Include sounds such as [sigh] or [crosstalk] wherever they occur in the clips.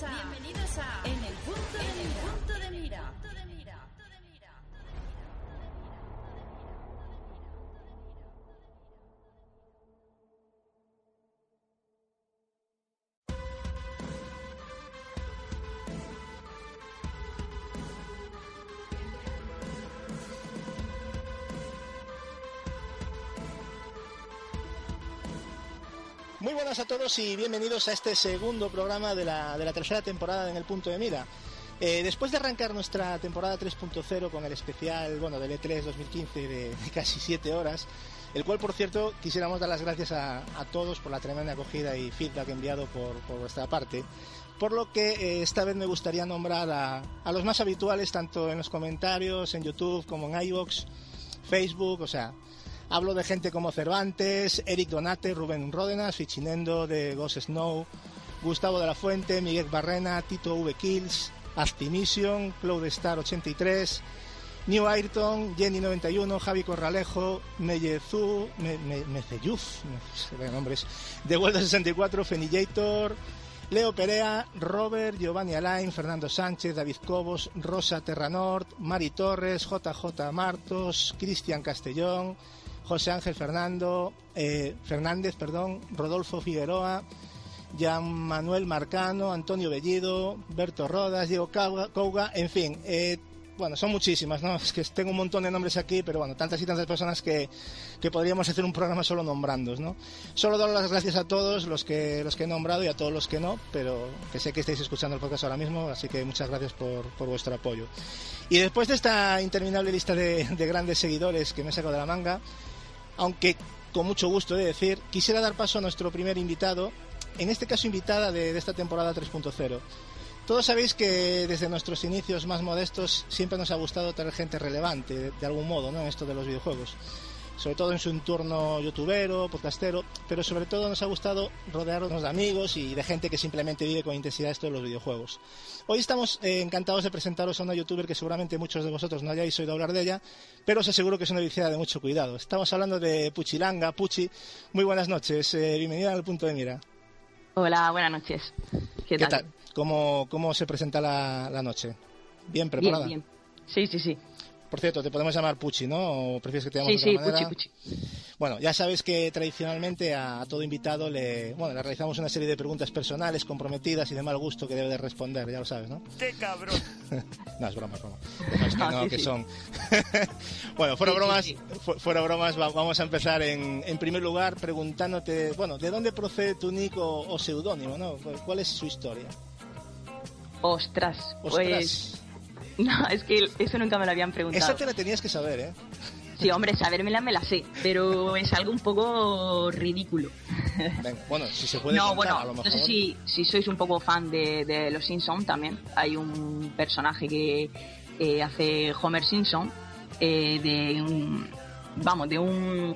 Bienvenidos a, En el punto, en el punto de mira. Muy buenas a todos y bienvenidos a este segundo programa de la, de la tercera temporada en el punto de mira. Eh, después de arrancar nuestra temporada 3.0 con el especial bueno, del E3 2015 de, de casi 7 horas, el cual por cierto quisiéramos dar las gracias a, a todos por la tremenda acogida y feedback enviado por, por vuestra parte, por lo que eh, esta vez me gustaría nombrar a, a, los más habituales tanto en los comentarios, en YouTube como en iVoox, Facebook, o sea, Hablo de gente como Cervantes, Eric Donate, Rubén Ródenas, Fichinendo de Ghost Snow, Gustavo de la Fuente, Miguel Barrena, Tito V. Kills, Astimission, Cloud Star 83, New Ayrton, Jenny 91, Javi Corralejo, Meyezú, Me, Me, Meceyuz, me, nombres, De Vuelta 64, Fenillator, Leo Perea, Robert, Giovanni Alain, Fernando Sánchez, David Cobos, Rosa Terranort, Mari Torres, JJ Martos, Cristian Castellón, José Ángel Fernando, eh, Fernández, perdón, Rodolfo Figueroa, Jean Manuel Marcano, Antonio Bellido, Berto Rodas, Diego Couga, en fin, eh, bueno, son muchísimas, ¿no? [laughs] Es que tengo un montón de nombres aquí, pero bueno, tantas y tantas personas que, que podríamos hacer un programa solo nombrando, ¿no? Solo doy las gracias a todos los que, los que he nombrado y a todos los que no, pero que sé que estáis escuchando el podcast ahora mismo, así que muchas gracias por, por vuestro apoyo. Y después de esta interminable lista de, de grandes seguidores que me he sacado de la manga, aunque con mucho gusto de decir, quisiera dar paso a nuestro primer invitado, en este caso invitada de, esta temporada 3.0. Todos sabéis que desde nuestros inicios más modestos siempre nos ha gustado tener gente relevante, de, de algún modo, ¿no? en esto de los videojuegos. Sobre todo en su entorno youtubero, podcastero, pero sobre todo nos ha gustado rodearnos de amigos y de gente que simplemente vive con intensidad esto de los videojuegos. Hoy estamos eh, encantados de presentaros a una youtuber que seguramente muchos de vosotros no hayáis oído hablar de ella, pero os aseguro que es una viciada de mucho cuidado. Estamos hablando de Puchilanga, Puchi. Muy buenas noches, eh, bienvenida al punto de mira. Hola, buenas noches. ¿Qué, ¿Qué tal? tal? ¿Cómo, ¿Cómo, se presenta la, la, noche? ¿Bien preparada? Bien, bien. Sí, sí, sí. Por cierto, te podemos llamar Puchi, ¿no? ¿O prefieres que te llamemos sí, de otra sí, manera? Puchi, Puchi. Bueno, ya sabes que tradicionalmente a, a, todo invitado le, bueno, le realizamos una serie de preguntas personales, comprometidas y de mal gusto que debe de responder, ya lo sabes, ¿no? ¡Qué cabrón! [laughs] no, es broma, es broma. No, es que, [laughs] Ah, no, sí, que sí. son... [laughs] bueno, fuera bromas, sí. fu- fuera bromas, va- vamos a empezar en, en primer lugar preguntándote, bueno, ¿de dónde procede tu nick o, o seudónimo, no? ¿Cuál es su historia? Ostras, Ostras, pues... [laughs] No, es que eso nunca me lo habían preguntado. esa te la tenías que saber, ¿eh? Sí, hombre, sabérmela me la sé, pero es algo un poco ridículo. [laughs] Venga, bueno, si se puede no, contar, bueno, a lo no mejor. sé si, si sois un poco fan de, de Los Simpsons también. Hay un personaje que eh, hace Homer Simpson eh, de un... Vamos, de un...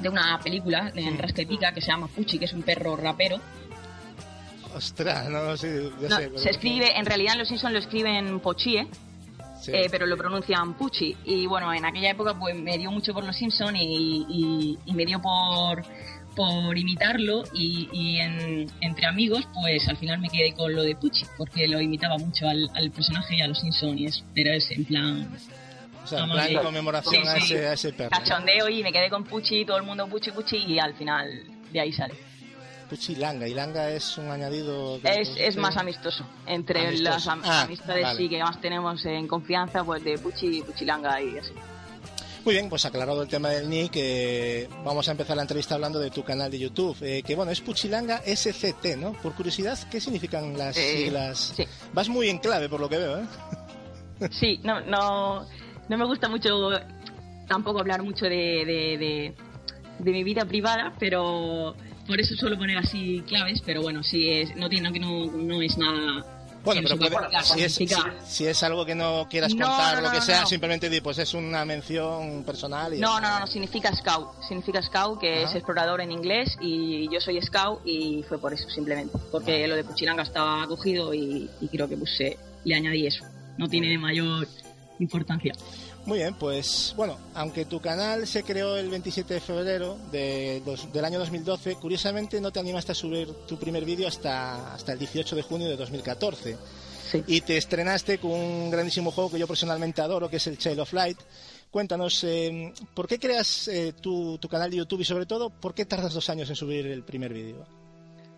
De una película en Pica que se llama Pucci, que es un perro rapero. Ostras, no, no sé, ya No, sé. pero- se escribe, en realidad en Los Simpsons lo escriben Pochie, Sí. eh, pero lo pronuncian Pucci. Y bueno, en aquella época pues me dio mucho por los Simpsons y, y- y me dio por, por imitarlo y, y en- entre amigos pues al final me quedé con lo de Pucci porque lo imitaba mucho al, al personaje y a los Simpsons y es, era ese, en plan O sea, en Vamos, plan sí. conmemoración Sí, a, ese, a ese perro. cachondeo y me quedé con Pucci, todo el mundo Pucci, Pucci y al final de ahí sale. Puchi Langa. Y Langa es un añadido. de- Es, es más amistoso. Entre Amistoso. las am- Ah, amistades vale. sí que más tenemos en confianza, pues de Pucci, Puchilanga y así. Muy bien, pues aclarado el tema del nick, eh, vamos a empezar la entrevista hablando de tu canal de YouTube. eh, que bueno, es Puchilanga SCT, ¿no? Por curiosidad, ¿qué significan las Eh, siglas? sí. Vas muy en clave, por lo que veo, ¿eh? Sí, no, no, no me gusta mucho tampoco hablar mucho de, de, de, de mi vida privada, pero por eso suelo poner así claves, pero bueno, sí es, no tiene, no, no es nada. Bueno, pero puede- si, es, si, cuantificar. si es algo que no quieras No, contar, no, lo que no, sea, no. simplemente di, pues es una mención personal. Y No, no, no, significa scout. Significa scout, que Ajá. es explorador en inglés, y yo soy scout, y fue por eso, simplemente. Porque Vale. lo de Puchilanga estaba cogido y, y creo que puse, le añadí eso. No tiene mayor importancia. Muy bien, pues bueno, aunque tu canal se creó el 27 de febrero de del año 2012, curiosamente no te animaste a subir tu primer vídeo hasta, hasta el 18 de junio de 2014. Sí. Y te estrenaste con un grandísimo juego que yo personalmente adoro, que es el Child of Light. Cuéntanos, eh, ¿por qué creas eh, tu, tu canal de YouTube y sobre todo, por qué tardas dos años en subir el primer vídeo?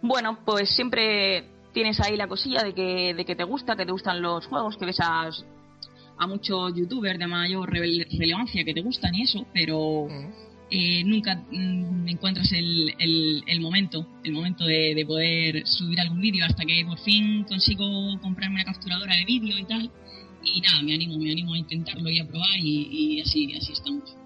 Bueno, pues siempre tienes ahí la cosilla de que, de que te gusta, que te gustan los juegos, que ves a, a muchos youtubers de mayor rele- relevancia que te gustan y eso, pero Mm. eh, nunca mm, encuentras el, el- el momento, el momento de, de poder subir algún vídeo hasta que por fin consigo comprarme una capturadora de vídeo y tal. Y nada, me animo, me animo a intentarlo y a probar y, y así, así estamos.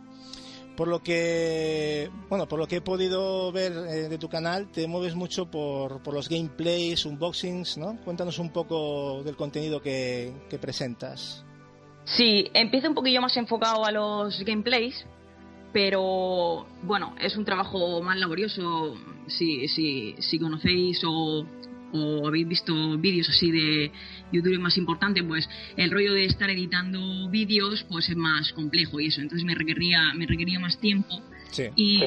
Por lo que, bueno, por lo que he podido ver eh, de tu canal, te mueves mucho por, por los gameplays, unboxings, ¿no? Cuéntanos un poco del contenido que, que presentas. Sí, empieza un poquillo más enfocado a los gameplays, pero bueno, es un trabajo más laborioso. Si, si, si conocéis o, o habéis visto vídeos así de youtubers más importantes, pues el rollo de estar editando vídeos pues es más complejo y eso. Entonces me requería, me requería más tiempo Sí. y,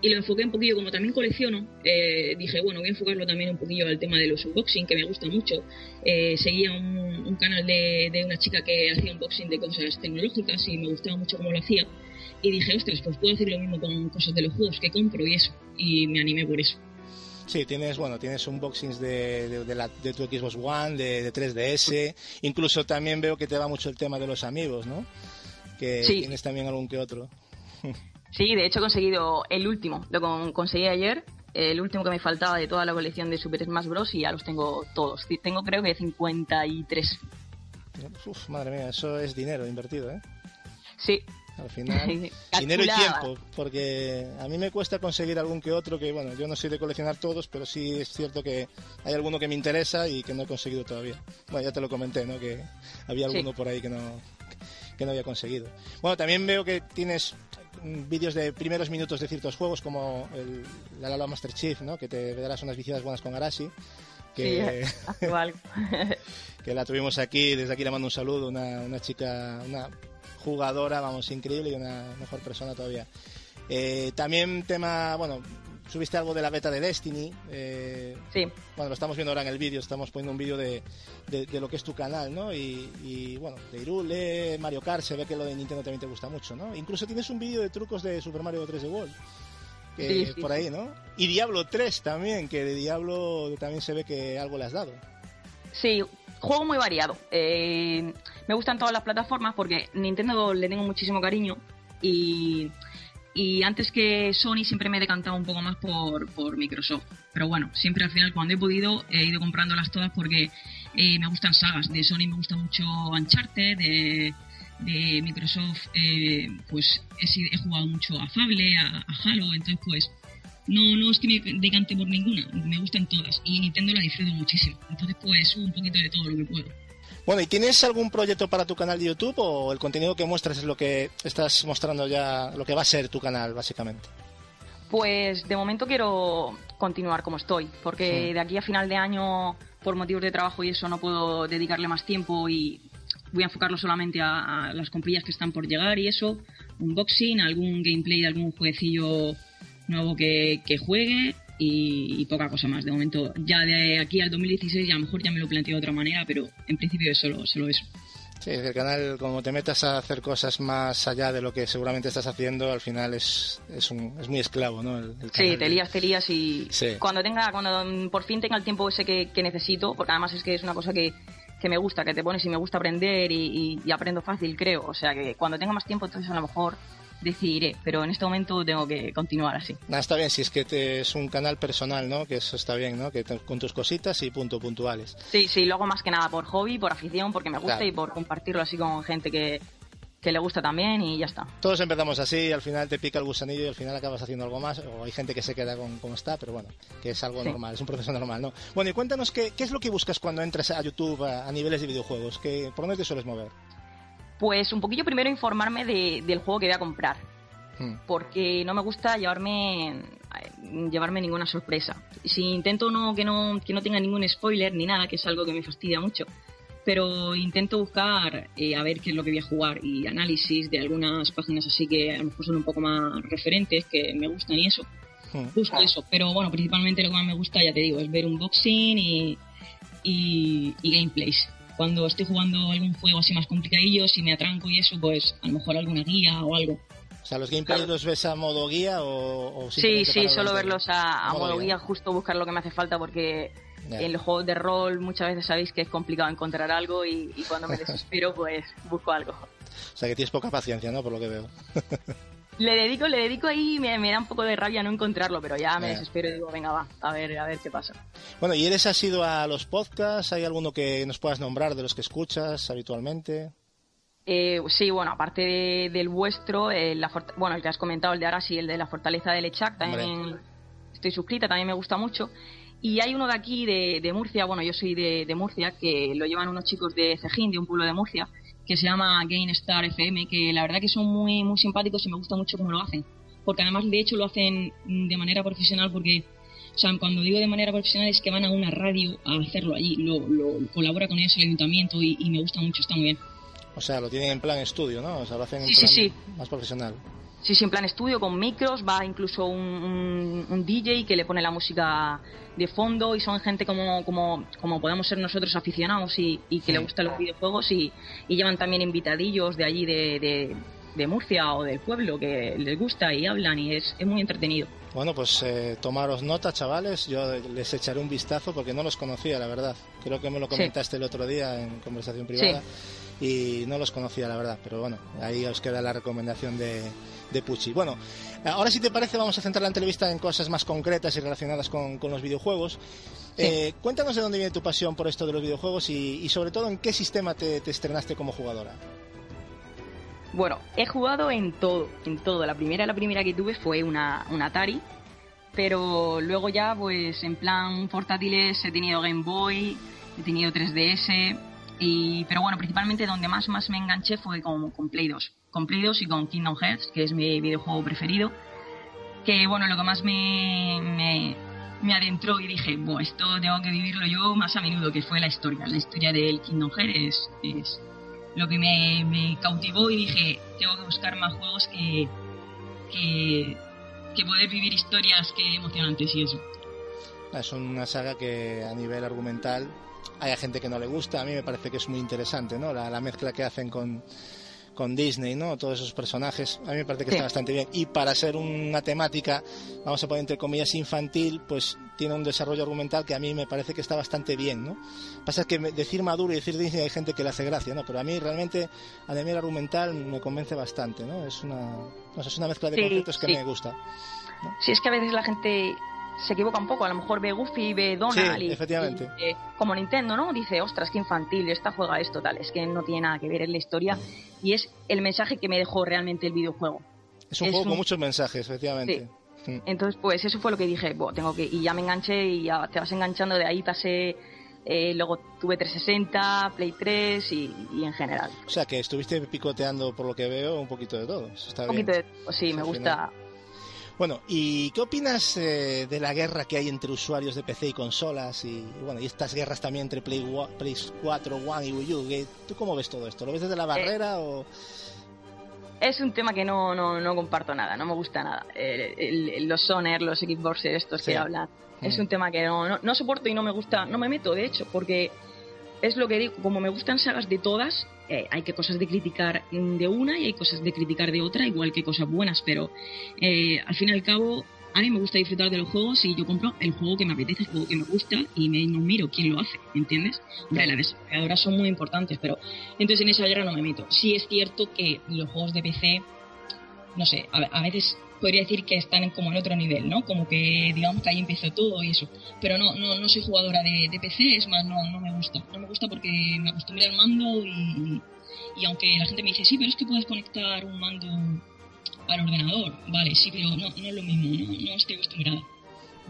y lo enfoqué un poquillo, como también colecciono, eh, dije, bueno, voy a enfocarlo también un poquillo al tema de los unboxing, que me gusta mucho. Eh, seguía un, un canal de, de una chica que hacía unboxing de cosas tecnológicas y me gustaba mucho cómo lo hacía. Y dije, ostras, pues puedo hacer lo mismo con cosas de los juegos que compro y eso. Y me animé por eso. Sí, tienes, bueno, tienes unboxings de, de, de la- de tu Xbox One, de, de 3DS, incluso también veo que te va mucho el tema de los amigos, ¿no? Que Sí. tienes también algún que otro. [laughs] Sí, de hecho he conseguido el último. Lo con- conseguí ayer, el último que me faltaba de toda la colección de Super Smash Bros. y ya los tengo todos. Tengo creo que 53. Uf, madre mía, eso es dinero invertido, ¿eh? Sí. Al final, [laughs] dinero y tiempo, porque a mí me cuesta conseguir algún que otro que, bueno, yo no soy de coleccionar todos, pero sí es cierto que hay alguno que me interesa y que no he conseguido todavía. Bueno, ya te lo comenté, ¿no? Que había Sí. alguno por ahí que no, que no había conseguido. Bueno, también veo que tienes vídeos de primeros minutos de ciertos juegos como el, la Lala Master Chief, ¿no? Que te darás unas viciadas buenas con Arashi. Que, Sí, [laughs] [laughs] que la tuvimos aquí, desde aquí le mando un saludo, una, una chica, una jugadora, vamos, increíble y una mejor persona todavía. Eh, también tema, bueno, subiste algo de la beta de Destiny, eh, Sí, bueno, lo estamos viendo ahora en el vídeo, estamos poniendo un vídeo de, de, de lo que es tu canal, ¿no? Y, y, bueno, de Irule, Mario Kart, se ve que lo de Nintendo también te gusta mucho, ¿no? Incluso tienes un vídeo de trucos de Super Mario 3D World. sí, por ahí, ¿no? Y Diablo 3 también, que de Diablo también se ve que algo le has dado. sí, juego muy variado. Eh, me gustan todas las plataformas porque Nintendo le tengo muchísimo cariño y, y antes que Sony siempre me he decantado un poco más por, por Microsoft. Pero bueno, siempre al final cuando he podido he ido comprándolas todas porque eh, me gustan sagas. De Sony me gusta mucho Uncharted, de, de Microsoft eh, pues he, he jugado mucho a Fable, a, Halo, entonces pues no, no es que me decante por ninguna, me gustan todas y Nintendo la disfruto muchísimo. Entonces pues un poquito de todo lo que puedo. Bueno, ¿y tienes algún proyecto para tu canal de YouTube o el contenido que muestras es lo que estás mostrando ya, lo que va a ser tu canal, básicamente? Pues de momento quiero continuar como estoy, porque Sí. de aquí a final de año, por motivos de trabajo y eso, no puedo dedicarle más tiempo y voy a enfocarlo solamente a, a las comprillas que están por llegar y eso, unboxing, algún gameplay de algún jueguecillo nuevo que, que juegue y, y poca cosa más. De momento, ya de aquí al 2016 ya a lo mejor ya me lo planteo de otra manera, pero en principio es solo, solo eso. Sí, el canal, como te metas a hacer cosas más allá de lo que seguramente estás haciendo, al final es, es, un, es muy esclavo, ¿no? El, el Sí, te lías, te lías y Sí. cuando tenga, cuando por fin tenga el tiempo ese que, que necesito, porque además es que es una cosa que, que me gusta, que te pones y me gusta aprender y, y- y aprendo fácil, creo. O sea que cuando tenga más tiempo, entonces a lo mejor decidiré, pero en este momento tengo que continuar así. Está bien, si es que te- es un canal personal, ¿no? Que eso está bien, ¿no? Que te- con tus cositas y punto puntuales. Sí, sí, lo hago más que nada por hobby, por afición, porque me gusta Claro. y por compartirlo así con gente que, que le gusta también y ya está. Todos empezamos así, al final te pica el gusanillo y al final acabas haciendo algo más, o hay gente que se queda con como está, pero bueno, que es algo Sí. normal, es un proceso normal, ¿no? Bueno, y cuéntanos qué, qué es lo que buscas cuando entras a YouTube a, a niveles de videojuegos, ¿Qué, ¿por dónde te sueles mover? Pues un poquillo primero informarme de- del juego que voy a comprar. Hmm. porque no me gusta llevarme llevarme ninguna sorpresa. Si intento no que no que no tenga ningún spoiler ni nada, que es algo que me fastidia mucho. pero intento buscar eh, a ver qué es lo que voy a jugar y análisis de algunas páginas así que a lo mejor son un poco más referentes, que me gustan y eso. Hmm. Justo eso, pero bueno, principalmente lo que más me gusta, ya te digo, es ver unboxing y, y, y gameplays. Cuando estoy jugando algún juego así más complicadillo, si me atranco y eso, pues a lo mejor alguna guía o algo. O sea, ¿los gameplays los ves a modo guía o, o Sí, sí, solo verlos a, a modo modo guía? guía, justo buscar lo que me hace falta porque en los juegos de rol muchas veces sabéis que es complicado encontrar algo y, y cuando me [laughs] desespero pues busco algo. O sea, que tienes poca paciencia, ¿no? Por lo que veo. [laughs] Le dedico, le dedico ahí y me, me da un poco de rabia no encontrarlo, pero ya me desespero y digo, venga, va, a ver, a ver qué pasa. Bueno, ¿y eres asido a los podcasts? ¿Hay alguno que nos puedas nombrar de los que escuchas habitualmente? Eh, sí, bueno, aparte de- del vuestro, eh, la bueno, el que has comentado, el de Arasi, el de la Fortaleza del Echak, también estoy suscrita, también me gusta mucho. Y hay uno de aquí, de, de Murcia, bueno, yo soy de, de Murcia, que lo llevan unos chicos de Cejín, de un pueblo de Murcia, que se llama Star FM, que la verdad que son muy, muy simpáticos y me gusta mucho cómo lo hacen. Porque además, de hecho, lo hacen de manera profesional, porque, o sea, cuando digo de manera profesional es que van a una radio a hacerlo allí, lo, lo- colabora con ellos el ayuntamiento y, y me gusta mucho, está muy bien. O sea, lo tienen en plan estudio, ¿no? O sea, lo hacen en Sí, sí, plan sí. más profesional. Sí, sí, en plan estudio, con micros, va incluso un, un- un DJ que le pone la música de fondo y son gente como, como, como podemos ser nosotros aficionados y, y que Sí. le gustan los videojuegos y, y llevan también invitadillos de allí de, de, de Murcia o del pueblo que les gusta y hablan y es, es muy entretenido. Bueno, pues eh, tomaros nota, chavales. Yo les echaré un vistazo porque no los conocía, la verdad. Creo que me lo Sí. comentaste el otro día en conversación privada y no los conocía, la verdad. Pero bueno, ahí os queda la recomendación de, de Pucci. Bueno, ahora si te parece vamos a centrar la entrevista en cosas más concretas y relacionadas con, con los videojuegos. Eh, cuéntanos de dónde viene tu pasión por esto de los videojuegos y, y sobre todo en qué sistema te, te estrenaste como jugadora. Bueno, he jugado en todo, en todo. La primera, la primera que tuve fue una, una Atari, pero luego ya, pues en plan portátiles he tenido Game Boy, he tenido 3DS, y, pero bueno, principalmente donde más, más me enganché fue con, con Play 2. Con Play 2 y con Kingdom Hearts, que es mi videojuego preferido. Que bueno, lo que más me, me, me adentró y dije, bueno, esto tengo que vivirlo yo más a menudo, que fue la historia. La historia del Kingdom Hearts es, es lo que me, me cautivó y dije, tengo que buscar más juegos que, que, que poder vivir historias que emocionantes y eso. Es una saga que a nivel argumental hay gente que no le gusta, a mí me parece que es muy interesante, ¿no? La, la mezcla que hacen con, con Disney, ¿no? Todos esos personajes, a mí me parece que Sí. está bastante bien. Y para ser una temática, vamos a poner entre comillas, infantil, pues tiene un desarrollo argumental que a mí me parece que está bastante bien, ¿no? Pasa que decir Maduro y decir Disney hay gente que le hace gracia, ¿no? Pero a mí realmente, a nivel argumental, me convence bastante, ¿no? Es una, no sé, es una mezcla de Sí, conceptos que sí. me gusta. Si es que a veces la gente se equivoca un poco, a lo mejor ve Goofy, ve Donald Sí, y, efectivamente. y, eh, como Nintendo, ¿no? Dice, ostras, qué infantil, esta juega esto, tal. Es que no tiene nada que ver en la historia y es el mensaje que me dejó realmente el videojuego. Es un Es juego con muchos mensajes, efectivamente. Mm. Entonces, pues eso fue lo que dije, "Buah, tengo que, y ya me enganché y ya te vas enganchando, de ahí pasé, eh, luego tuve 360, Play 3 y, y en general. O sea, que estuviste picoteando, por lo que veo, un poquito de todo. Está Un bien. poquito de, pues sí, me final. Bueno, ¿y qué opinas eh, de la guerra que hay entre usuarios de PC y consolas? Y bueno, y estas guerras también entre Play, Play 4, One y Wii U. ¿Qué- ¿Tú cómo ves todo esto? ¿Lo ves desde Eh, la barrera o...? Es un tema que no, no, no comparto nada, no me gusta nada. El- el- el- los Soner, los Xboxers estos Sí. que hablan, es Mm. un tema que no, no, no soporto y no me gusta, no me meto, de hecho, porque es lo que digo, como me gustan sagas de todas, eh, hay que cosas de criticar de una y hay cosas de criticar de otra, igual que cosas buenas, pero eh, al fin y al cabo, a mí me gusta disfrutar de los juegos y yo compro el juego que me apetece, el juego que me gusta y me, no miro quién lo hace, ¿entiendes? Hombre, las desarrolladoras son muy importantes, pero entonces en esa guerra no me meto. Sí es cierto que los juegos de PC, no sé, a, a veces podría decir que están como en otro nivel, ¿no? Como que digamos que ahí empezó todo y eso. Pero no, no, no soy jugadora de, PC, es más, no, no me gusta. No me gusta porque me acostumbré al mando y, y aunque la gente me dice, sí, pero es que puedes conectar un mando al ordenador. Vale, sí, pero no, no es lo mismo, no, no estoy acostumbrada.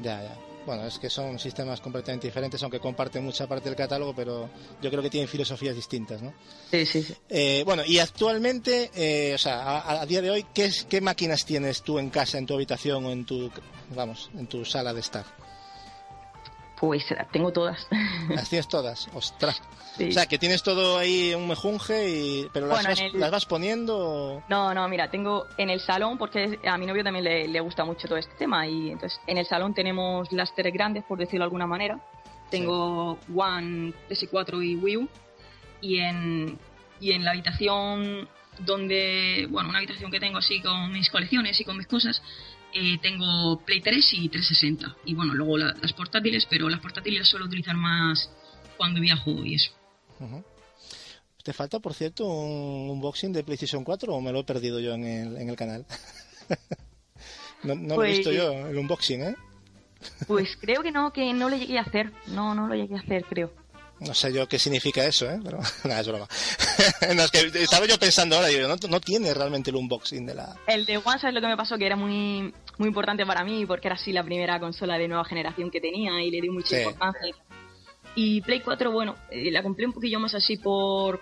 Ya, ya. Bueno, es que son sistemas completamente diferentes, aunque comparten mucha parte del catálogo, pero yo creo que tienen filosofías distintas, ¿no? Sí, sí, sí. Eh, bueno, y actualmente, eh, o sea, a, a día de hoy, ¿qué, ¿qué máquinas tienes tú en casa, en tu habitación o en tu, vamos, en tu sala de estar? Pues tengo todas. [laughs] Las tienes todas, ostras. Sí. O sea, que tienes todo ahí un mejunje, y... pero las, Bueno, vas, el- las vas poniendo... o- No, no, mira, tengo en el salón, porque a mi novio también le, le gusta mucho todo este tema, y entonces en el salón tenemos las tres grandes, por decirlo de alguna manera. Tengo One, PS4 y Wii U, y en, y en la habitación donde, bueno, una habitación que tengo así con mis colecciones y con mis cosas, eh, tengo Play 3 y 360. Y bueno, luego la- las portátiles, pero las portátiles las suelo utilizar más cuando viajo y eso. ¿Te falta, por cierto, un unboxing de PlayStation 4 o me lo he perdido yo en el, en el canal? [laughs] no no lo he Pues- visto yo, el unboxing, ¿eh? Pues creo que no, que no lo llegué a hacer. No, no lo llegué a hacer, creo. No sé yo qué significa eso, ¿eh? Pero [laughs] nada, es broma. [laughs] no, es que estaba yo pensando ahora, digo, no, no tiene realmente el unboxing de la... El de One, ¿sabes lo que me pasó? Que era muy, muy importante para mí porque era así la primera consola de nueva generación que tenía y le di mucha Sí. importancia. Y Play 4, bueno, eh, la compré un poquillo más así por...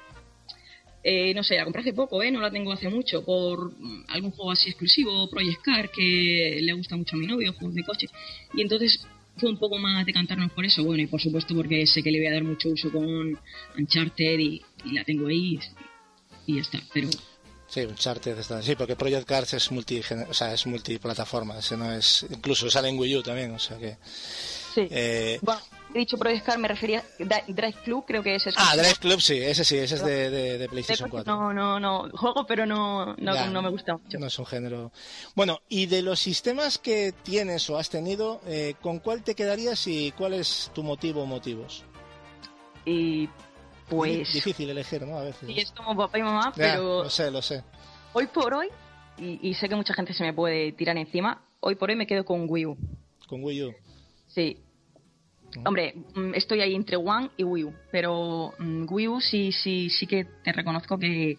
eh, no sé, la compré hace poco, ¿eh? No la tengo hace mucho, por mm, algún juego así exclusivo, Project Car, que le gusta mucho a mi novio, juegos de coche. Y entonces fue un poco más decantarnos por eso, bueno, y por supuesto porque sé que le voy a dar mucho uso con Uncharted y, y la tengo ahí y, y ya está, pero... Sí, Uncharted está... Sí, porque Project Cars es multi, o sea, es multiplataforma, ese no es... Incluso sale en Wii U también, o sea que... Sí. Eh, Bueno, dicho Project Car, me refería a Drive Club, creo que ese es. Ah, Drive Club sí, ese sí, ese es de, de- de PlayStation 4. No, no, no. Juego, pero no, no, Ya, no me gusta mucho. No es un género. Bueno, y de los sistemas que tienes o has tenido, eh, ¿con cuál te quedarías y cuál es tu motivo o motivos? Y pues. Di- Difícil elegir, ¿no? A veces. Sí, es como papá y mamá, Ya, pero Lo sé, lo sé. hoy por hoy, y, y sé que mucha gente se me puede tirar encima, hoy por hoy me quedo con Wii U. Con Wii U. Sí. Hombre, mm, estoy ahí entre One y Wii U, pero mm, Wii U sí, sí, sí que te reconozco que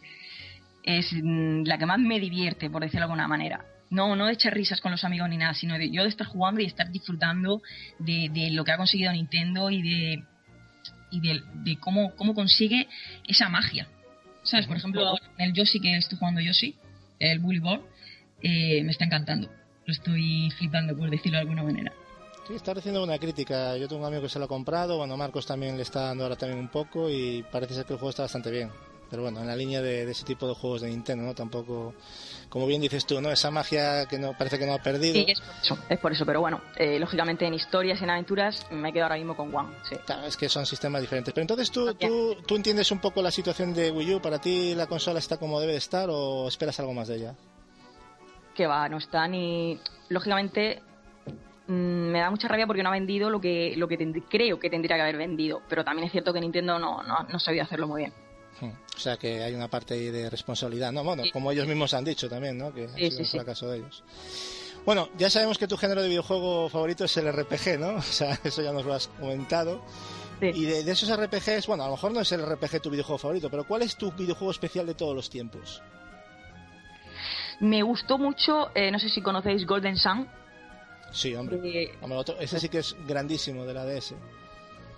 es mm, la que más me divierte, por decirlo de alguna manera. No, no de echar risas con los amigos ni nada, sino de yo de estar jugando y estar disfrutando de, de lo que ha conseguido Nintendo y de y de, de cómo, cómo consigue esa magia. ¿Sabes? Por ejemplo, ahora en el Yoshi que estoy jugando Yoshi, el Bully Ball, eh, me está encantando. Lo estoy flipando, por decirlo de alguna manera. Sí, está recibiendo una crítica. Yo tengo un amigo que se lo ha comprado. Bueno, Marcos también le está dando ahora también un poco y parece ser que el juego está bastante bien. Pero bueno, en la línea de, de ese tipo de juegos de Nintendo, ¿no? Tampoco, como bien dices tú, ¿no? Esa magia que no parece que no ha perdido. Sí, es por eso, es por eso. Pero bueno, eh, lógicamente en historias y en aventuras me quedo ahora mismo con One. Sí. Claro, es que son sistemas diferentes. Pero entonces tú, tú, tú entiendes un poco la situación de Wii U. ¿Para ti la consola está como debe de estar o esperas algo más de ella? Que va, no está ni. Lógicamente me da mucha rabia porque no ha vendido lo que, lo que creo que tendría que haber vendido. Pero también es cierto que Nintendo no, no, no sabía hacerlo muy bien. O sea que hay una parte de responsabilidad. No, bueno, como ellos mismos han dicho también, ¿no? Que ha Sí, sido sí, un sí. fracaso de ellos. Bueno, ya sabemos que tu género de videojuego favorito es el RPG, ¿no? [laughs] O sea, eso ya nos lo has comentado. Y de, de esos RPGs, bueno, a lo mejor no es el RPG tu videojuego favorito, pero ¿cuál es tu videojuego especial de todos los tiempos? Me gustó mucho, eh, no sé si conocéis Golden Sun. Sí, hombre. eh, Hombre, otro- ese sí que es grandísimo de la DS.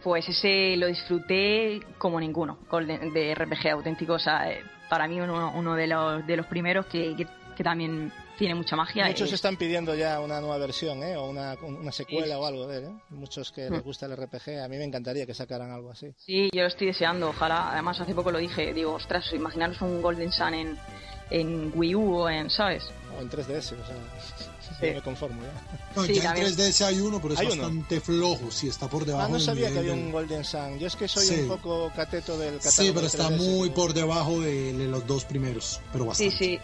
pues ese lo disfruté como ninguno, Golden- de RPG auténtico. O sea, eh, para mí uno, uno de, los, de los primeros que, que- que también tiene mucha magia. Muchos están pidiendo ya una nueva versión, ¿eh? O una, una secuela Sí. o algo de él, ¿eh? Muchos que Hmm. les gusta el RPG. A mí me encantaría que sacaran algo así. Sí, yo lo estoy deseando, ojalá. Además, hace poco lo dije, digo, ostras, imaginaros un Golden Sun en, en Wii U o en, ¿sabes? O en 3DS, o sea, Sí. yo me conformo ya. No, Sí, ya en 3DS hay uno, pero es Hay uno. bastante flojo. Sí, está por debajo Ah, no del sabía que nivel había del- un Golden Sun. Yo es que soy Sí. un poco cateto del catálogo. Sí, pero de está 3DS. muy por debajo de, de los dos primeros, pero Sí, bastante. sí.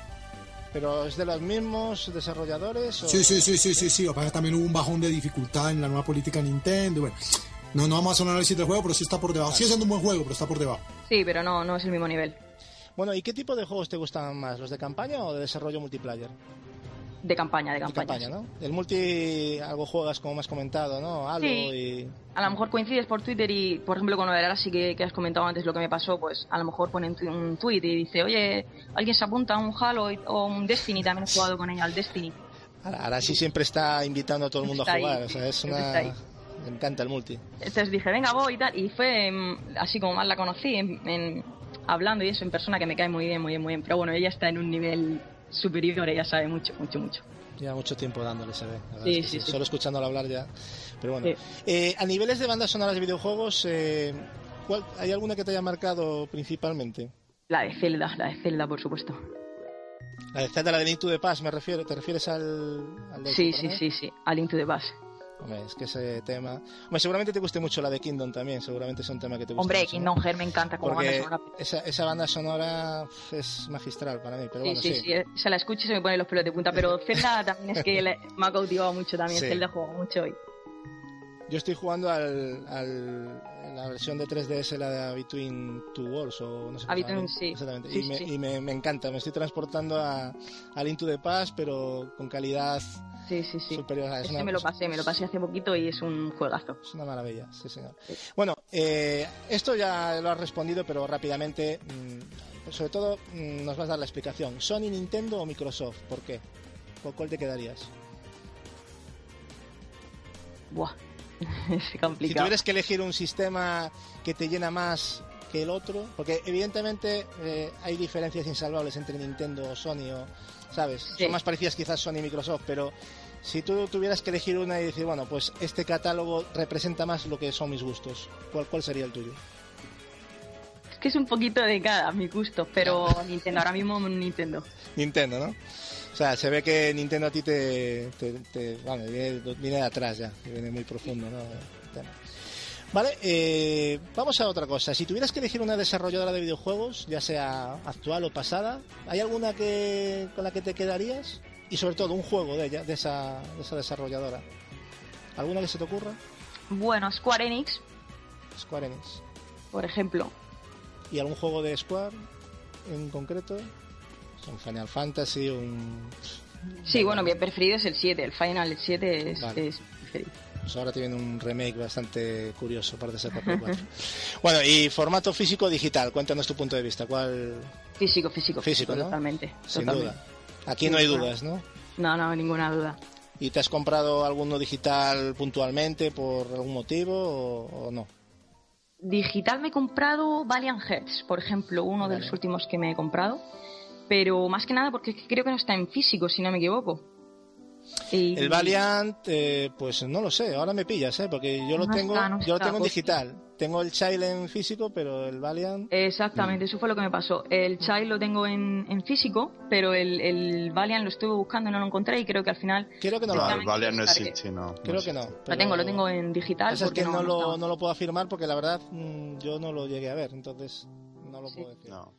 Pero es de los mismos desarrolladores. ¿o? Sí, sí, sí, sí, sí, sí. Que que también hubo un bajón de dificultad en la nueva política Nintendo. Bueno, no, no vamos a hacer un análisis del juego, pero sí está por debajo. Sigue siendo un buen juego, pero está por debajo. Sí, pero no, no es el mismo nivel. Bueno, ¿y qué tipo de juegos te gustan más? ¿Los de campaña o de desarrollo multiplayer? De campaña, de De campaña. campaña, ¿no? El multi algo juegas como me has comentado, ¿no? Algo Sí. y A lo mejor coincides por Twitter y, por ejemplo, con lo del Arasi que, que has comentado antes lo que me pasó, pues a lo mejor ponen un tweet y dice, oye, alguien se apunta a un Halo o un Destiny, también he jugado con ella al Destiny. ahora, sí siempre está invitando a todo el mundo Está a ahí, jugar, o sea, es una me encanta el multi. Entonces dije, venga, voy y tal. Y fue mm, así como más la conocí, en, en- hablando y eso en persona, que me cae muy bien, muy bien, muy bien. Pero bueno, ella está en un nivel superiores, ya sabe, mucho, mucho, mucho. Lleva mucho tiempo dándole, se ve. Sí, es que sí, sí. Solo escuchándolo hablar ya. Pero bueno. Sí. Eh, a niveles de bandas sonoras de videojuegos, eh, ¿cuál- ¿hay alguna que te haya marcado principalmente? La de Zelda, la de Zelda, por supuesto. La de Zelda, la de Link to the Past, me refiero, ¿te refieres al, al de Sí, Super sí, sí, sí, a Link to the Past. Hombre, es que ese tema... Hombre, seguramente te guste mucho la de Kingdom también, seguramente es un tema que te gusta Hombre, mucho. Kingdom Hearts me encanta como banda Porque sonora. esa, esa banda sonora es magistral para mí, pero Sí, bueno, sí, sí. sí, eh, se la escucho y se me ponen los pelos de punta, pero [laughs] Zelda también es que me ha cautivado mucho también, Sí. Zelda juego mucho y Yo estoy jugando al, al- la versión de 3DS, la de Between Two Worlds, o no sé A Between, sí. Exactamente. Sí, y me, y me, me encanta, me estoy transportando a, al Into the Past, pero con calidad sí, sí, sí. superior a es una- me lo pasé, me lo pasé hace poquito y es un juegazo. Es una maravilla, sí, señor. Sí. Bueno, eh, esto ya lo has respondido, pero rápidamente, mm, sobre todo, mm, nos vas a dar la explicación. ¿Sony, Nintendo o Microsoft? ¿Por qué? ¿Con cuál te quedarías? Buah, [laughs] es Si complicado. tuvieras que elegir un sistema que te llena más que el otro, porque evidentemente eh, hay diferencias insalvables entre Nintendo o Sony, o, ¿sabes? Sí. Son más parecidas quizás Sony y Microsoft, pero si tú tuvieras que elegir una y decir, bueno, pues este catálogo representa más lo que son mis gustos, ¿cuál, cuál sería el tuyo? Es que es un poquito de cada, mi gusto, pero [laughs] Nintendo, ahora mismo Nintendo. Nintendo, ¿no? O sea, se ve que Nintendo a ti te, te, te- vamos, viene, viene de atrás ya, viene muy profundo, ¿no? El. Vale, eh, vamos a otra cosa. Si tuvieras que elegir una desarrolladora de videojuegos, ya sea actual o pasada, ¿hay alguna que con la que te quedarías? Y sobre todo un juego de ella, de esa, de esa desarrolladora. ¿Alguna que se te ocurra? Bueno, Square Enix, Square Enix. por ejemplo. ¿Y algún juego de Square en concreto? Un Final Fantasy, un... Sí, bueno, mi preferido es el 7, el Final 7 es, Vale. es preferido. Pues ahora tienen un remake bastante curioso para ser para Play 4. [laughs] bueno, y formato físico digital, cuéntanos tu punto de vista. ¿Cuál? Físico, físico, Físico, ¿no? totalmente. Sin totalmente. duda. Aquí no hay dudas, ¿no? No, no, ninguna duda. ¿Y te has comprado alguno digital puntualmente por algún motivo o, o no? Digital me he comprado Valiant Hearts, por ejemplo, uno de los últimos que me he comprado. Pero más que nada porque creo que no está en físico, si no me equivoco. Y- El Valiant, eh, pues no lo sé, ahora me pillas, ¿eh? Porque yo lo No tengo, está, no yo lo tengo en pues- digital. Tengo el Child en físico, pero el Valiant... Exactamente, eso fue lo que me pasó. El Child lo tengo en, en físico, pero el, el Valiant lo estuve buscando y no lo encontré y creo que al final Creo que no lo el Valiant no existe, no. Creo que no. lo tengo, lo tengo en digital. Es que no, lo, estaba. no lo puedo afirmar porque la verdad mm, yo no lo llegué a ver, entonces no lo Sí. puedo decir. No.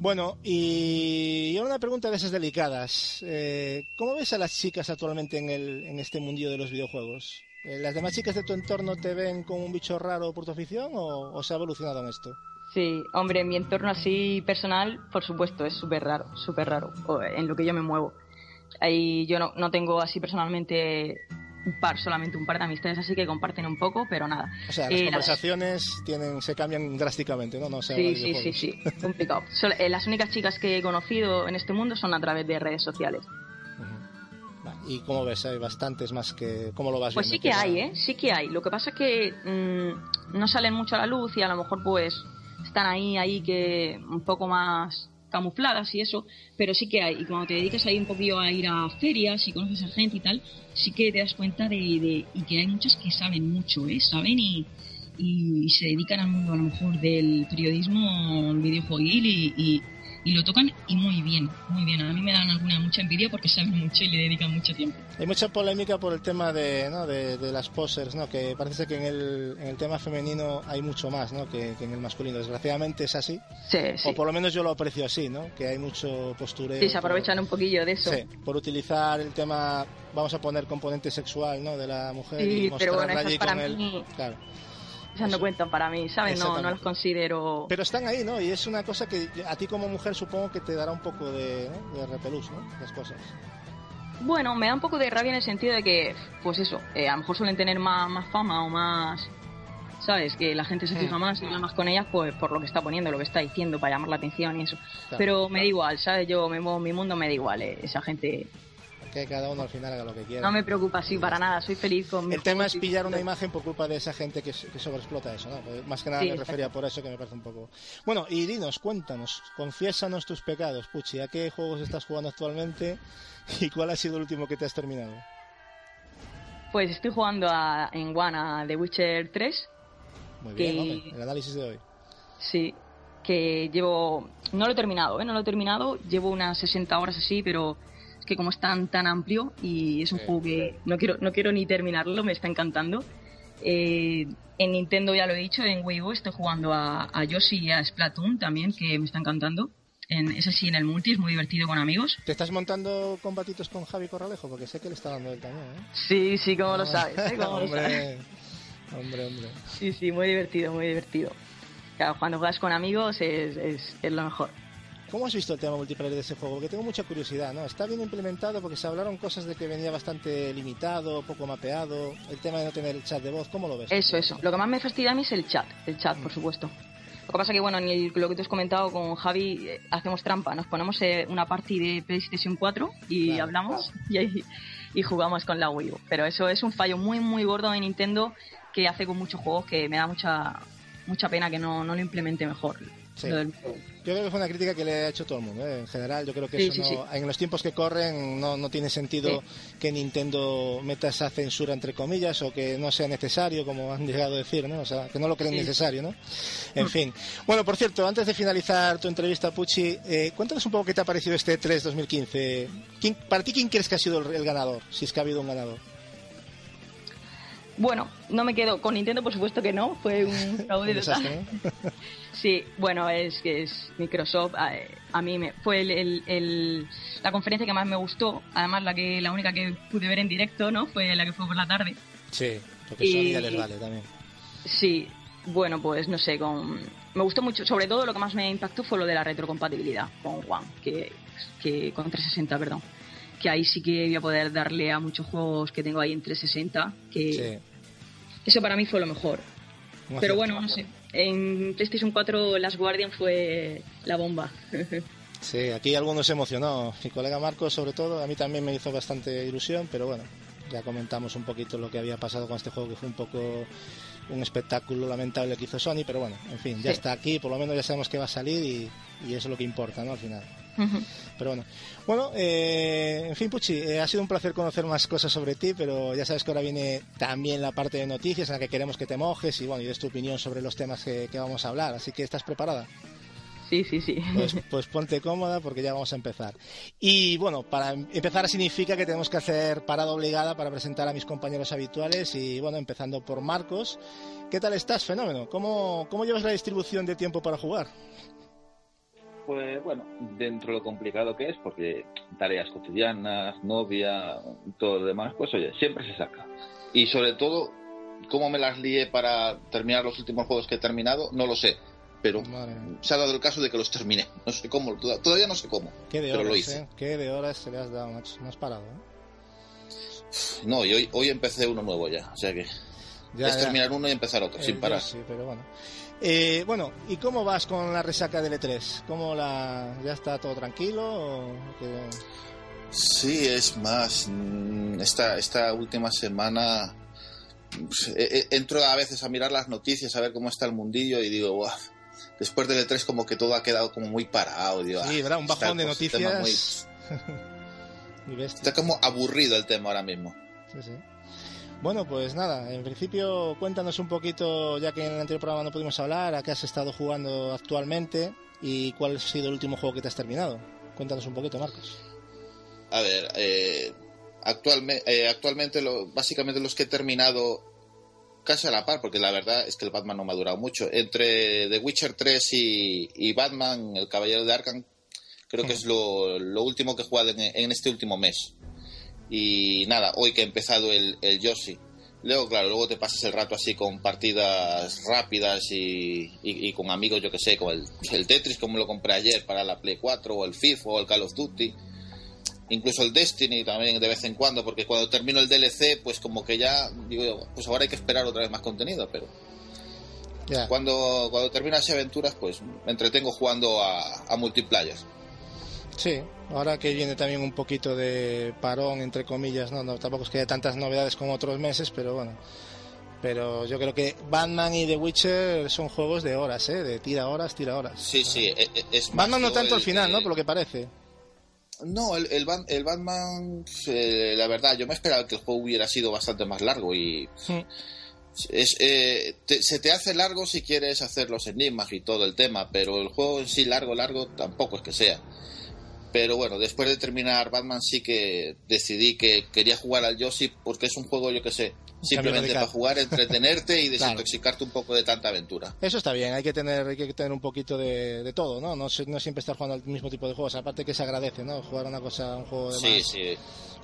Bueno, y ahora una pregunta de esas delicadas. Eh, ¿Cómo ves a las chicas actualmente en, el, en este mundillo de los videojuegos? Eh, ¿Las demás chicas de tu entorno te ven como un bicho raro por tu afición o, se ha evolucionado en esto? Sí, hombre, en mi entorno así personal, por supuesto, es súper raro, súper raro, en lo que yo me muevo. Ahí yo no, no tengo así personalmente un par, solamente un par de amistades así que comparten un poco, pero nada. O sea, las Eh, conversaciones tienen, se cambian drásticamente, ¿no? No se Sí, sí, sí, sí, [laughs] complicado. Sol- eh, las únicas chicas que he conocido en este mundo son a través de redes sociales. Vale, ¿Y cómo ves? Hay bastantes más que... ¿Cómo lo vas Pues sí que hay, ¿eh? Sí que hay. Lo que pasa es que mm, no salen mucho a la luz y a lo mejor pues están ahí, ahí que un poco más camufladas y eso, pero sí que hay. Y cuando te dedicas ahí un poquillo a ir a ferias y conoces a gente y tal, sí que te das cuenta de, de- y que hay muchas que saben mucho, ¿eh? Saben y, y, se dedican al mundo a lo mejor del periodismo videojueguil y, y, y lo tocan y muy bien, muy bien. A mí me dan alguna mucha envidia porque saben mucho y le dedican mucho tiempo. Hay mucha polémica por el tema de, ¿no? de, de las posers, ¿no? que parece que en el, en el tema femenino hay mucho más ¿no? que, que en el masculino. Desgraciadamente es así, Sí, sí. o por lo menos yo lo aprecio así, ¿no? que hay mucho postureo. Sí, se por- aprovechan un poquillo de eso. Sí, por utilizar el tema, vamos a poner componente sexual ¿no? de la mujer Sí, y pero bueno, allí para con el... mí- Claro. Esas no cuentan para mí, ¿sabes? No, no las considero. Pero están ahí, ¿no? Y es una cosa que a ti como mujer supongo que te dará un poco de, ¿no? de repelús, ¿no? Las cosas. Bueno, me da un poco de rabia en el sentido de que, pues eso, eh, a lo mejor suelen tener más, más fama o más. ¿Sabes? Que la gente se fija más y habla más con ellas pues por lo que está poniendo, lo que está diciendo, para llamar la atención y eso. Claro. Pero me da igual, ¿sabes? Yo me mi mundo, me da igual. eh, esa gente que cada uno al final haga lo que quiera. No me preocupa, sí, para nada, soy feliz con El tema es pillar una imagen por culpa de esa gente que, que sobreexplota eso, ¿no? Pues Más que nada Sí, me refería por eso que me parece un poco... Bueno, y dinos, cuéntanos, confiésanos tus pecados, Puchi, ¿a qué juegos estás jugando actualmente [laughs] y cuál ha sido el último que te has terminado? Pues estoy jugando a- en One a The Witcher 3, Muy bien, Que- hombre, el análisis de hoy. sí, que llevo... No lo he terminado, ¿eh? No lo he terminado, llevo unas 60 horas así, pero que como es tan, tan amplio y es un Sí. juego que no quiero, no quiero ni terminarlo, me está encantando. Eh, en Nintendo ya lo he dicho, en Wii U estoy jugando a, a Yoshi y a Splatoon también, que me está encantando. En, ese sí, en el multi es muy divertido con amigos. ¿Te estás montando combatitos con Javi Corralejo? Porque sé que le está dando el también, ¿eh? Sí, sí, como lo sabes, ¿eh? Cómo lo sabes. hombre, hombre, hombre. Sí, sí, muy divertido, muy divertido. Claro, cuando juegas con amigos es, es, es lo mejor. ¿Cómo has visto el tema multiplayer de ese juego? Porque tengo mucha curiosidad, ¿no? Está bien implementado porque se hablaron cosas de que venía bastante limitado, poco mapeado, el tema de no tener el chat de voz, ¿cómo lo ves? Eso, eso. Lo que más me fastidia a mí es el chat, el chat, por supuesto. Lo que pasa que, bueno, en el- lo que tú has comentado con Javi, eh, hacemos trampa. Nos ponemos eh, una party de PlayStation 4 y Claro, hablamos y, jugamos con la Wii U. Pero eso es un fallo muy, muy gordo de Nintendo que hace con muchos juegos que me da mucha mucha pena que no, no lo implemente mejor. Sí. Yo creo que fue una crítica que le ha hecho todo el mundo, ¿eh? en general. Yo creo que Sí, eso sí, no- en los tiempos que corren no, no tiene sentido que Nintendo meta esa censura entre comillas o que no sea necesario, como han llegado a decir, ¿no? O sea, que no lo creen necesario, ¿no? En fin. Bueno, por cierto, antes de finalizar tu entrevista, Pucci, eh, cuéntanos un poco qué te ha parecido este 3 2015. ¿Quién, ¿Para ti quién crees que ha sido el, el ganador? Si es que ha habido un ganador. Bueno, no me quedo con Nintendo, por supuesto que no. Fue un [laughs] fraude. [laughs] Sí, bueno, es que es Microsoft. A, a mí me, fue el, el- el- la conferencia que más me gustó. Además, la que la única que pude ver en directo, ¿no? Fue la que fue por la tarde. Sí, porque Y- ya les vale también. Sí, bueno, pues no sé, con me gustó mucho. Sobre todo, lo que más me impactó fue lo de la retrocompatibilidad con One, que, que con 360, perdón. Que ahí sí que voy a poder darle a muchos juegos que tengo ahí en 360. Que Sí. eso para mí fue lo mejor. Pero bueno, no sé. En PlayStation 4 Last Guardian fue la bomba. [laughs] Sí, aquí algunos se emocionó. Mi colega Marcos, sobre todo, a mí también me hizo bastante ilusión, pero bueno, ya comentamos un poquito lo que había pasado con este juego, que fue un poco un espectáculo lamentable que hizo Sony, pero bueno, en fin, ya Sí. está aquí, por lo menos ya sabemos que va a salir y, y eso es lo que importa, ¿no? Al final. Pero bueno, bueno, eh, en fin, Puchi, eh, ha sido un placer conocer más cosas sobre ti, pero ya sabes que ahora viene también la parte de noticias en la que queremos que te mojes y bueno, y des tu opinión sobre los temas que, que vamos a hablar, así que estás preparada. Sí, sí, sí. Pues, pues ponte cómoda porque ya vamos a empezar. Y bueno, para empezar significa que tenemos que hacer parada obligada para presentar a mis compañeros habituales y bueno, empezando por Marcos. ¿Qué tal estás, fenómeno? ¿Cómo, cómo llevas la distribución de tiempo para jugar? Pues bueno, dentro de lo complicado que es, porque tareas cotidianas, novia, todo lo demás, pues oye, siempre se saca. Y sobre todo, cómo me las lié para terminar los últimos juegos que he terminado, no lo sé. Pero Madre se ha dado el caso de que los terminé. No sé cómo, toda- todavía no sé cómo. ¿Qué de pero horas, lo hice. eh? ¿Qué de horas se le has dado, macho? No has parado, ¿eh? No, y hoy, hoy empecé uno nuevo ya. O sea que Ya, es ya. terminar uno y empezar otro, Eh, sin parar. Sí, pero bueno. Eh, bueno, ¿y cómo vas con la resaca del E3? ¿Cómo la... ¿Ya está todo tranquilo? Sí, es más, mm, esta, esta última semana pues, eh, eh, entro a veces a mirar las noticias, a ver cómo está el mundillo y digo, "Buah". después del E3 como que todo ha quedado como muy parado. Digo, Sí, "Ah, ¿verdad? Un bajón de noticias. Muy [laughs] está como aburrido el tema ahora mismo. Sí, sí. Bueno, pues nada, en principio cuéntanos un poquito, ya que en el anterior programa no pudimos hablar, a qué has estado jugando actualmente y cuál ha sido el último juego que te has terminado. Cuéntanos un poquito, Marcos. A ver, eh, actualmente, actualmente lo, básicamente los que he terminado casi a la par, porque la verdad es que el Batman no me ha durado mucho. Entre The Witcher 3 y, y Batman, El Caballero de Arkham, creo que es lo, lo último que he jugado en, en este último mes. Y nada, hoy que he empezado el, el Yoshi. Luego, claro, luego te pasas el rato así con partidas rápidas y, y- y con amigos, yo que sé, con el, el Tetris como lo compré ayer para la Play 4, o el FIFA, o el Call of Duty incluso el Destiny también de vez en cuando, porque cuando termino el DLC, pues como que ya digo, pues ahora hay que esperar otra vez más contenido, pero cuando, cuando termino así aventuras, pues me entretengo jugando a, a multiplayer. Sí, ahora que viene también un poquito de parón, entre comillas, no, no tampoco es que haya tantas novedades como otros meses, pero bueno. Pero yo creo que Batman y The Witcher son juegos de horas, ¿eh? De tira horas, tira horas. Sí, sí, e- e- es Batman no tanto el al final, ¿no? Por lo que parece. No, el, el, el Batman, eh, la verdad, yo me esperaba que el juego hubiera sido bastante más largo y Mm. es, eh, te- se te hace largo si quieres hacer los enigmas y todo el tema, pero el juego en sí largo, largo tampoco es que sea. Pero bueno, después de terminar Batman sí que decidí que quería jugar al Yoshi porque es un juego, yo que sé, simplemente para jugar, entretenerte y [laughs] Claro. desintoxicarte un poco de tanta aventura. Eso está bien, hay que tener, hay que tener un poquito de, de todo, ¿no? No, no siempre estar jugando al mismo tipo de juegos, aparte que se agradece, ¿no? Jugar una cosa, un juego de Sí, más. sí.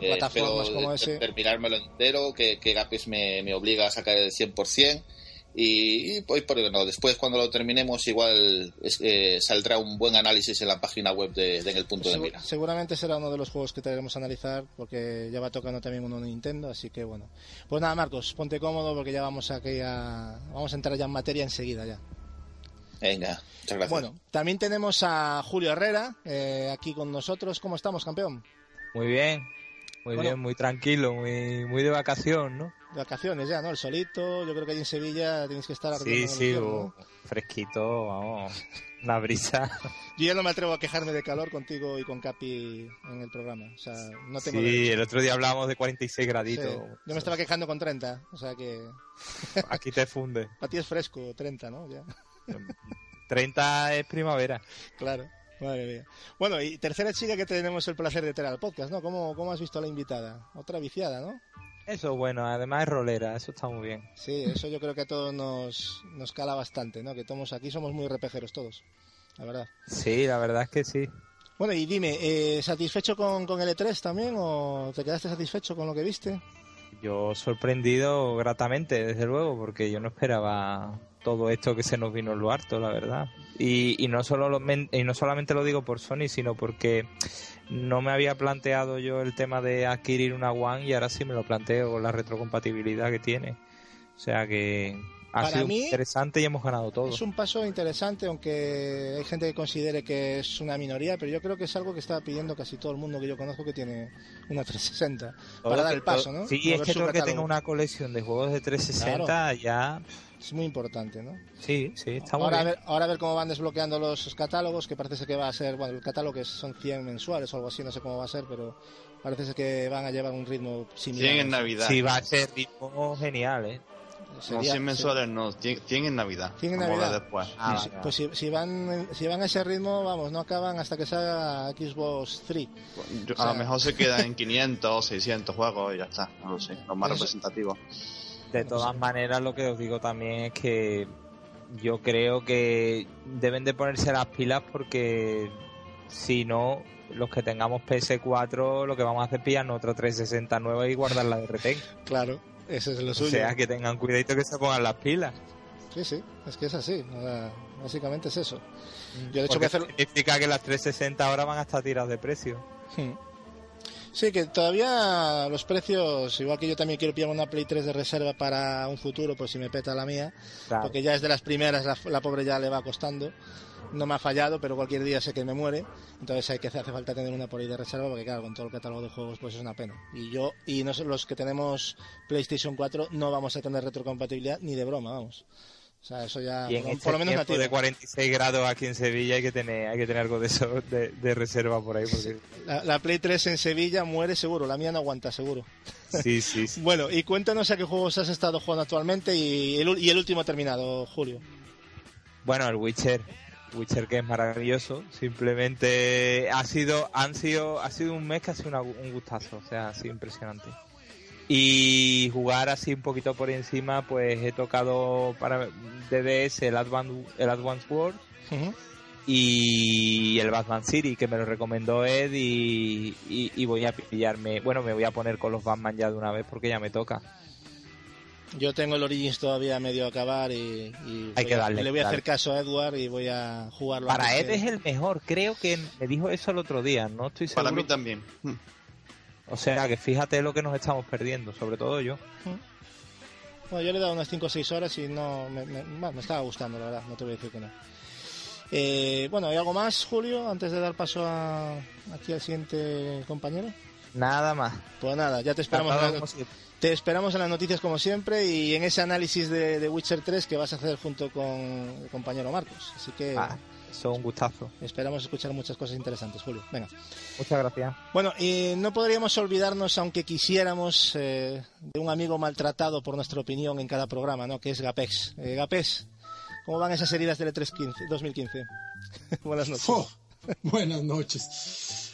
Eh, plataformas espero como ese. terminármelo entero, que, que Gapis me, me obliga a sacar el 100%. Y, y hoy por hoy no, después cuando lo terminemos igual es- eh, saldrá un buen análisis en la página web de, de En el punto de mira. Seguramente será uno de los juegos que traeremos a analizar porque ya va tocando también uno de Nintendo, así que bueno. Pues nada, Marcos, ponte cómodo porque ya vamos aquí a vamos a entrar ya en materia enseguida ya. Venga, muchas gracias. Bueno, también tenemos a Julio Herrera eh, aquí con nosotros. ¿Cómo estamos, campeón? Muy bien, muy Bueno. bien, muy tranquilo, muy, muy de vacación, ¿no? De vacaciones ya, ¿no? El solito, yo creo que ahí en Sevilla tenéis que estar Sí, sí, fresquito, vamos, una brisa. [laughs] Yo ya no me atrevo a quejarme de calor contigo y con Capi en el programa. O sea, no tengo Sí, el otro día hablábamos de 46 Sí. graditos. Yo me estaba quejando con 30, o sea que [laughs] Aquí te funde. [laughs] para ti es fresco, 30, ¿no? Ya. 30 es primavera. Claro, madre mía. Bueno, y tercera chica que tenemos el placer de tener al podcast, ¿no? ¿Cómo, cómo has visto a la invitada? Otra viciada, ¿no? Eso bueno, además es rolera, eso está muy bien. Sí, eso yo creo que a todos nos, nos cala bastante, ¿no? Que todos aquí somos muy repejeros todos, la verdad. Sí, la verdad es que sí. Bueno, y dime, eh, ¿satisfecho con, con el E3 también o te quedaste satisfecho con lo que viste? Yo sorprendido gratamente, desde luego, porque yo no esperaba todo esto que se nos vino en lo harto, la verdad. Y, y, no solo lo y no solamente lo digo por Sony, sino porque no me había planteado yo el tema de adquirir una One y ahora sí me lo planteo con la retrocompatibilidad que tiene. O sea que ha Para sido mí, interesante y hemos ganado todo. Es un paso interesante, aunque hay gente que considere que es una minoría, pero yo creo que es algo que está pidiendo casi todo el mundo que yo conozco que tiene una 360 Todo para dar el paso, ¿no? Sí, Mover es que todo que tenga una colección de juegos de 360 ya... Es muy importante, ¿no? Sí, sí, está muy Ahora a, ver, ahora a ver cómo van desbloqueando los catálogos, que parece que va a ser, bueno, el catálogo que son 100 mensuales o algo así, no sé cómo va a ser, pero parece que van a llevar un ritmo similar. 100 en Navidad. Sí, va a ser ritmo genial, ¿eh? No, Sería- 100 mensuales no, 100 100 en Navidad. 100 en Navidad. después. Ah, sí, pues si, si van si van a ese ritmo, vamos, no acaban hasta que salga Xbox 3. Yo- o sea- a lo mejor se quedan en 500 600 juegos y ya está. No lo sé, los más Eso- representativos. De todas maneras, lo que os digo también es que yo creo que deben de ponerse las pilas porque si no, los que tengamos PS4, lo que vamos a hacer es pillarnos otra 360 nueva y guardarla de retén. Claro, ese es lo O suyo. sea, que tengan cuidadito que se pongan las pilas. Sí, sí, es que es así. o sea, básicamente es eso. Yo, de hecho, voy a hacer- significa que las 360 ahora van a estar tiradas de precio. Sí, que todavía los precios, igual que yo también quiero pillar una Play 3 de reserva para un futuro, por si me peta la mía, Claro. porque ya es de las primeras, la, la pobre ya le va costando. No me ha fallado, pero cualquier día sé que me muere. Entonces hay que hace falta tener una por ahí de reserva, porque claro, con todo el catálogo de juegos, pues es una pena. Y yo, y no, los que tenemos PlayStation 4, no vamos a tener retrocompatibilidad ni de broma, vamos. O sea, eso ya, y en por, este por lo menos nativo. de 46 grados aquí en Sevilla hay que tener hay que tener algo de eso de, de reserva por ahí porque [laughs] La, la Play 3 en Sevilla muere seguro, la mía no aguanta seguro. sí sí, [laughs] sí. Bueno, y cuéntanos a qué juegos has estado jugando actualmente y el, y el último terminado, Julio. Bueno, el Witcher, Witcher que es maravilloso, simplemente ha sido, han sido, ha sido un mes que ha sido una- un gustazo, o sea, ha sido impresionante. Y jugar así un poquito por encima, pues he tocado para DDS el Advance, el Advance Wars y el Batman City, que me lo recomendó Ed y, y, y voy a pillarme, bueno, me voy a poner con los Batman ya de una vez porque ya me toca. Yo tengo el Origins todavía a medio acabar y, y Hay que a- darle, le voy a dale. hacer caso a Edward y voy a jugarlo. Para Ed que- es el mejor, creo que me dijo eso el otro día, no estoy seguro. Para mí también. O sea, que fíjate lo que nos estamos perdiendo, sobre todo yo. Bueno, yo le he dado unas 5 o 6 horas y no me, me- bueno, me estaba gustando, la verdad, no te voy a decir que no. Eh, bueno, ¿hay algo más, Julio, antes de dar paso a, aquí al siguiente compañero? Nada más. Pues nada, ya te esperamos, en siempre. te esperamos en las noticias como siempre y en ese análisis de, de Witcher 3 que vas a hacer junto con el compañero Marcos. Así que Ah, es un gustazo. esperamos escuchar muchas cosas interesantes, Julio. Venga. Muchas gracias. Bueno, y no podríamos olvidarnos, aunque quisiéramos, eh, de un amigo maltratado por nuestra opinión en cada programa, ¿no? Que es Gapex. Eh, Gapex, ¿cómo van esas heridas del E3 2015? Buenas noches. Oh, buenas noches.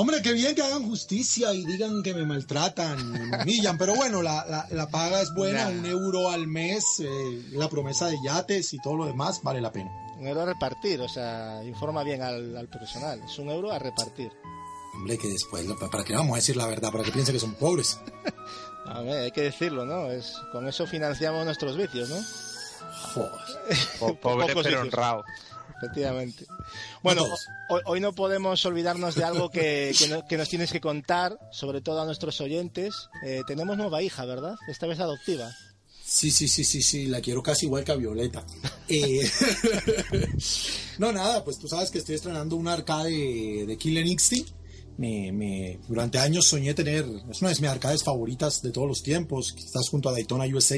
Hombre, qué bien que hagan justicia y digan que me maltratan, me humillan, pero bueno, la, la- la paga es buena, Nah. un euro al mes, eh, la promesa de yates y todo lo demás vale la pena. Un euro a repartir, o sea, informa bien al, al personal. Es un euro a repartir. Hombre, que después, ¿para qué vamos a decir la verdad? Para que piensen que son pobres. [laughs] A ver, hay que decirlo, ¿no? Es, con eso financiamos nuestros vicios, ¿no? Joder. Po- Pobre [laughs] pero vicios. honrado. Efectivamente. Bueno, hoy, hoy no podemos olvidarnos de algo que, que no- que nos tienes que contar, sobre todo a nuestros oyentes. Eh, tenemos nueva hija, ¿verdad? Esta vez adoptiva. Sí, sí, sí, sí, sí, la quiero casi igual que a Violeta. Eh, [laughs] no, nada, pues tú sabes que estoy estrenando un arcade de Killer Instinct. Me, me- durante años soñé tener, es una de mis arcades favoritas de todos los tiempos, quizás junto a Daytona USA,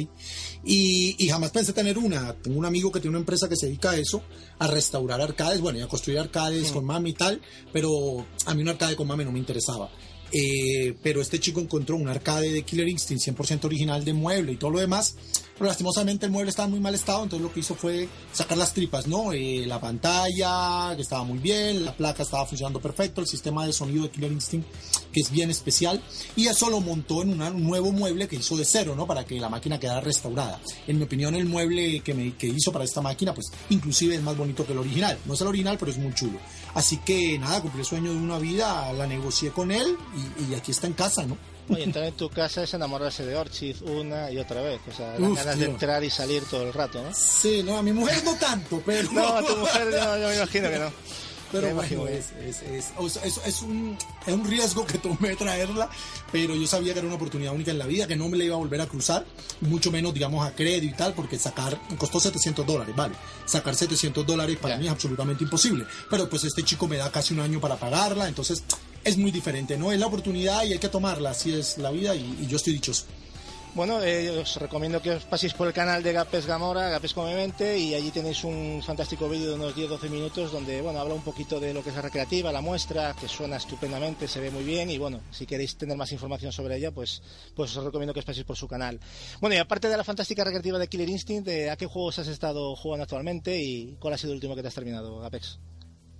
y, y jamás pensé tener una. Tengo un amigo que tiene una empresa que se dedica a eso, a restaurar arcades, bueno, y a construir arcades con mami y tal, pero a mí un arcade con mami no me interesaba. Eh, pero este chico encontró un arcade de Killer Instinct 100% original de mueble y todo lo demás. Pero lastimosamente el mueble estaba en muy mal estado, entonces lo que hizo fue sacar las tripas, ¿no? Eh, la pantalla, que estaba muy bien, la placa estaba funcionando perfecto, el sistema de sonido de Killer Instinct, que es bien especial, y eso lo montó en un nuevo mueble que hizo de cero, ¿no? Para que la máquina quedara restaurada. En mi opinión, el mueble que, me, que hizo para esta máquina, pues inclusive es más bonito que el original. No es el original, pero es muy chulo. Así que nada, cumplí el sueño de una vida, la negocié con él y, y aquí está en casa, ¿no? Oye, entrar en tu casa es enamorarse de Orchid una y otra vez. O sea, las Uf, ganas de entrar y salir todo el rato, ¿no? Sí, no, a mi mujer no tanto, pero... No, a tu mujer yo, yo me imagino que no. Pero bueno, es, es, es, es- es un, es un riesgo que tomé traerla, pero yo sabía que era una oportunidad única en la vida, que no me la iba a volver a cruzar, mucho menos, digamos, a crédito y tal, porque sacar, costó 700 dólares, ¿vale? Sacar 700 dólares para mí es absolutamente imposible, pero pues este chico me da casi un año para pagarla, entonces es muy diferente, ¿no? Es la oportunidad y hay que tomarla, así es la vida y, y yo estoy dichoso. Bueno, eh, os recomiendo que os paséis por el canal de Gapes Gamora, Gapes Come Mente, y allí tenéis un fantástico vídeo de unos 10-12 minutos donde, bueno, habla un poquito de lo que es la recreativa, la muestra, que suena estupendamente, se ve muy bien, y bueno, si queréis tener más información sobre ella, pues, pues os recomiendo que os paséis por su canal. Bueno, y aparte de la fantástica recreativa de Killer Instinct, eh, ¿a qué juegos has estado jugando actualmente y cuál ha sido el último que te has terminado, Gapex?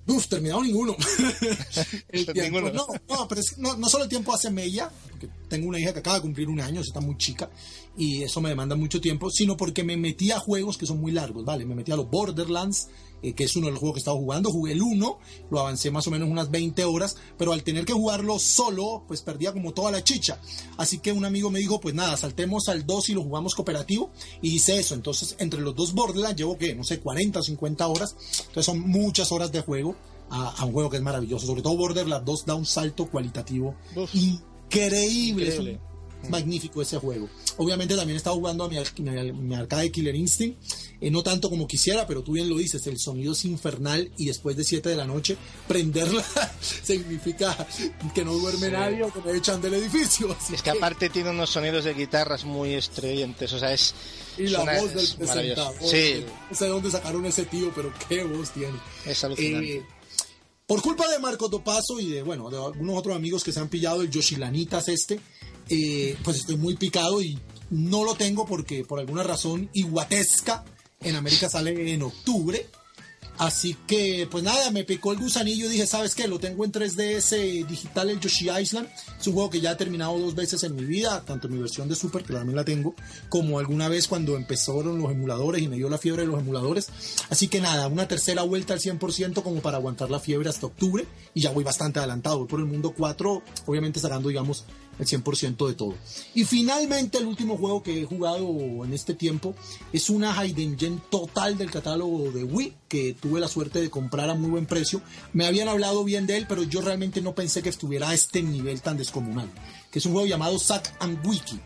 Uf, terminado ninguno. [laughs] El tiempo- Ninguno. No, no, pero es que no, no solo el tiempo hace mella, porque tengo una hija que acaba de cumplir un año, está muy chica, y eso me demanda mucho tiempo, sino porque me metí a juegos que son muy largos, ¿vale? Me metí a los Borderlands, eh, que es uno de los juegos que he estado jugando, jugué el 1, lo avancé más o menos unas 20 horas, pero al tener que jugarlo solo, pues perdía como toda la chicha. Así que un amigo me dijo, pues nada, saltemos al 2 y lo jugamos cooperativo, y hice eso. Entonces, entre los dos Borderlands llevo, que No sé, 40 o 50 horas, entonces son muchas horas de juego a, a un juego que es maravilloso. Sobre todo Borderlands 2 da un salto cualitativo Uf. increíble. Increíble. Magnífico ese juego. Obviamente también he estado jugando a mi, mi- mi arcade Killer Instinct, eh, no tanto como quisiera, pero tú bien lo dices, el sonido es infernal y después de 7 de la noche prenderla [laughs] significa que no duerme nadie o que me echan del edificio. así Es que aparte tiene unos sonidos de guitarras muy estridentes, o sea, es... y la suena- voz del presentador. Sí, No sé de dónde sacaron ese tío, pero qué voz tiene. es alucinante. Eh, por culpa de Marcos Dopazo y de, bueno, de algunos otros amigos que se han pillado el Yoshilanitas este, eh, pues estoy muy picado y no lo tengo porque por alguna razón iguatesca en América sale en octubre. Así que, pues nada, me picó el gusanillo y dije, ¿sabes qué? Lo tengo en 3DS digital, el Yoshi Island. Es un juego que ya he terminado dos veces en mi vida, tanto en mi versión de Super, que también la tengo, como alguna vez cuando empezaron los emuladores y me dio la fiebre de los emuladores. Así que nada, una tercera vuelta al 100% como para aguantar la fiebre hasta octubre. Y ya voy bastante adelantado, voy por el mundo 4, obviamente sacando, digamos, el 100% de todo. Y finalmente el último juego que he jugado en este tiempo es una Hidden Gem total del catálogo de Wii que tuve la suerte de comprar a muy buen precio. Me habían hablado bien de él, pero yo realmente no pensé que estuviera a este nivel tan descomunal. Que es un juego llamado Zack and Wiki.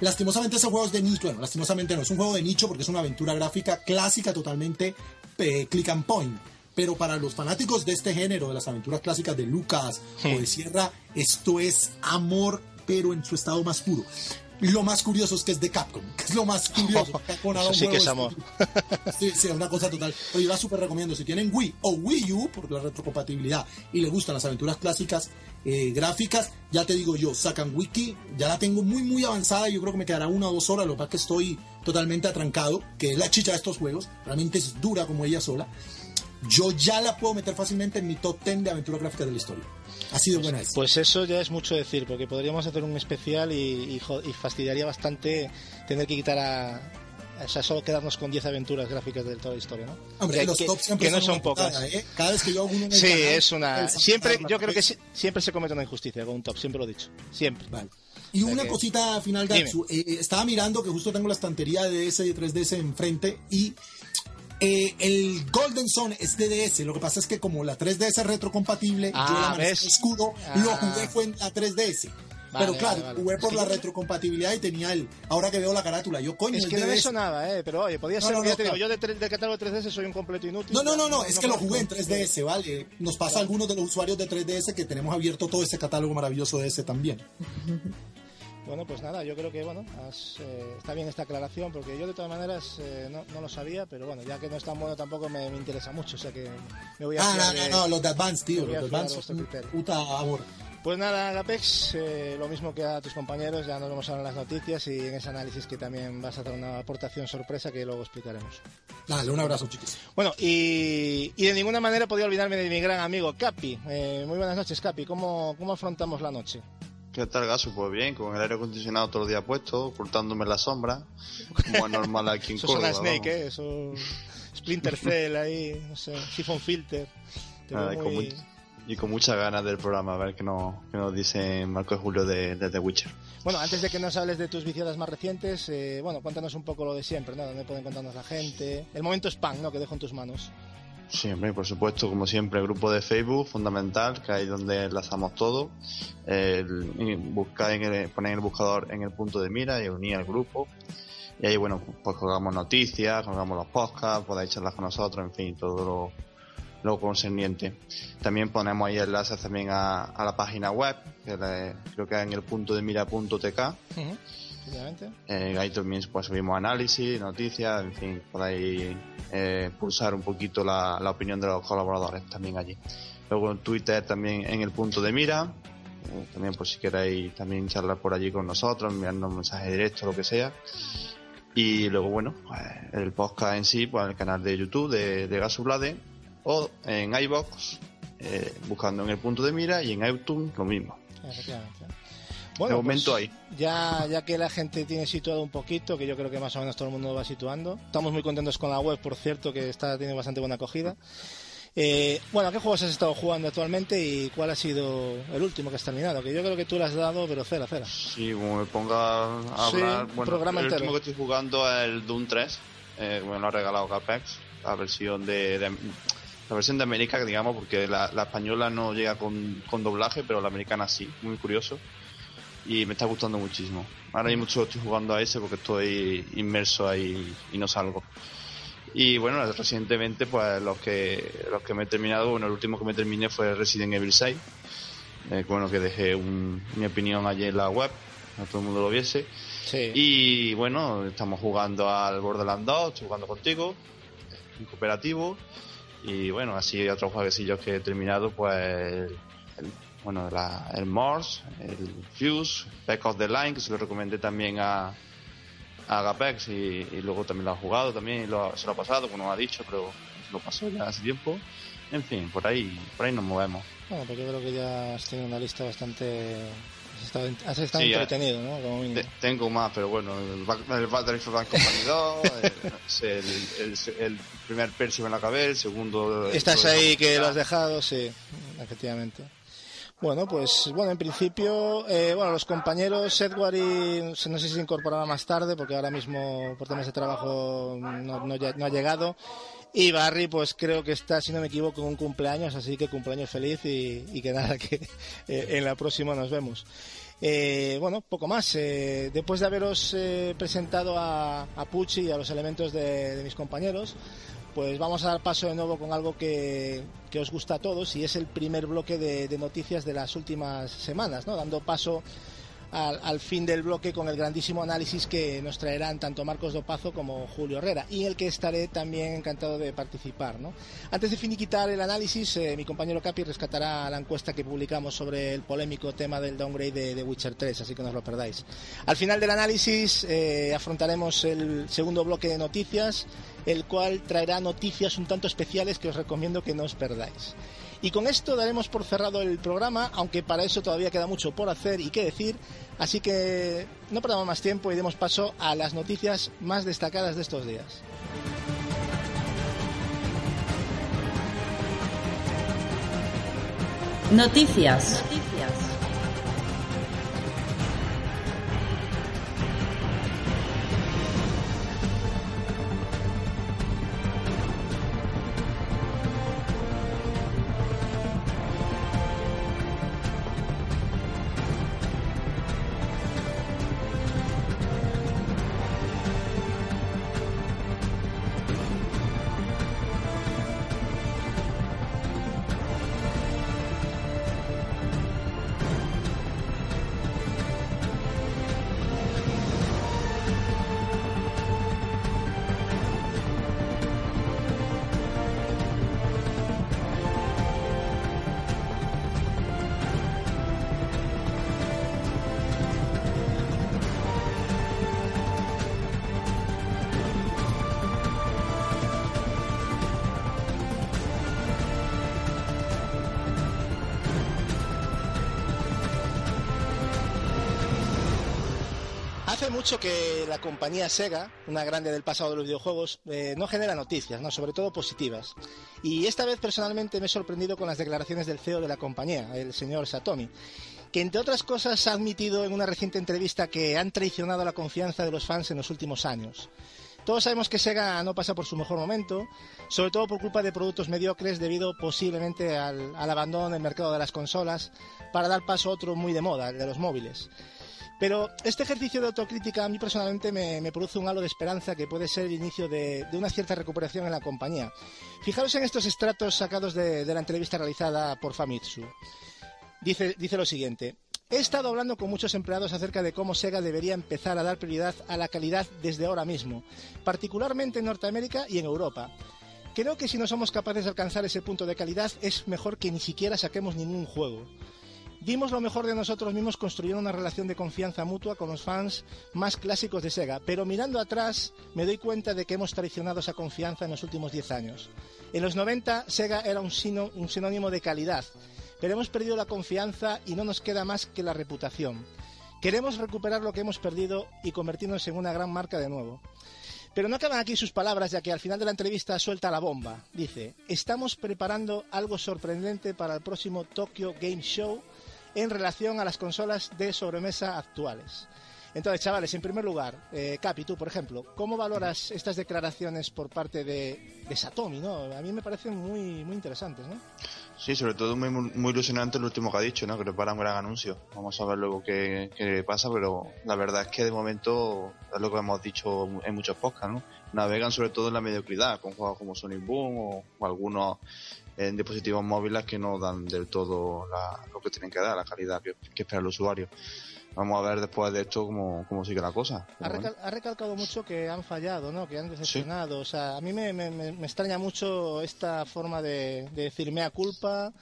Lastimosamente ese juego es de nicho, bueno, lastimosamente no, es un juego de nicho porque es una aventura gráfica clásica totalmente eh, click and point. Pero para los fanáticos de este género, de las aventuras clásicas de Lucas o de Sierra, esto es amor, pero en su estado más puro. Lo más curioso es que es de Capcom, que es lo más curioso. [laughs] Capcom Eso sí que es amor. Sí, sí, una cosa total. Pero yo la súper recomiendo. Si tienen Wii o Wii U, por la retrocompatibilidad, y les gustan las aventuras clásicas eh, gráficas, ya te digo yo, sacan Wiki. Ya la tengo muy, muy avanzada. Yo creo que me quedará una o dos horas. Lo que pasa es que estoy totalmente atrancado, que es la chicha de estos juegos. Realmente es dura como ella sola. Yo ya la puedo meter fácilmente en mi top 10 de aventuras gráficas de la historia. Así de buena es. Pues eso ya es mucho decir, porque podríamos hacer un especial y, y y fastidiaría bastante tener que quitar a. O sea, solo quedarnos con 10 aventuras gráficas de toda la historia, ¿no? Hombre, que, los que- tops siempre que no son pocas. ¿eh? Cada vez que yo hago uno Sí, es una. Siempre, yo creo que si- siempre se comete una injusticia con un top, siempre lo he dicho. Siempre. Vale. Y O sea una que- cosita final. Gatsu. Eh, estaba mirando que justo tengo la estantería de DS y 3DS enfrente y eh, el Golden Sun es DDS. Lo que pasa es que como la 3DS es retrocompatible, Ah, yo amanecer ¿ves? oscuro Ah. lo jugué fue en la 3DS. Vale, Pero claro, vale, vale. jugué por Es la que- retrocompatibilidad y tenía el. Ahora que veo la carátula, yo coño. Es que no me sonaba, ¿eh? Pero oye, podía No, ser. no, ya no, te digo, yo de del catálogo 3DS soy un completo inútil. No, no, no, no, es que lo jugué en 3DS, ¿vale? Nos pasa a algunos de los usuarios de 3DS que tenemos abierto todo ese catálogo maravilloso de ese también. [laughs] Bueno, pues nada, yo creo que bueno, has, eh, está bien esta aclaración porque yo de todas maneras eh, no, no lo sabía, pero bueno, ya que no es tan bueno tampoco me, me interesa mucho, o sea que me voy a Ah, no, de- no, no, los de Advance, tío, los de Advance son puta amor. Pues nada, Gapex, eh, lo mismo que a tus compañeros, ya nos vemos ahora en las noticias y en ese análisis que también vas a hacer una aportación sorpresa que luego explicaremos. Dale, un abrazo, chicos. Bueno, y, y de ninguna manera podía olvidarme de mi gran amigo Capi. Eh, muy buenas noches, Capi. ¿Cómo, ¿Cómo afrontamos la noche? ¿Qué tal, Gaso? Pues bien, con el aire acondicionado todo el día puesto, ocultándome la sombra, como es normal aquí en [laughs] Eso Córdoba. a Snake. ¿eh? Eso... Splinter Cell ahí, no sé, Siphon Filter. Nada, y, con muy- mu- y con muchas ganas del programa, a ver qué nos, qué nos dice Marco y Julio de, de The Witcher. Bueno, antes de que nos hables de tus viciadas más recientes, eh, bueno, cuéntanos un poco lo de siempre, ¿no? ¿Dónde pueden contarnos la gente? El momento spam, ¿no? Que dejo en tus manos. Sí, hombre, por supuesto, como siempre, el grupo de Facebook, fundamental, que ahí es donde enlazamos todo. El, buscar en el, poner el buscador en el punto de mira y unir al grupo. Y ahí, bueno, pues colgamos noticias, colgamos los podcasts, podéis charlar con nosotros, en fin, todo lo, lo concerniente. También ponemos ahí enlaces también a, a la página web, que le- creo que es en el punto de mira.tk. Ujú, efectivamente. Eh, ahí también pues, subimos análisis, noticias, en fin, podéis eh, pulsar un poquito la, la opinión de los colaboradores también allí. Luego en Twitter también en el punto de mira, eh, también por si queréis también charlar por allí con nosotros, enviarnos un mensaje directo, lo que sea. Y luego, bueno, pues, el podcast en sí, pues el canal de YouTube de, de Gasublade o en iBox, eh, buscando en el punto de mira y en iTunes lo mismo. Efectivamente. De momento pues, ahí. Ya, ya que la gente tiene situado un poquito, que yo creo que más o menos todo el mundo lo va situando. Estamos muy contentos con la web, por cierto, que está tiene bastante buena acogida. Eh, bueno, ¿a qué juegos has estado jugando actualmente y cuál ha sido el último que has terminado? Que yo creo que tú le has dado, pero cera, cera. Sí, como me ponga a Sí, hablar. bueno, programa el entero. último que estoy jugando es el Doom 3. Eh, me lo ha regalado Capex. La versión de, de- la versión de América, que digamos, porque la, la española no llega con, con doblaje, pero la americana sí. Muy curioso. Y me está gustando muchísimo. Ahora mismo solo estoy jugando a ese porque estoy inmerso ahí y no salgo. Y bueno, recientemente, pues los que, los que me he terminado, bueno, el último que me terminé fue Resident Evil 6. Eh, bueno, que dejé un- mi opinión allí en la web, a todo el mundo lo viese. Sí. Y bueno, estamos jugando al Borderlands 2, estoy jugando contigo, en cooperativo. Y bueno, así otros jueguecillos que he terminado, pues bueno, la- el Morse, el Fuse, Back of the Line, que se lo recomendé también a, a Agapex y, y luego también lo ha jugado también, lo, se lo ha pasado, como ha dicho, pero se lo pasó ya hace tiempo. En fin, por ahí, por ahí nos movemos. Bueno, pues yo creo que ya has tenido una lista bastante... Has estado, has estado Sí, entretenido, ¿no? Como. Te- tengo más, pero bueno, el, el Battlefield Bad Company 2, eh, es el, el- el primer Percy me lo acabé, el segundo... Estás ahí que lo has dejado, sí, efectivamente. Bueno, pues bueno, en principio, eh, bueno, los compañeros Edward y no sé si se incorporará más tarde porque ahora mismo por temas de trabajo no, no, no ha llegado. Y Barry, pues creo que está, si no me equivoco, en un cumpleaños, así que cumpleaños feliz y, que nada, [laughs] que eh, en la próxima nos vemos. Eh, bueno, poco más. Eh, después de haberos eh, presentado a, Pucci y a los elementos de mis compañeros, pues vamos a dar paso de nuevo con algo que, que os gusta a todos y es el primer bloque de, de noticias de las últimas semanas, ¿no? dando paso al, fin del bloque con el grandísimo análisis que nos traerán tanto Marcos Dopazo como Julio Herrera y en el que estaré también encantado de participar. Antes de finiquitar el análisis, eh, mi compañero Capi rescatará la encuesta que publicamos sobre el polémico tema del downgrade de, de Witcher 3, así que no os lo perdáis. Al final del análisis eh, afrontaremos el segundo bloque de noticias, el cual traerá noticias un tanto especiales que os recomiendo que no os perdáis. Y con esto daremos por cerrado el programa, aunque para eso todavía queda mucho por hacer y que decir, así que no perdamos más tiempo y demos paso a las noticias más destacadas de estos días. Noticias. Hace mucho que la compañía Sega, una grande del pasado de los videojuegos, eh, no genera noticias, ¿no? sobre todo positivas. Y esta vez personalmente me he sorprendido con las declaraciones del CEO de la compañía, el señor Satomi, que entre otras cosas ha admitido en una reciente entrevista que han traicionado la confianza de los fans en los últimos años. Todos sabemos que Sega no pasa por su mejor momento, sobre todo por culpa de productos mediocres debido posiblemente al, al abandono del mercado de las consolas para dar paso a otro muy de moda, el de los móviles. Pero este ejercicio de autocrítica a mí personalmente me, produce un halo de esperanza que puede ser el inicio de, una cierta recuperación en la compañía. Fijaros en estos estratos sacados de, de la entrevista realizada por Famitsu. Dice, dice lo siguiente. He estado hablando con muchos empleados acerca de cómo Sega debería empezar a dar prioridad a la calidad desde ahora mismo, particularmente en Norteamérica y en Europa. Creo que si no somos capaces de alcanzar ese punto de calidad es mejor que ni siquiera saquemos ningún juego. Dimos lo mejor de nosotros mismos construyendo una relación de confianza mutua con los fans más clásicos de Sega, pero mirando atrás me doy cuenta de que hemos traicionado esa confianza en los últimos 10 años. En los 90 Sega era un, sino, sinónimo de calidad, pero hemos perdido la confianza y no nos queda más que la reputación. Queremos recuperar lo que hemos perdido y convertirnos en una gran marca de nuevo. Pero no acaban aquí sus palabras, ya que al final de la entrevista suelta la bomba. Dice, estamos preparando algo sorprendente para el próximo Tokyo Game Show en relación a las consolas de sobremesa actuales. Entonces, chavales, en primer lugar, eh, Capi, tú, por ejemplo, ¿cómo valoras estas declaraciones por parte de, de Satomi? ¿no? A mí me parecen muy, muy interesantes, ¿no? Sí, sobre todo muy, muy ilusionante el último que ha dicho, ¿no? Que prepara un gran anuncio. Vamos a ver luego qué, qué, pasa, pero la verdad es que de momento es lo que hemos dicho en muchos podcasts, ¿no? Navegan sobre todo en la mediocridad, con juegos como Sonic Boom o, o algunos en dispositivos móviles que no dan del todo la, lo que tienen que dar, la calidad que, que espera el usuario. Vamos a ver después de esto cómo, cómo sigue la cosa. Ha, recal, ha, recalcado mucho que han fallado, ¿no? que han decepcionado. Sí. O sea, a mí me, me, me, extraña mucho esta forma de, de decir mea culpa.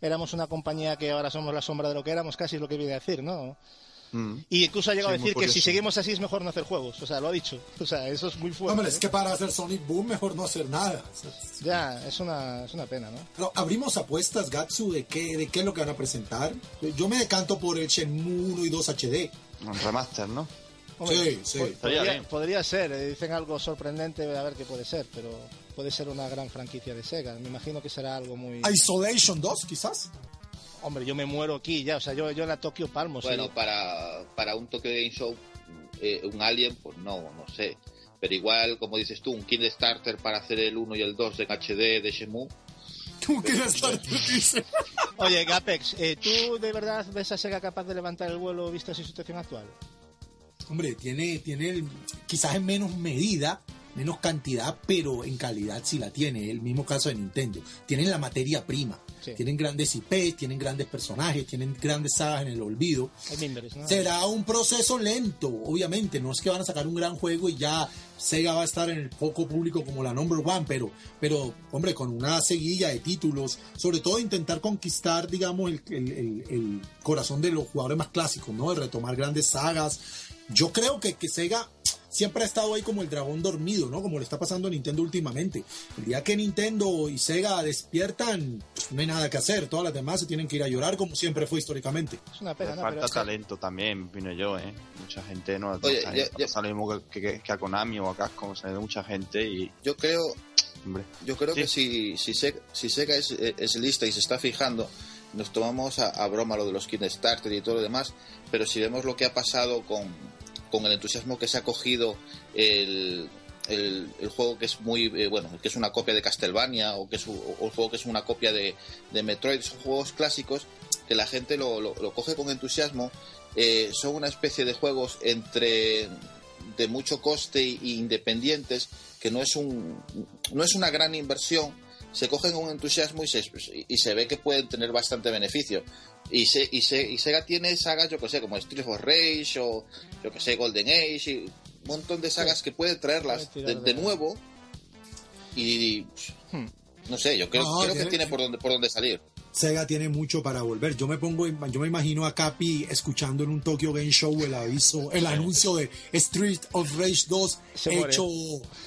Éramos una compañía que ahora somos la sombra de lo que éramos, casi es lo que viene a decir, ¿no? Mm. Y incluso ha llegado sí, a decir que si seguimos así es mejor no hacer juegos. O sea, lo ha dicho. O sea, eso es muy fuerte. Hombre, es que para hacer Sonic Boom mejor no hacer nada. O sea, ya, es una, es una pena, ¿no? Pero abrimos apuestas, Gatsu, de qué, de qué es lo que van a presentar. Yo me decanto por el Shenmue 1 y 2 HD. Un remaster, ¿no? Hombre, sí, sí. Podría, podría, ser, eh, dicen algo sorprendente, a ver qué puede ser, pero puede ser una gran franquicia de Sega. Me imagino que será algo muy. Isolation 2, quizás. Hombre, yo me muero aquí ya, o sea, yo, yo la Tokyo Palmo. Bueno, ¿sí? para, para un Tokyo Game Show, eh, un Alien, pues no, no sé. Pero igual, como dices tú, un Kickstarter para hacer el 1 y el 2 en HD de Shemu. ¿Tú quieres estar dice? [laughs] Oye, Gapex, eh, ¿tú de verdad ves a Sega capaz de levantar el vuelo vista su situación actual? Hombre, tiene, tiene el- quizás en menos medida, menos cantidad, pero en calidad sí la tiene. El mismo caso de Nintendo. Tienen la materia prima. Sí. Tienen grandes IPs, tienen grandes personajes, tienen grandes sagas en el olvido. Hay mimbres, ¿no? Será un proceso lento, obviamente. No es que van a sacar un gran juego y ya Sega va a estar en el foco público como la number one, pero, pero hombre, con una seguilla de títulos, sobre todo intentar conquistar, digamos, el, el- el- el corazón de los jugadores más clásicos, ¿no? De retomar grandes sagas. Yo creo que, que Sega siempre ha estado ahí como el dragón dormido, ¿no? Como le está pasando a Nintendo últimamente. El día que Nintendo y Sega despiertan, no hay nada que hacer. Todas las demás se tienen que ir a llorar como siempre fue históricamente. Es una pena, ¿no? falta Pero- talento también, opino yo, ¿eh? Mucha gente no, Oye, ya- ya- pasa lo mismo que, que- que a Konami o a Capcom, sale mucha gente y, Yo creo, hombre, yo creo Sí. que si, si, Sega, si Sega es, es lista y se está fijando, nos tomamos a, a broma lo de los Kickstarter y todo lo demás, pero si vemos lo que ha pasado con, con el entusiasmo que se ha cogido el, el, juego que es muy eh, bueno, que es una copia de Castlevania o que es o el juego que es una copia de, de Metroid, son juegos clásicos que la gente lo, lo, lo coge con entusiasmo, eh, son una especie de juegos entre de mucho coste e independientes que no es un no es una gran inversión se cogen con entusiasmo y se, y se ve que pueden tener bastante beneficio y se, y, se, y Sega tiene sagas yo que sé como Street of Rage o yo que sé Golden Age y un montón de sagas que puede traerlas de, nuevo y Hmm. no sé yo creo, No, creo que tiene- por donde por donde salir. Sega tiene mucho para volver. Yo me pongo, yo me imagino a Capi escuchando en un Tokyo Game Show el aviso, el anuncio de Street of Rage 2 Se muere. hecho,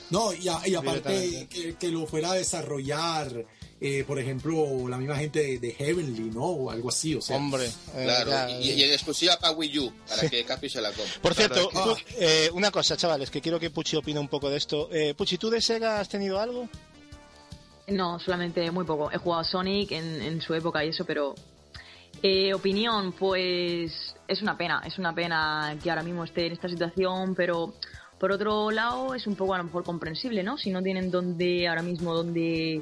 no, y, a- y aparte que lo fuera a desarrollar, eh, por ejemplo, la misma gente de, de Heavenly, ¿no? O algo así, o sea. Hombre, eh, claro ya, y, y en exclusiva para Wii U para que Capi se la compre Por cierto, Claro, eh, una cosa, chavales, que quiero que Puchi opine un poco de esto. Eh, Puchi, ¿tú de Sega has tenido algo? No, solamente muy poco. He jugado a Sonic en, en su época y eso, pero eh, opinión, pues es una pena. Es una pena que ahora mismo esté en esta situación, pero por otro lado es un poco a lo mejor comprensible, ¿no? Si no tienen donde ahora mismo donde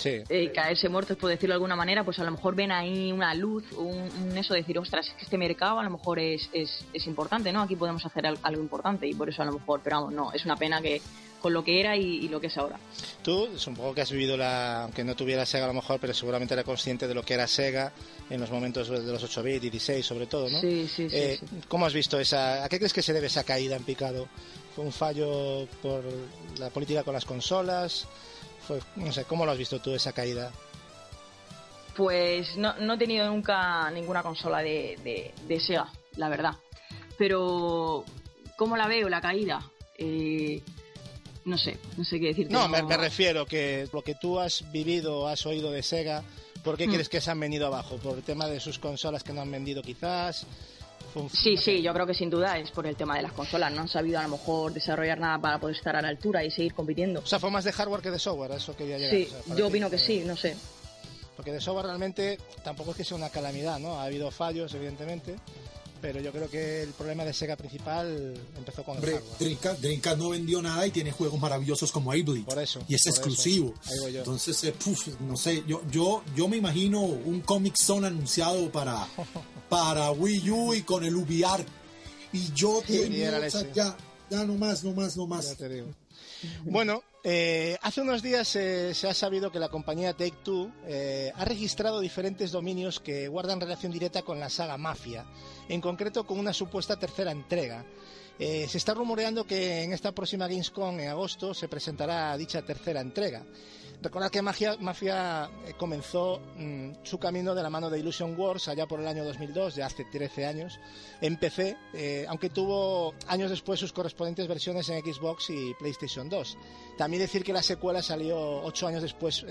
Sí. eh, caerse muertos, por decirlo de alguna manera, pues a lo mejor ven ahí una luz, un, un eso de decir, ostras, es que este mercado a lo mejor es, es, es importante, ¿no? Aquí podemos hacer al- algo importante y por eso a lo mejor, pero vamos, no, es una pena que con lo que era y, y lo que es ahora. Tú, supongo que has vivido la, aunque no tuviera Sega a lo mejor, pero seguramente era consciente de lo que era Sega en los momentos de los 8 bits, 16 sobre todo, ¿no? Sí, sí, sí, Eh, sí. ¿Cómo has visto esa, a qué crees que se debe esa caída en picado? ¿Fue un fallo por la política con las consolas? No sé, ¿cómo lo has visto tú esa caída? Pues no, no he tenido nunca ninguna consola de, de, de Sega, la verdad. Pero, ¿cómo la veo, la caída? Eh, no sé, no sé qué decirte. No, me, me refiero que lo que tú has vivido, has oído de Sega, ¿por qué Hmm. crees que se han venido abajo? ¿Por el tema de sus consolas que no han vendido quizás? Sí, sí, yo creo que sin duda es por el tema de las consolas. No han sabido a lo mejor desarrollar nada para poder estar a la altura y seguir compitiendo. O sea, fue más de hardware que de software, eso quería llegar. Sí, O sea, para yo ti, opino que sí, no sé. Porque de software realmente tampoco es que sea una calamidad, ¿no? Ha habido fallos, evidentemente, pero yo creo que el problema de Sega principal empezó con el Hombre, hardware. Dreamcast, Dreamcast no vendió nada y tiene juegos maravillosos como Ableton. Por eso, Y es exclusivo. Entonces, eh, puf, no sé, yo, yo, yo me imagino un Comic Zone anunciado para, [laughs] para Wii U y con el UbiArt. Y yo, o sea, leche. ya, ya no más, no más, no Ya te digo. Bueno, eh, hace unos días se ha sabido que la compañía Take Two eh, ha registrado diferentes dominios que guardan relación directa con la saga Mafia, en concreto con una supuesta tercera entrega. Eh, se está rumoreando que en esta próxima Gamescom en agosto se presentará dicha tercera entrega. Recordad que Mafia eh, comenzó mm, su camino de la mano de Illusion Wars allá por el año 2002, ya hace 13 años, en PC, eh, aunque tuvo años después sus correspondientes versiones en Xbox y PlayStation 2. También decir que la secuela salió 8 años después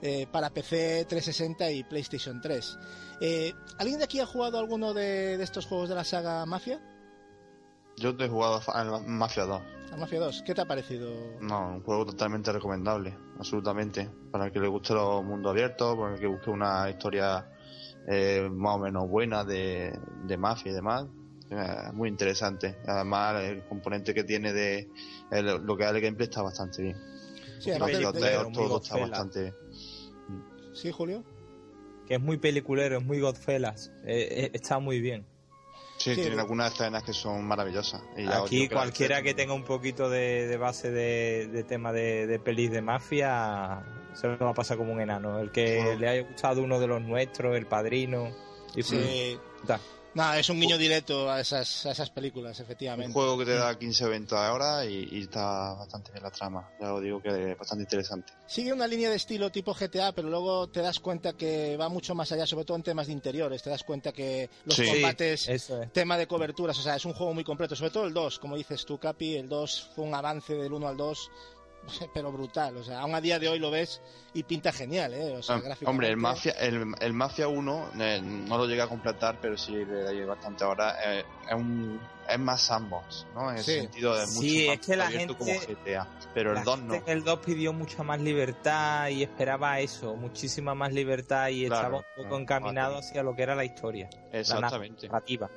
eh, para PC 360 y PlayStation 3. Eh, ¿Alguien de aquí ha jugado alguno de, estos juegos de la saga Mafia? Yo te he jugado al Mafia 2. ¿A Mafia 2? ¿Qué te ha parecido? No, un juego totalmente recomendable, absolutamente. Para el que le guste los mundos abiertos, para el que busque una historia eh, más o menos buena de, de mafia y demás. Eh, muy interesante. Además, el componente que tiene de el- lo que da el gameplay está bastante bien. Sí, Los tiroteos, todo está bastante. sí, Julio. Que es muy peliculero, es muy Godfellas. eh, eh, está muy bien. Sí, Sí, tienen algunas escenas que son maravillosas. Y ya os Aquí cualquiera que tenga un poquito de, de base de, de tema de, de pelis de mafia se lo va a pasar como un enano. El que Bueno. le haya gustado uno de los nuestros, El Padrino. Y Sí. puta. Nada, es un guiño directo a esas, a esas películas, Un efectivamente. juego que te da 15 o 20 horas y, y está bastante bien la trama. Ya os digo que es bastante interesante. Sigue una línea de estilo tipo GTA, pero luego te das cuenta que va mucho más allá, sobre todo en temas de interiores. Te das cuenta que los Sí. combates, es. tema de coberturas, o sea, es un juego muy completo. Sobre todo el 2, como dices tú, Capi, el 2 fue un avance del 1 al 2, [laughs] pero brutal. O sea, aún a día de hoy lo ves y pinta genial, ¿eh? O sea, Ah, gráficamente- Hombre, el Mafia, el, el Mafia 1 eh, no lo llega a completar, pero sí le da bastante ahora. eh, es, un, es más sandbox, ¿no? En el Sí. sentido de mucho Sí, más es que la abierto gente- como GTA. Pero el 2 gente no. el 2 pidió mucha más libertad y esperaba eso, muchísima más libertad y Claro, estaba un poco encaminado hacia lo que era la historia, Exactamente. la narrativa.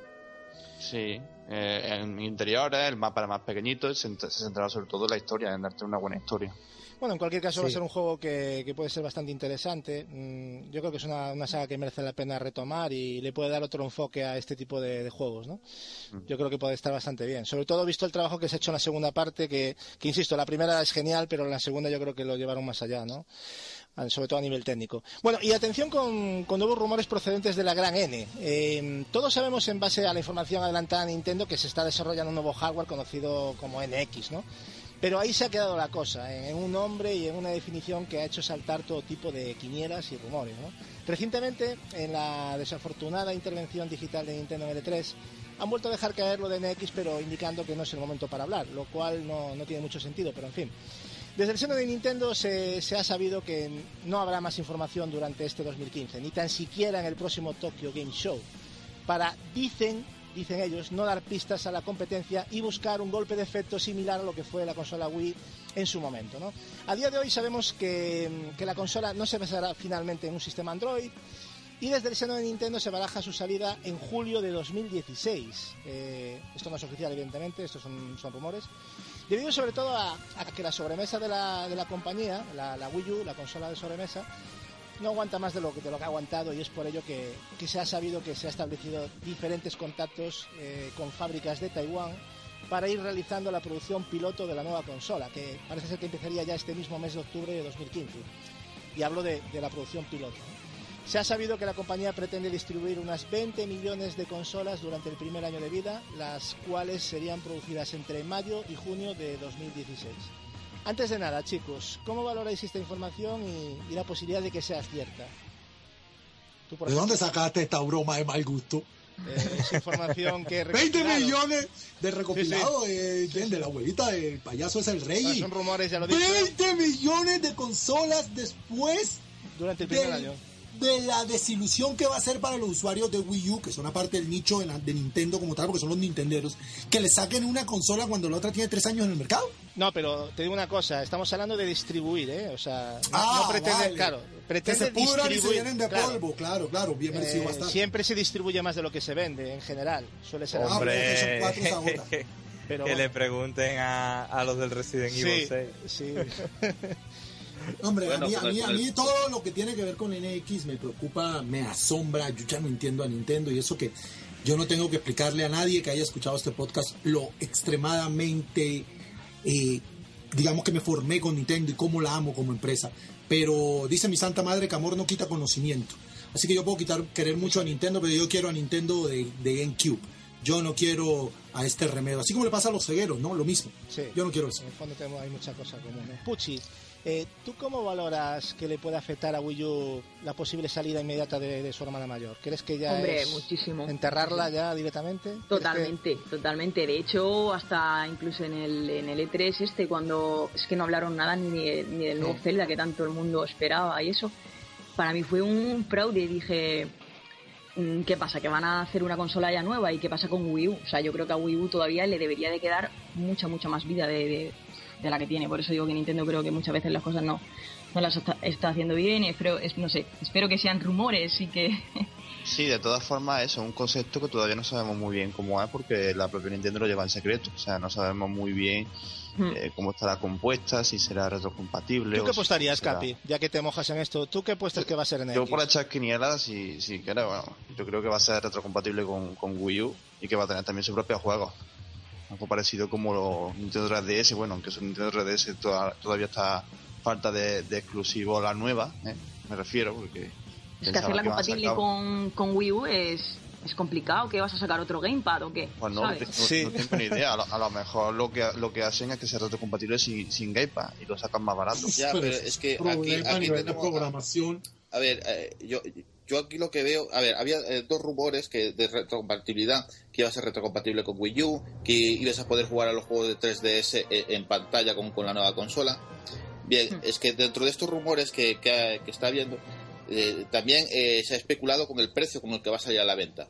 Sí. Eh, en interiores, el mapa era más pequeñito y se, se centraba sobre todo en la historia, en darte una buena historia. Bueno, en cualquier caso va a ser un juego que, que puede ser bastante interesante. Mm, Yo creo que es una, una saga que merece la pena retomar y le puede dar otro enfoque a este tipo de, de juegos, ¿no? Yo creo que puede estar bastante bien. Sobre todo visto el trabajo que se ha hecho en la segunda parte, que, que insisto, la primera es genial, pero en la segunda yo creo que lo llevaron más allá, ¿no? Sobre todo a nivel técnico. Bueno, y atención con, nuevos rumores procedentes de la gran N. Eh, todos sabemos, en base a la información adelantada de Nintendo, que se está desarrollando un nuevo hardware conocido como NX, ¿no? Pero ahí se ha quedado la cosa, en un nombre y en una definición que ha hecho saltar todo tipo de quinielas y rumores. ¿no? Recientemente, en la desafortunada intervención digital de Nintendo en L3, han vuelto a dejar caer lo de NX, pero indicando que no es el momento para hablar, lo cual no, no tiene mucho sentido, pero en fin. Desde el seno de Nintendo se, ha sabido que no habrá más información durante este 2015, ni tan siquiera en el próximo Tokyo Game Show, para, dicen, dicen ellos, no dar pistas a la competencia y buscar un golpe de efecto similar a lo que fue la consola Wii en su momento. A día de hoy sabemos que la consola no se basará finalmente en un sistema Android y desde el seno de Nintendo se baraja su salida en julio de 2016. Eh, esto no es oficial, evidentemente, estos son, rumores. Debido sobre todo a, que la sobremesa de la, compañía, la, Wii U, la consola de sobremesa, no aguanta más de lo, que- ha aguantado y es por ello que, se ha sabido que se ha establecido diferentes contactos eh, con fábricas de Taiwán para ir realizando la producción piloto de la nueva consola, que parece ser que empezaría ya este mismo mes de octubre de 2015. Y hablo de, la producción piloto. Se ha sabido que la compañía pretende distribuir unas 20 millones de consolas durante el primer año de vida, las cuales serían producidas entre mayo y junio de 2016. Antes de nada, chicos, ¿cómo valoráis esta información y, y la posibilidad de que sea cierta? Tú, por ¿De dónde sacaste esta broma de mal gusto? eh, es información que he [laughs] 20 recopilado. millones de recopilado de, de- de la huevita del payaso es el No, rey. son rumores, ya lo dicho, 20 millones de consolas después durante el primer del- año. De la desilusión que va a ser para los usuarios de Wii U, que son aparte del nicho de, la- de Nintendo como tal, porque son los nintenderos, que le saquen una consola cuando la otra tiene tres años en el mercado. No, pero te digo una cosa, estamos hablando de distribuir, ¿eh? O sea, no, Ah, no pretende, vale. claro, Que pretende se pudran y se llenen de claro. polvo, claro, claro, bien merecido Eh, estar. siempre se distribuye más de lo que se vende, en general. Suele ser. Ah, Hombre, PlayStation 4 se agota. Pero que bueno. le pregunten a, a los del Resident Evil Sí, 6. sí. [laughs] [laughs] Hombre, Bueno, a, mí, a, mí, el- a mí todo lo que tiene que ver con NX me preocupa, me asombra. Yo ya no entiendo a Nintendo y eso que yo no tengo que explicarle a nadie que haya escuchado este podcast lo extremadamente, eh, digamos que me formé con Nintendo y cómo la amo como empresa. Pero dice mi santa madre que amor no quita conocimiento. Así que yo puedo quitar, querer mucho a Nintendo, pero yo quiero a Nintendo de, de GameCube. Yo no quiero a este remedio. Así como le pasa a los cegueros, ¿no? Lo mismo. Sí. Yo no quiero eso. En el fondo tenemos, hay muchas cosas comunes. Puchi, eh, ¿tú cómo valoras que le puede afectar a Wii U la posible salida inmediata de, de su hermana mayor? ¿Crees que ya Hombre, es muchísimo. enterrarla ya directamente? ¿Crees que- Totalmente, totalmente. De hecho, hasta incluso en el, en el E3 este, cuando es que no hablaron nada ni, de- ni del nuevo Sí. Zelda que tanto el mundo esperaba y eso, para mí fue un fraude. Dije, mm, ¿qué pasa? ¿Que van a hacer una consola ya nueva? ¿Y qué pasa con Wii U? O sea, yo creo que a Wii U todavía le debería de quedar mucha, mucha más vida de, de- de la que tiene. Por eso digo que Nintendo creo que muchas veces las cosas no, no las está, está haciendo bien. Y espero, es- no sé, espero que sean rumores y que, [laughs] Sí, de todas formas, eso es un concepto que todavía no sabemos muy bien cómo es porque la propia Nintendo lo lleva en secreto. O sea, no sabemos muy bien Hmm. eh, cómo estará compuesta, si será retrocompatible. ¿Tú qué si apostarías, será- Capi? Ya que te mojas en esto, ¿tú qué apuestas que va a ser en Yo X? por echar quinielas, si, si quieres, bueno, yo creo que va a ser retrocompatible con, con Wii U y que va a tener también su propio juego. Algo parecido como los Nintendo 3DS, bueno, aunque su Nintendo 3DS toda- todavía está falta de, de exclusivo la nueva, ¿eh? me refiero, porque... Es que hacerla a compatible con, con Wii U es, es complicado. ¿Que vas a sacar otro Gamepad o qué? Pues no, no- Sí. no tengo ni idea. A lo, a lo mejor lo que, lo que hacen es que sea retrocompatible sin, sin Gamepad y lo sacan más barato. Ya, pero es que aquí, a aquí tenemos... programación. A ver, eh, yo, yo aquí lo que veo, a ver, había eh, dos rumores que de retrocompatibilidad, que iba a ser retrocompatible con Wii U, que ibas a poder jugar a los juegos de 3DS eh, en pantalla con, con la nueva consola. Bien, es que dentro de estos rumores que, que, que está habiendo, eh, también eh, se ha especulado con el precio con el que va a salir a la venta.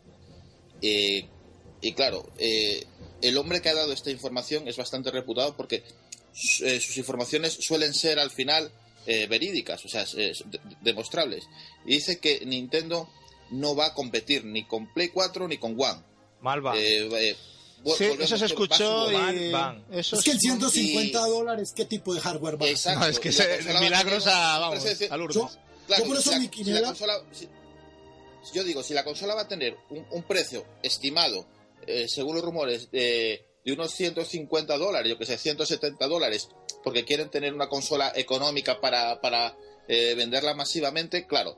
Y claro, el hombre que ha dado esta información es bastante reputado porque sus informaciones suelen ser al final eh, verídicas, o sea, es- es de- demostrables. Y dice que Nintendo no va a competir ni con Play 4 ni con One. Malva. Eh, eh, vol- Sí, eso se va escuchó subir- y... Van, Eso Es que el 150 y- dólares, ¿qué tipo de hardware va a Exacto. No, es que se- va milagros a, vamos, a Lourdes. Yo, Claro, Yo por eso si la- mi si la quiniela- consola- si- yo digo, si la consola va a tener un, un precio estimado, eh, según los rumores, de, de unos 150 dólares, yo que sé, 170 dólares, porque quieren tener una consola económica para, para eh, venderla masivamente, claro,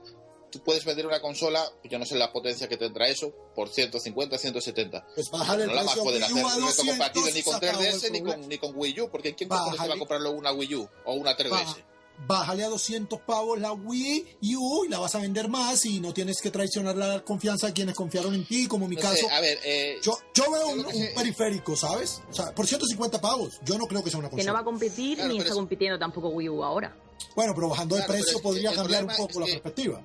tú puedes vender una consola, yo no sé la potencia que tendrá eso, por 150, 170. Pues bájale el no la poder a hacer 200 compatible ni con se acabó el 3DS ni con, ni con Wii U, porque ¿quién se va a comprarlo una Wii U o una 3DS? Baja- Bájale a 200 pavos la Wii U y la vas a vender más y no tienes que traicionar la confianza de quienes confiaron en ti, como en mi No caso. sé, a ver, eh, Yo, yo veo un, que periférico, ¿sabes? O sea, por 150 pavos, yo no creo que sea una Que consola. no va a competir Claro, ni está es- compitiendo tampoco Wii U ahora. Bueno, pero bajando Claro, de precio es que podría cambiar un poco es la que- perspectiva.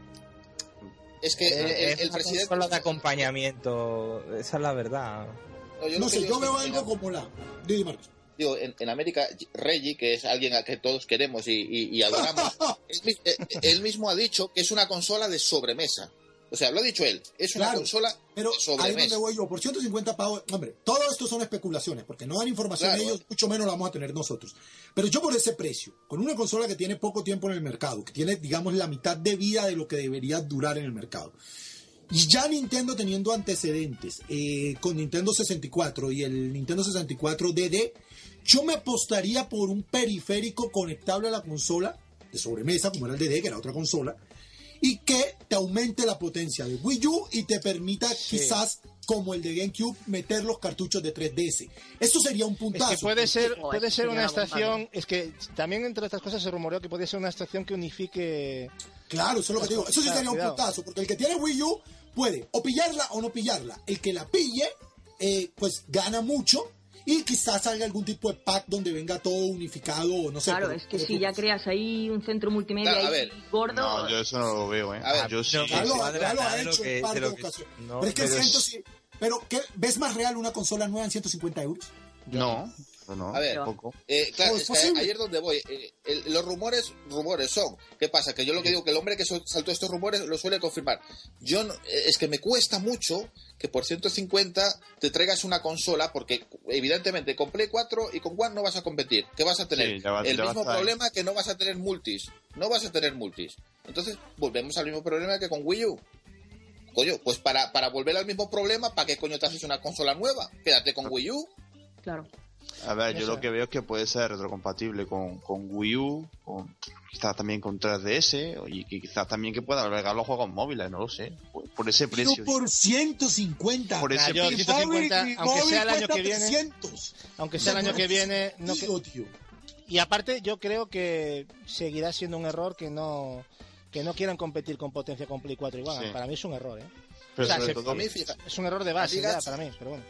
es que Eh, el, presidente... consola de acompañamiento, esa es la verdad. No, yo No que sé, yo veo que, algo como la... Didi Marcos. Digo, en, en América, Reggie, que es alguien a que todos queremos y, y- y adoramos, [laughs] él, eh, él mismo ha dicho que es una consola de sobremesa. O sea, lo ha dicho él, es una Claro, consola Pero de ahí es donde sobremesa. voy yo, por 150 pavos, hombre, todo esto son especulaciones, porque no dan información Claro. ellos, mucho menos la vamos a tener nosotros. Pero yo por ese precio, con una consola que tiene poco tiempo en el mercado, que tiene, digamos, la mitad de vida de lo que debería durar en el mercado, y ya Nintendo teniendo antecedentes eh, con Nintendo 64 y el Nintendo 64 DD, yo me apostaría por un periférico conectable a la consola, de sobremesa, como era el DD, que era otra consola, y que te aumente la potencia de Wii U y te permita quizás como el de GameCube meter los cartuchos de 3DS. Esto sería un Es puntazo. que puede ser, puede ser una estación, es que también entre otras cosas se rumoreó que podría ser una estación que unifique Claro, eso es lo que te digo. Eso sí sería un puntazo, porque el que tiene Wii U puede o pillarla o no pillarla. El que la pille, eh, pues gana mucho y quizás salga algún tipo de pack donde venga todo unificado o no sé. Claro, pero- es que si tú- ya creas ahí un centro multimedia Claro, a ahí gordo, No, yo eso no lo veo, ¿eh? A ver, yo sí. no, Ya lo, ya lo ha hecho en par de ocasiones. no, pero es que pero el es- 100 sí- Pero, ¿qué, ¿ves más real una consola nueva en 150 euros? No, no, A ver, tampoco. Eh, claro, ¿Cómo es que es donde voy. Eh, el- los rumores, rumores son. ¿Qué pasa? Que yo lo que digo, que el hombre que saltó estos rumores lo suele confirmar. Yo no- eh, es que me cuesta mucho que por 150 te traigas una consola, porque evidentemente con Play 4 y con One no vas a competir. ¿Qué vas a tener? Sí, ya va- el mismo ahí. problema que no vas a tener multis. No vas a tener multis. Entonces, volvemos al mismo problema que con Wii U. Coño, pues para, para volver al mismo problema, ¿para qué coño te haces una consola nueva? Quédate con Wii U. claro. A ver, no yo sé. lo que veo es que puede ser retrocompatible con, con Wii U, con, quizás también con 3DS, y que quizás también que pueda albergar los juegos móviles, no lo sé. Por, por ese Pero precio. por 150. Por ese yo precio. 150, Mi aunque móvil sea el año que viene, 300. aunque sea el año que viene, no que- Digo, tío. y aparte yo creo que seguirá siendo un error que no que no quieran competir con potencia con Play 4 igual, Sí. para mí es un error, ¿eh? Pero o sea, sobre se- todo- fija, Es un error de base ya para mí, pero bueno.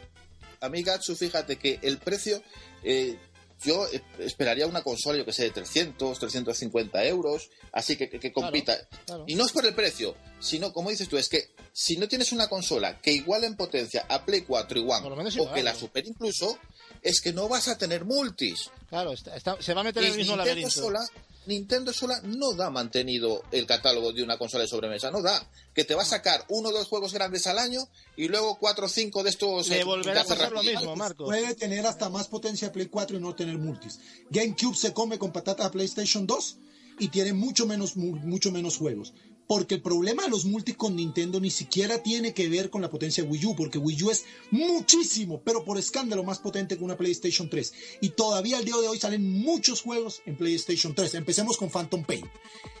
A mí Gatsu, fíjate que el precio, eh, yo eh, esperaría una consola, yo que sé, de 300, 350 euros, así que, que, que compita. claro. Y no es por el precio, sino, como dices tú, es que si no tienes una consola que iguale en potencia a Play 4 y One, o igual, que la ¿no? supere incluso, es que no vas a tener multis. Claro, está- está- se va a meter en el mismo laberinto. sola, Nintendo sola no da mantenido el catálogo de una consola de sobremesa, no da. Que te va a sacar uno o dos juegos grandes al año y luego cuatro o cinco de estos. Le eh, volverá a pasar lo mismo, Marco. Puede tener hasta más potencia Play 4 y no tener multis. GameCube se come con patatas a PlayStation 2 y tiene mucho menos, mu- mucho menos juegos. Porque el problema de los multis con Nintendo ni siquiera tiene que ver con la potencia de Wii U, porque Wii U es muchísimo, pero por escándalo más potente que una PlayStation 3. Y todavía al día de hoy salen muchos juegos en PlayStation 3. Empecemos con Phantom Pain.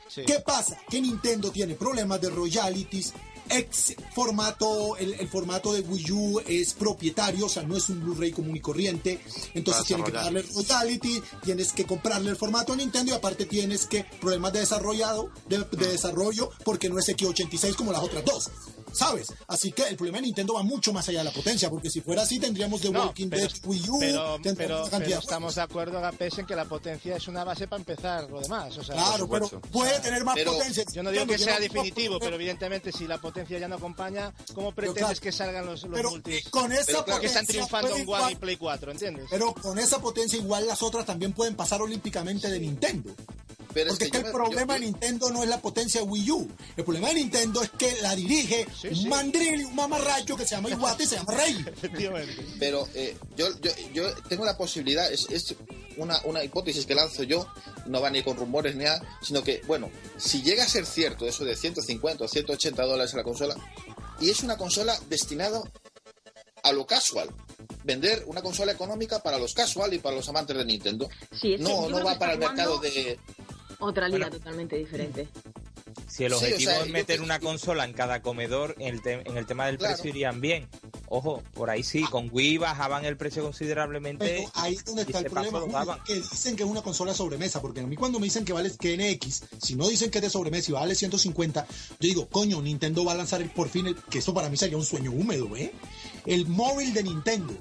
Sí. ¿Qué pasa? Que Nintendo tiene problemas de royalties. Ex formato, el, el formato de Wii U es propietario, o sea, no es un Blu-ray común y corriente. Entonces Para tienen que darle desarrollar. royalty, tienes que comprarle el formato a Nintendo y aparte tienes que problemas de desarrollado, de, de desarrollo, porque no es X86 como las otras dos. ¿Sabes? Así que el problema de Nintendo va mucho más allá de la potencia, porque si fuera así tendríamos The No, Walking pero, Dead Wii U, pero, tendríamos pero- una cantidad pero de estamos de acuerdo, Gapés, en que la potencia es una base para empezar lo demás. O sea, Claro, pero puede tener más Pero potencia. Yo no digo que sea definitivo, pero evidentemente si la potencia ya no acompaña, ¿cómo pretendes claro, que salgan los, los Pero multis? con esa Pero claro, que están triunfando en One y Play 4, ¿entiendes? Pero con esa potencia igual las otras también pueden pasar olímpicamente de Nintendo. Pero es Porque es que el me- problema yo- de Nintendo no es la potencia Wii U. El problema de Nintendo es que la dirige Sí, un sí. mandril, un mamarracho que se llama Iwate y se llama Rey. [laughs] Efectivamente. Pero eh, yo, yo, yo tengo la posibilidad, es, es una, una hipótesis que lanzo yo, no va ni con rumores ni nada, sino que, bueno, si llega a ser cierto eso de 150 o 180 dólares a la consola, y es una consola destinada a lo casual, vender una consola económica para los casual y para los amantes de Nintendo, Sí, no, no va para el mercado de... Otra liga Bueno. totalmente diferente. Si el Sí, o objetivo sea, es meter que- una consola en cada comedor, en el, te- en el tema del Claro. precio irían bien. Ojo, por ahí sí, con Wii bajaban el precio considerablemente. Pero ahí es donde está el problema, Julio, que dicen que es una consola sobremesa, porque a mí cuando me dicen que vale que NX, si no dicen que es de sobremesa y vale 150, yo digo, coño, Nintendo va a lanzar el, por fin, el, que esto para mí sería un sueño húmedo, ¿eh? El móvil de Nintendo.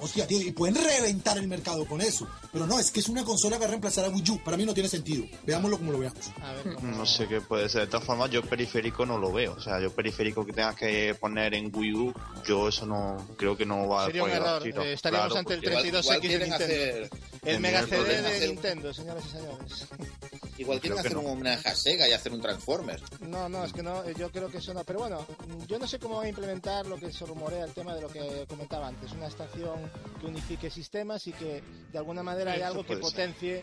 Hostia, tío, y pueden reventar el mercado con eso. Pero no, es que es una consola que va a reemplazar a Wii U. Para mí no tiene sentido. Veámoslo como lo veamos. A ver, cómo- No sé qué puede ser. De todas formas, yo periférico no lo veo. O sea, yo periférico que tengas que poner en Wii U, yo eso no creo que no va Sería un poder dar error. eh, estaríamos Claro, ante el porque- Igual- 32X igual de Nintendo. hacer- el Mega CD de hacer- Nintendo, señoras y señores. [laughs] Igual quieren hacer un homenaje a Sega y hacer un Transformers. No, no, es que no, eh, yo creo que eso no. Pero bueno, yo no sé cómo va a implementar lo que se rumorea, el tema de lo que comentaba antes. Una estación que unifique sistemas y que de alguna manera hay algo que ser. potencie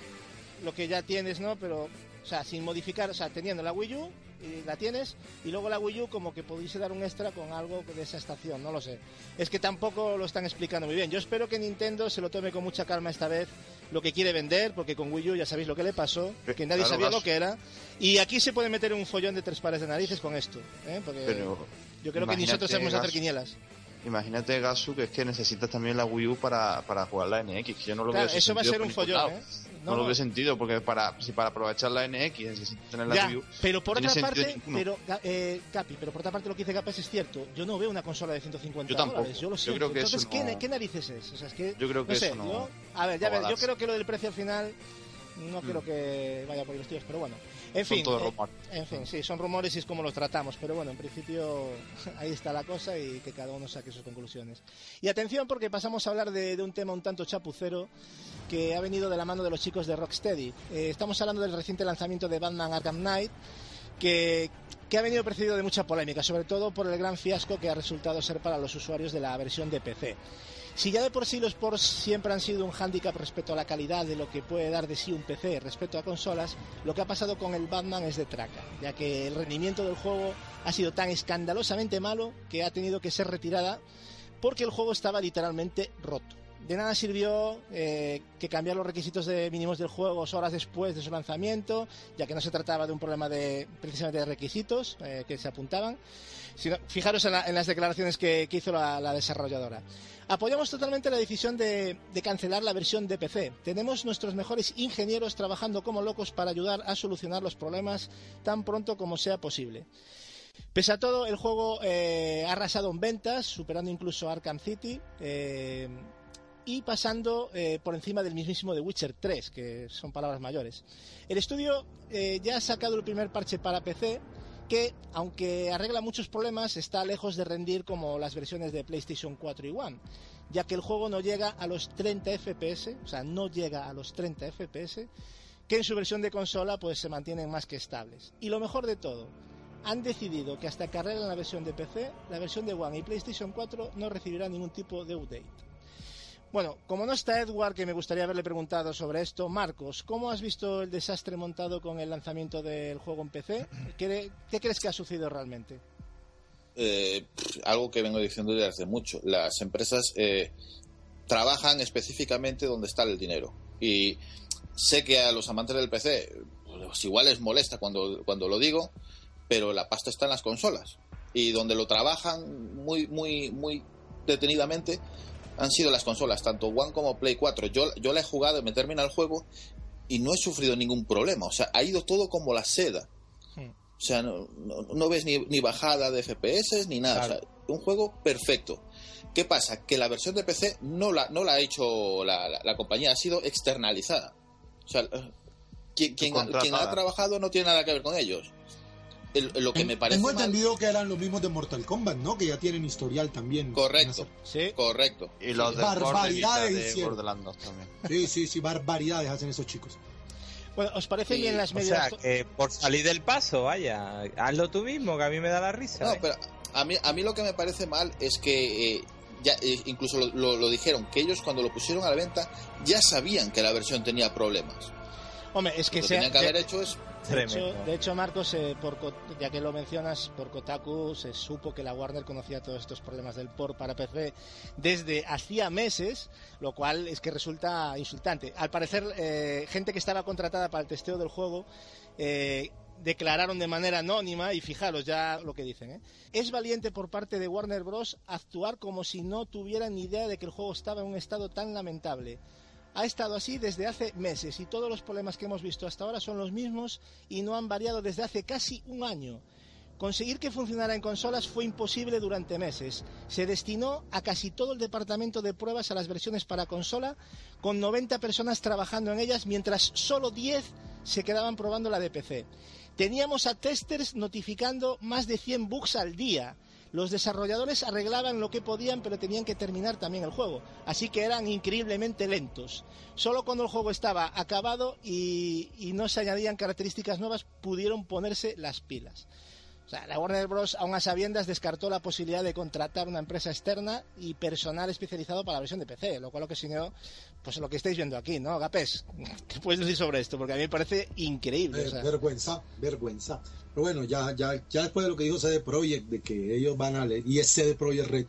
lo que ya tienes, ¿no? Pero, o sea, sin modificar, o sea, teniendo la Wii U, y la tienes, y luego la Wii U como que pudiese dar un extra con algo de esa estación, no lo sé. Es que tampoco lo están explicando muy bien. Yo espero que Nintendo se lo tome con mucha calma esta vez lo que quiere vender, porque con Wii U ya sabéis lo que le pasó, que nadie Claro, sabía vas. lo que era. Y aquí se puede meter un follón de tres pares de narices con esto, ¿eh? Porque Pero yo creo que nosotros sabemos hacer quinielas. Imagínate, Gasu, que es que necesitas también la Wii U para, para jugar la NX. Yo no lo Claro, veo eso va a ser un follón. ¿eh? No, lo veo sentido, porque para si para aprovechar la NX necesitas tener la Ya, Wii U. pero por otra parte, pero, eh, Capi, pero por otra parte lo que dice Gapes es cierto. Yo no veo una consola de 150 Yo tampoco. dólares, yo lo Yo siento. creo que Entonces, ¿qué, no- ¿qué narices es? O sea, es que, Yo creo que no sé, eso no- yo- a ver, ya ver, yo creo que lo del precio al final no creo que vaya por los tíos, pero bueno. En Son fin, eh, en fin, sí, son rumores y es como los tratamos, pero bueno, en principio [laughs] ahí está la cosa y que cada uno saque sus conclusiones. Y atención porque pasamos a hablar de, de un tema un tanto chapucero que ha venido de la mano de los chicos de Rocksteady. Eh, estamos hablando del reciente lanzamiento de Batman Arkham Knight, que, que ha venido precedido de mucha polémica, sobre todo por el gran fiasco que ha resultado ser para los usuarios de la versión de PC. Si ya de por sí los ports siempre han sido un hándicap respecto a la calidad de lo que puede dar de sí un PC respecto a consolas, lo que ha pasado con el Batman es de traca, ya que el rendimiento del juego ha sido tan escandalosamente malo que ha tenido que ser retirada porque el juego estaba literalmente roto. De nada sirvió eh, que cambiar los requisitos de mínimos del juego horas después de su lanzamiento, ya que no se trataba de un problema de precisamente de requisitos eh, que se apuntaban. Fijaros en, la- en las declaraciones que, hizo la, la desarrolladora. Apoyamos totalmente la decisión de, cancelar la versión de PC. Tenemos nuestros mejores ingenieros trabajando como locos para ayudar a solucionar los problemas tan pronto como sea posible. Pese a todo, el juego eh, ha arrasado en ventas, superando incluso Arkham City eh, y pasando eh, por encima del mismísimo de Witcher 3, que son palabras mayores. El estudio ya ha sacado el primer parche para PC, que, aunque arregla muchos problemas, está lejos de rendir como las versiones de PlayStation 4 y One, ya que el juego no llega a los 30 FPS, o sea, no llega a los 30 FPS que en su versión de consola pues se mantienen más que estables. Y lo mejor de todo, han decidido que hasta que arreglen la versión de PC, la versión de One y PlayStation 4 no recibirá ningún tipo de update. Bueno, como no está Edward, que me gustaría haberle preguntado sobre esto, Marcos, ¿cómo has visto el desastre montado con el lanzamiento del juego en PC? ¿Qué, crees que ha sucedido realmente? Eh, algo que vengo diciendo desde hace mucho. Las empresas eh, trabajan específicamente donde está el dinero. Y sé que a los amantes del PC, pues igual les molesta cuando, cuando lo digo, pero la pasta está en las consolas. Y donde lo trabajan muy, muy, muy detenidamente han sido las consolas, tanto One como Play 4. Yo, yo la he jugado, me termina el juego y no he sufrido ningún problema. O sea, ha ido todo como la seda. Hmm. O sea, no, no, no ves ni, ni, bajada de FPS ni nada. Claro. O sea, un juego perfecto. ¿Qué pasa? Que la versión de PC no la, no la ha hecho la, la, la compañía, ha sido externalizada. O sea, quien, quien, quien, ha trabajado no tiene nada que ver con ellos. El, lo que me parece Tengo mal... entendido que eran los mismos de Mortal Kombat, ¿no? Que ya tienen historial también. Correcto, sí. correcto. Y los de barbaridades de Borderlands también. Sí, sí, sí, barbaridades hacen esos chicos. Bueno, ¿os parece sí, bien las o medidas? sea, que por salir del paso, vaya, hazlo tú mismo, que a mí me da la risa. No, ¿eh? pero a mí, a mí lo que me parece mal es que eh, ya eh, incluso lo, lo, lo, dijeron, que ellos cuando lo pusieron a la venta ya sabían que la versión tenía problemas. Hombre, es que lo que sea, tenían que haber hecho es de hecho, de hecho, Marcos, eh, por, ya que lo mencionas, por Kotaku se supo que la Warner conocía todos estos problemas del port para PC desde hacía meses, lo cual es que resulta insultante. Al parecer, eh, gente que estaba contratada para el testeo del juego eh, declararon de manera anónima, y fijaros ya lo que dicen, ¿eh? es valiente por parte de Warner Bros. actuar como si no tuvieran ni idea de que el juego estaba en un estado tan lamentable ha estado así desde hace meses y todos los problemas que hemos visto hasta ahora son los mismos y no han variado desde hace casi un año. Conseguir que funcionara en consolas fue imposible durante meses. Se destinó a casi todo el departamento de pruebas a las versiones para consola, con 90 personas trabajando en ellas, mientras solo 10 se quedaban probando la de PC. Teníamos a testers notificando más de 100 bugs al día. Los desarrolladores arreglaban lo que podían, pero tenían que terminar también el juego. Así que eran increíblemente lentos. Solo cuando el juego estaba acabado y, no se añadían características nuevas, pudieron ponerse las pilas. O sea, la Warner Bros. aún a sabiendas descartó la posibilidad de contratar una empresa externa y personal especializado para la versión de PC, lo cual lo que significó, pues lo que estáis viendo aquí, ¿no? Gapes, [laughs] ¿qué puedes decir sobre esto? Porque a mí me parece increíble. Eh, o sea. Vergüenza, vergüenza. Pero bueno, ya, ya, ya después de lo que dijo CD Projekt, de que ellos van a leer, y es CD Projekt Red,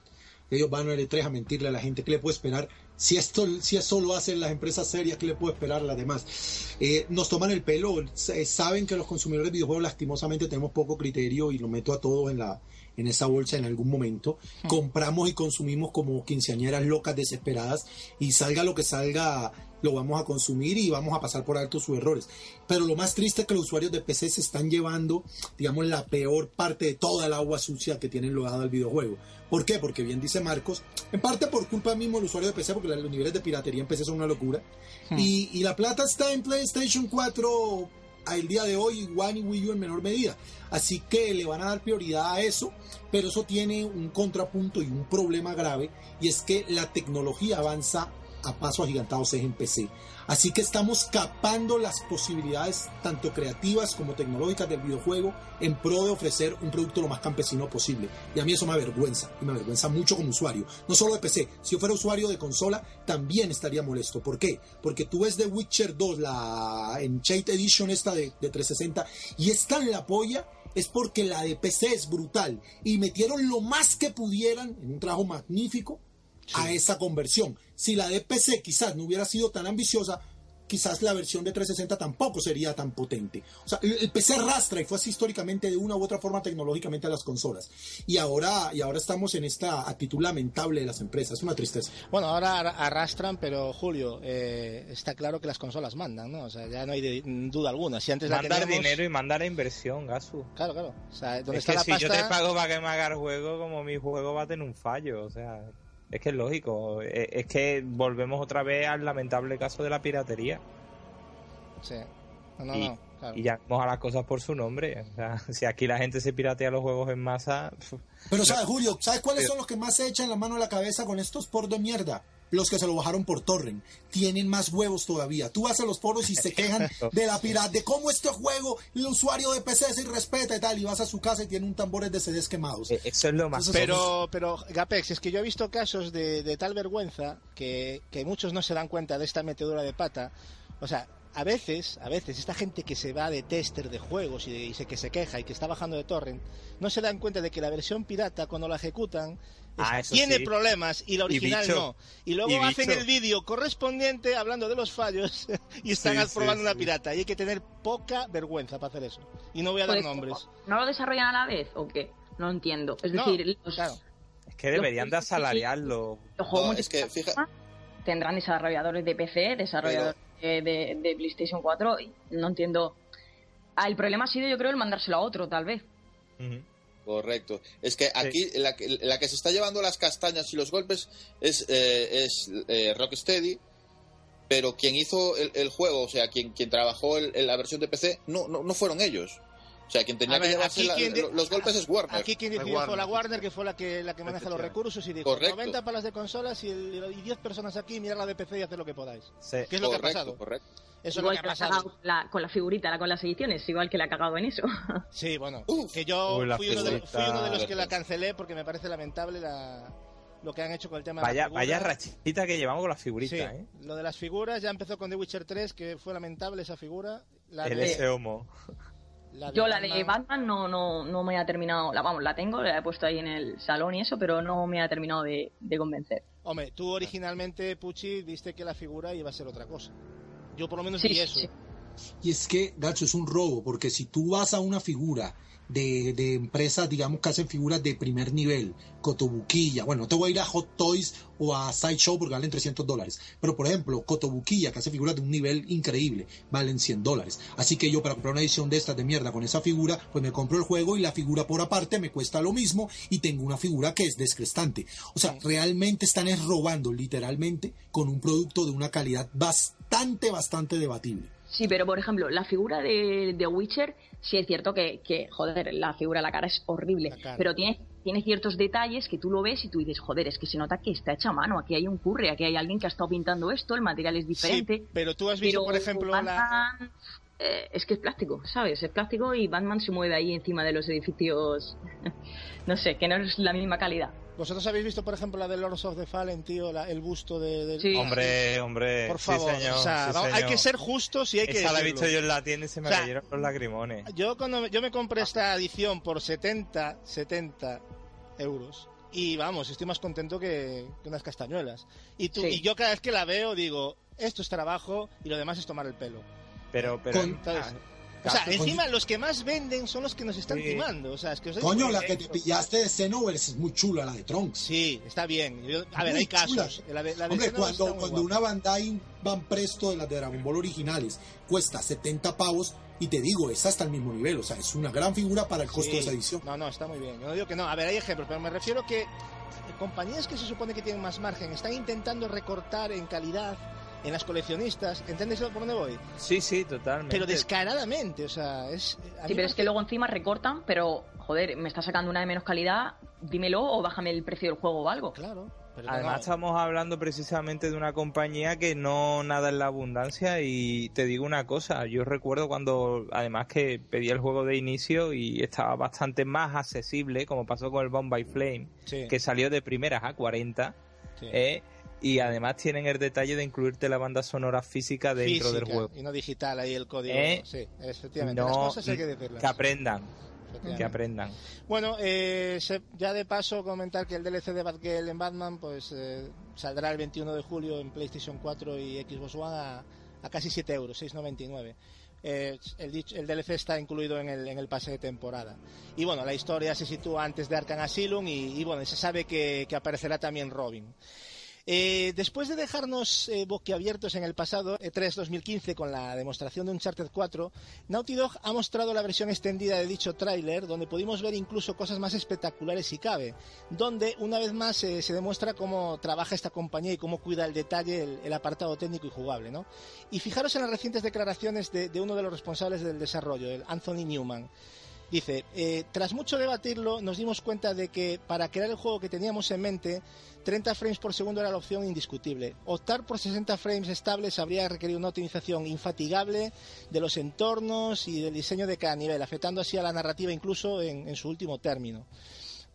ellos van a L3 a mentirle a la gente, ¿qué le puede esperar? Si esto, si eso lo hacen las empresas serias, ¿qué le puede esperar a las demás? Eh, nos toman el pelo, saben que los consumidores de videojuegos lastimosamente tenemos poco criterio y lo meto a todos en la en esa bolsa en algún momento. Hmm. Compramos y consumimos como quinceañeras locas desesperadas y salga lo que salga, lo vamos a consumir y vamos a pasar por alto sus errores. Pero lo más triste es que los usuarios de PC se están llevando, digamos, la peor parte de toda el agua sucia que tienen lo dado al videojuego. ¿Por qué? Porque bien dice Marcos, en parte por culpa mismo del usuario de PC, porque los niveles de piratería en PC son una locura. Hmm. Y, y la plata está en PlayStation 4 al día de hoy One y Wii en menor medida. Así que le van a dar prioridad a eso, pero eso tiene un contrapunto y un problema grave, y es que la tecnología avanza a paso agigantados en PC. Así que estamos capando las posibilidades tanto creativas como tecnológicas del videojuego en pro de ofrecer un producto lo más campesino posible. Y a mí eso me avergüenza, y me avergüenza mucho como usuario. No solo de PC, si yo fuera usuario de consola también estaría molesto. ¿Por qué? Porque tú ves The Witcher 2, la Enchant Edition esta de, de 360, y es tan la polla es porque la de PC es brutal y metieron lo más que pudieran en un trabajo magnífico sí. a esa conversión. Si la de PC quizás no hubiera sido tan ambiciosa, quizás la versión de 360 tampoco sería tan potente. O sea, el, PC arrastra y fue así históricamente de una u otra forma tecnológicamente a las consolas. Y ahora, y ahora estamos en esta actitud lamentable de las empresas. Es una tristeza. Bueno, ahora arrastran, pero Julio, eh, está claro que las consolas mandan, ¿no? O sea, ya no hay de, duda alguna. Si antes mandar la teníamos... dinero y mandar inversión, Gasu. Claro, claro. O sea, ¿dónde es está que la si pasta... yo te pago para que me haga el juego, como mi juego va a tener un fallo, o sea... Es que es lógico, es que volvemos otra vez al lamentable caso de la piratería. Sí. No, no, y, no, claro. y llamamos a las cosas por su nombre. O sea, [laughs] si aquí la gente se piratea los juegos en masa. Pero, ¿sabes, Julio? ¿Sabes cuáles son los que más se echan la mano a la cabeza con estos por de mierda? Los que se lo bajaron por torrent tienen más huevos todavía. Tú vas a los foros y se [laughs] quejan de la pirata, de cómo este juego, el usuario de PC se respeta y tal, y vas a su casa y tiene un tambores de CDs quemados. Eh, Eso es lo más. Entonces, Pero, pero, Gapex, es que yo he visto casos de, de tal vergüenza que, que muchos no se dan cuenta de esta metedura de pata. O sea, a veces, a veces, esta gente que se va de tester de juegos y, de- y se, que se queja y que está bajando de torrent, no se dan cuenta de que la versión pirata, cuando la ejecutan, Ah, eso tiene sí. problemas y la original bicho. no. Y luego Y hacen el vídeo correspondiente hablando de los fallos [laughs] y están Sí, sí, probando una sí. pirata. Y hay que tener poca vergüenza para hacer eso. Y no voy a dar Pues, nombres. ¿No lo desarrollan a la vez o qué? No entiendo. Es No, decir, los, claro. Es que deberían de asalariarlo. los juegos No, es que, multiplataforma tendrán desarrolladores de PC, desarrolladores de, de- de PlayStation 4. y no entiendo. Ah, el problema ha sido, yo creo, el mandárselo a otro, tal vez. Correcto. Es que aquí la, que- la que se está llevando las castañas y los golpes es, eh, es eh, Rocksteady, pero quien hizo el, el juego, o sea, quien, quien trabajó el- en la versión de PC, no, no, no fueron ellos. O sea, quien tenía ver, que llevarse la- de- los golpes es Warner. Aquí quien decidió fue la Warner. Que fue la que, la que maneja los recursos y dijo Correcto. 90 palas de consolas y, el- y 10 personas aquí, mirad la de PC y haced lo que podáis. Sí. ¿Qué es lo que ha correcto, pasado? correcto. Eso es lo igual que ha que ha pasado. cagado la- con la figurita, la, con las ediciones, igual que la ha cagado en eso. [laughs] Sí, bueno, Uf. que yo Uy, fui, uno de, fui uno de los que la cancelé porque me parece lamentable la, lo que han hecho con el tema de Vaya, la figura. vaya rachita que llevamos con las figuritas, Sí, ¿eh? lo de las figuras ya empezó con The Witcher 3, que fue lamentable esa figura. La El de- ese homo. La de Yo la de Batman- Batman no, no, no me ha terminado, la, vamos, la tengo, la he puesto ahí en el salón y eso, pero no me ha terminado de, de convencer. Hombre, tú originalmente, Pucci, viste que la figura iba a ser otra cosa. Yo por lo menos Sí, vi sí, eso. sí. Y es que, Gacho, es un robo, porque si tú vas a una figura de, de empresas, digamos, que hacen figuras de primer nivel, Cotobuquilla, bueno, no te voy a ir a Hot Toys o a Sideshow porque valen 300 dólares, pero por ejemplo, Cotobuquilla, que hace figuras de un nivel increíble, valen 100 dólares. Así que yo para comprar una edición de estas de mierda con esa figura, pues me compro el juego y la figura por aparte me cuesta lo mismo y tengo una figura que es descrestante. O sea, realmente están es robando literalmente con un producto de una calidad bastante, bastante debatible. Sí, pero por ejemplo, la figura de, de Witcher, sí es cierto que, que, joder, la figura, la cara es horrible, pero tiene, tiene ciertos detalles que tú lo ves y tú dices, joder, es que se nota que está hecha a mano, aquí hay un curre, aquí hay alguien que ha estado pintando esto, el material es diferente. Sí, pero tú has visto, pero por ejemplo, la... Batman, eh, es que es plástico, ¿sabes? Es plástico y Batman se mueve ahí encima de los edificios, [laughs] no sé, que no es la misma calidad. ¿Vosotros habéis visto, por ejemplo, la de Lords of the Fallen, tío? la- el busto de... del- Sí. Hombre, hombre. Por sí, favor, señor, o sea, sí, vamos, hay que ser justos y hay que Esa la he visto yo en la tienda y se me O sea, cayeron los lagrimones. Yo cuando me- yo me compré esta edición por 70, 70 euros y vamos, estoy más contento que, que unas castañuelas. Y, tú, Sí. y yo cada vez que la veo digo, esto es trabajo y lo demás es tomar el pelo. Pero, pero. Ah, O sea, encima los que más venden son los que nos están Sí. timando. O sea, es que Coño, la que te pillaste de Xenoverse es muy chula, la de Trunks. Sí, está bien. Yo- a ver, Muy hay casos. chula. La de- la de Hombre, Xenoverse cuando, cuando una Bandai Van Presto de las de Dragon Ball originales cuesta 70 pavos, y te digo, esta está al mismo nivel. O sea, es una gran figura para el costo Sí. de esa edición. No, no, está muy bien. Yo no digo que no. A ver, hay ejemplos, pero me refiero que compañías que se supone que tienen más margen están intentando recortar en calidad en las coleccionistas. ¿Entendéis por dónde voy? Sí, sí, totalmente. Pero descaradamente, o sea, es... a Sí, pero es que luego encima recortan, pero joder, me está sacando una de menos calidad, dímelo o bájame el precio del juego o algo. Claro. pero Además no. estamos hablando precisamente de una compañía que no nada en la abundancia y te digo una cosa, yo recuerdo cuando además que pedí el juego de inicio y estaba bastante más accesible, como pasó con el Bomb by Flame, Sí, que salió de primeras a 40, sí. ¿eh? Y además tienen el detalle de incluirte la banda sonora física dentro del juego. Y no digital, ahí el código. ¿Eh? Sí, efectivamente. No, las cosas hay que decirlas. que aprendan, que aprendan. Bueno, eh, se- ya de paso comentar que el DLC de Batgirl en Batman pues eh, saldrá el 21 de julio en PlayStation 4 y Xbox One a, a casi 7 euros, 6,99. Eh, el, el DLC está incluido en el, en el pase de temporada. Y bueno, la historia se sitúa antes de Arkham Asylum y, y bueno, se sabe que, que aparecerá también Robin. Eh, después de dejarnos eh, boquiabiertos en el pasado E E3 2015 con la demostración de Uncharted 4, Naughty Dog ha mostrado la versión extendida de dicho tráiler, donde pudimos ver incluso cosas más espectaculares si cabe, donde una vez más eh, se demuestra cómo trabaja esta compañía y cómo cuida el detalle, el, apartado técnico y jugable. ¿no? Y fijaros en las recientes declaraciones de, de uno de los responsables del desarrollo, el Anthony Newman. Dice, eh, tras mucho debatirlo, nos dimos cuenta de que para crear el juego que teníamos en mente, 30 frames por segundo era la opción indiscutible. Optar por 60 frames estables habría requerido una optimización infatigable de los entornos y del diseño de cada nivel, afectando así a la narrativa incluso en, en su último término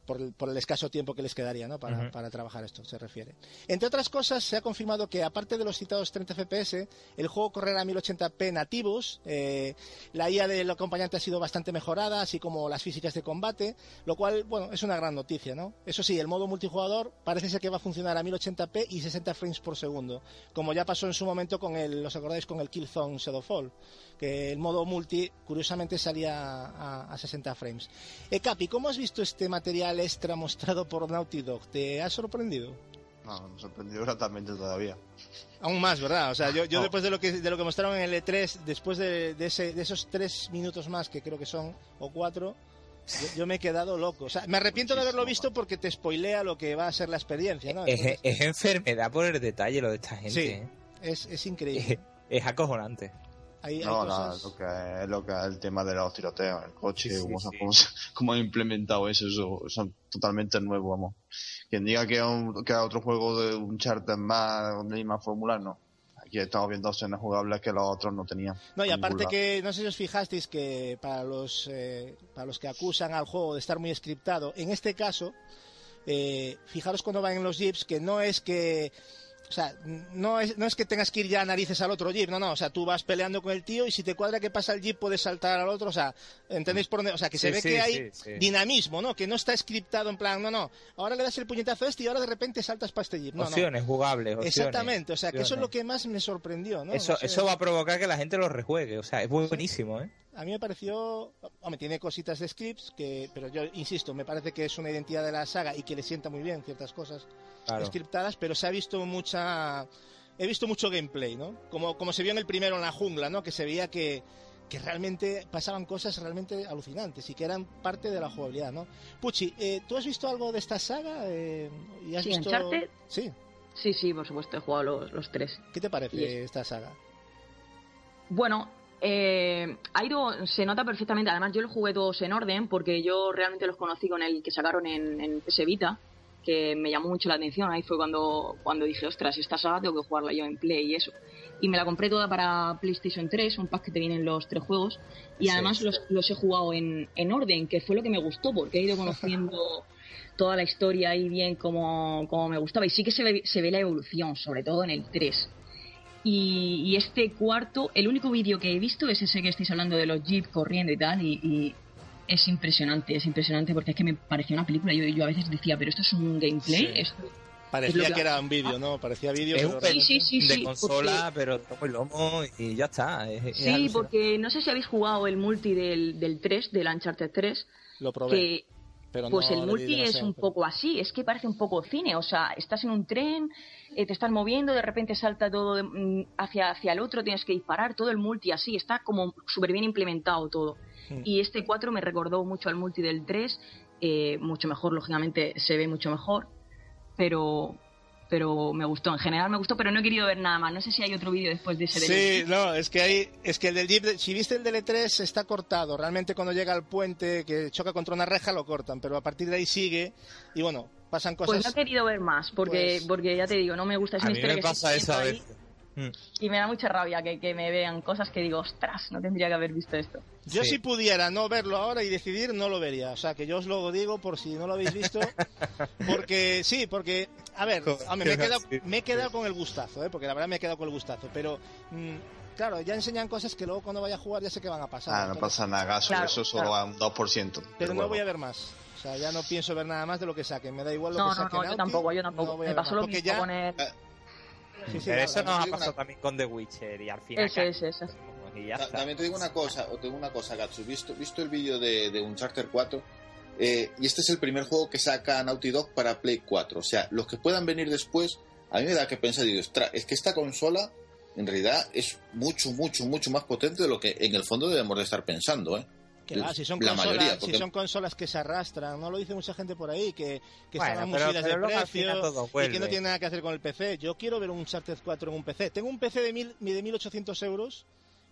por el, por el escaso tiempo que les quedaría ¿no? para, para trabajar esto, se refiere. Entre otras cosas, se ha confirmado que aparte de los citados 30 FPS, el juego correrá a 1080p nativos, eh, la IA del acompañante ha sido bastante mejorada, así como las físicas de combate, lo cual, bueno, es una gran noticia, ¿no? Eso sí, el modo multijugador parece ser que va a funcionar a 1080p y 60 frames por segundo, como ya pasó en su momento con el, ¿os acordáis? Con el Killzone Shadowfall, que el modo multi, curiosamente, salía a, a 60 frames. Eh, Capi, ¿cómo has visto este material extra mostrado por Naughty Dog? ¿Te ha sorprendido? No, me sorprendió gratamente todavía. Aún más, ¿verdad? O sea, yo, yo No. después de lo que de lo que mostraron en el E3, después de, de ese, de esos tres minutos más, que creo que son, o cuatro, yo, yo me he quedado loco. O sea, me arrepiento de haberlo visto porque te spoilea lo que va a ser la experiencia, ¿no? Es, es enfermedad por el detalle lo de esta gente. Sí. ¿eh? es, es increíble. [laughs] Es acojonante. Hay, hay No, nada, cosas- lo que es lo que es el tema de los tiroteos el coche, Sí, cómo, sí, cómo cómo han implementado eso, eso, son totalmente nuevo, vamos. Quien diga que un- que otro juego de un charter más, donde hay más fórmulas, no. Aquí estamos viendo escenas jugables que los otros no tenían. No, y aparte que, no sé si os fijasteis que para los, eh, para los que acusan al juego de estar muy scriptado, en este caso, eh, fijaros cuando van en los jeeps que no es que... O sea, no es, no es que tengas que ir ya a narices al otro jeep, no, no, o sea, tú vas peleando con el tío y si te cuadra que pasa el jeep puedes saltar al otro, o sea, ¿entendéis por dónde? O sea, que se Sí, ve sí, que hay sí, dinamismo, ¿no? Que no está scriptado en plan, no, no, ahora le das el puñetazo a este y ahora de repente saltas para este jeep, no, no. opciones jugables. Opciones, Exactamente, o sea, que eso es lo que más me sorprendió, ¿no? Eso, No sé. eso va a provocar que la gente lo rejuegue. O sea, es buenísimo, ¿eh? A mí me pareció, hombre, tiene cositas de scripts, que, pero yo insisto, me parece que es una identidad de la saga y que le sienta muy bien ciertas cosas Claro. scriptadas, pero se ha visto mucha, he visto mucho gameplay, ¿no? Como, como se vio en el primero en la jungla, ¿no? Que se veía que, que realmente pasaban cosas realmente alucinantes y que eran parte de la jugabilidad, ¿no? Puchi, eh, ¿tú has visto algo de esta saga? Eh, ¿y has Sí, visto... Uncharted. Sí, Sí, sí, por supuesto, he jugado los, los tres. ¿qué te parece es- esta saga? Bueno, eh, ha ido, se nota perfectamente. Además, yo los jugué todos en orden porque yo realmente los conocí con el que sacaron en, en PS Vita, que me llamó mucho la atención. Ahí fue cuando, cuando dije, ostras, esta saga tengo que jugarla yo en Play y eso. Y me la compré toda para PlayStation 3, un pack que te vienen los tres juegos. Y Sí. además los, los he jugado en, en orden, que fue lo que me gustó, porque he ido conociendo [laughs] toda la historia ahí bien como, como me gustaba. Y sí que se ve, se ve la evolución, sobre todo en el 3. Y, y este cuarto, el único vídeo que he visto es ese que estáis hablando de los jeeps corriendo y tal, y, y es impresionante, es impresionante porque es que me parecía una película. Yo, yo a veces decía, pero esto es un gameplay, Sí. esto Parecía que que- era un vídeo, ¿no? Parecía vídeo, Sí, sí, sí, de sí, consola, pero tomo y lomo y ya está. Es- es Sí, alucinante. porque no sé si habéis jugado el multi del, del 3, del Uncharted 3, lo probé. que pero pues no el multi es un pero- poco así, es que parece un poco cine, o sea, estás en un tren, eh, te estás moviendo, de repente salta todo de- mm, hacia, hacia el otro, tienes que disparar, todo el multi así, está como súper bien implementado todo. Mm. Y este 4 me recordó mucho al multi del 3, eh, mucho mejor, lógicamente se ve mucho mejor, pero pero me gustó, en general me gustó, pero no he querido ver nada más, no sé si hay otro vídeo después de ese Sí, no, es que hay, es que el del Jeep, si viste el del E3 está cortado. Realmente cuando llega al puente que choca contra una reja lo cortan, pero a partir de ahí sigue y bueno, pasan cosas. Pues no he querido ver más, porque, Pues- porque ya te digo, no me gusta, es A una mí historia me que pasa estoy eso a viendo ahí. veces. Mm. Y me da mucha rabia que, que me vean cosas que digo, ostras, no tendría que haber visto esto. Yo Sí. si pudiera no verlo ahora y decidir, no lo vería. O sea, que yo os lo digo por si no lo habéis visto. [laughs] Porque, sí, porque, a ver, hombre, me, he quedado, me he quedado con el gustazo, ¿eh? porque la verdad me he quedado con el gustazo. Pero, mm, claro, ya enseñan cosas que luego cuando vaya a jugar ya sé que van a pasar. Ah, no Entonces, pasa nada, gaso, Claro, eso solo claro. a un 2%. Pero no bueno. voy a ver más. O sea, ya no pienso ver nada más de lo que saquen. Me da igual lo No, que no, saquen. no, yo Naughty, tampoco, yo no tampoco. me pasó lo porque mismo ya- con el... Sí, sí, Pero eso nos ha pasado una- también con The Witcher y al final. Ese, ese, ese. Y ya Ta- está. También te digo una cosa, o te digo una cosa, Gatsu. Visto, visto el vídeo de, de Uncharted 4, eh, y este es el primer juego que saca Naughty Dog para Play 4. O sea, los que puedan venir después, a mí me da que pensar, digo, "Ostras, es que esta consola en realidad es mucho, mucho, mucho más potente de lo que en el fondo debemos de estar pensando, ¿eh? Que va, si son, La consolas, mayoría, si son consolas que se arrastran, no lo dice mucha gente por ahí, que, que Bueno, están muy pero- pero de precio y que no tiene nada que hacer con el PC. Yo quiero ver un Uncharted 4 en un PC. Tengo un PC de, mil, de 1800 euros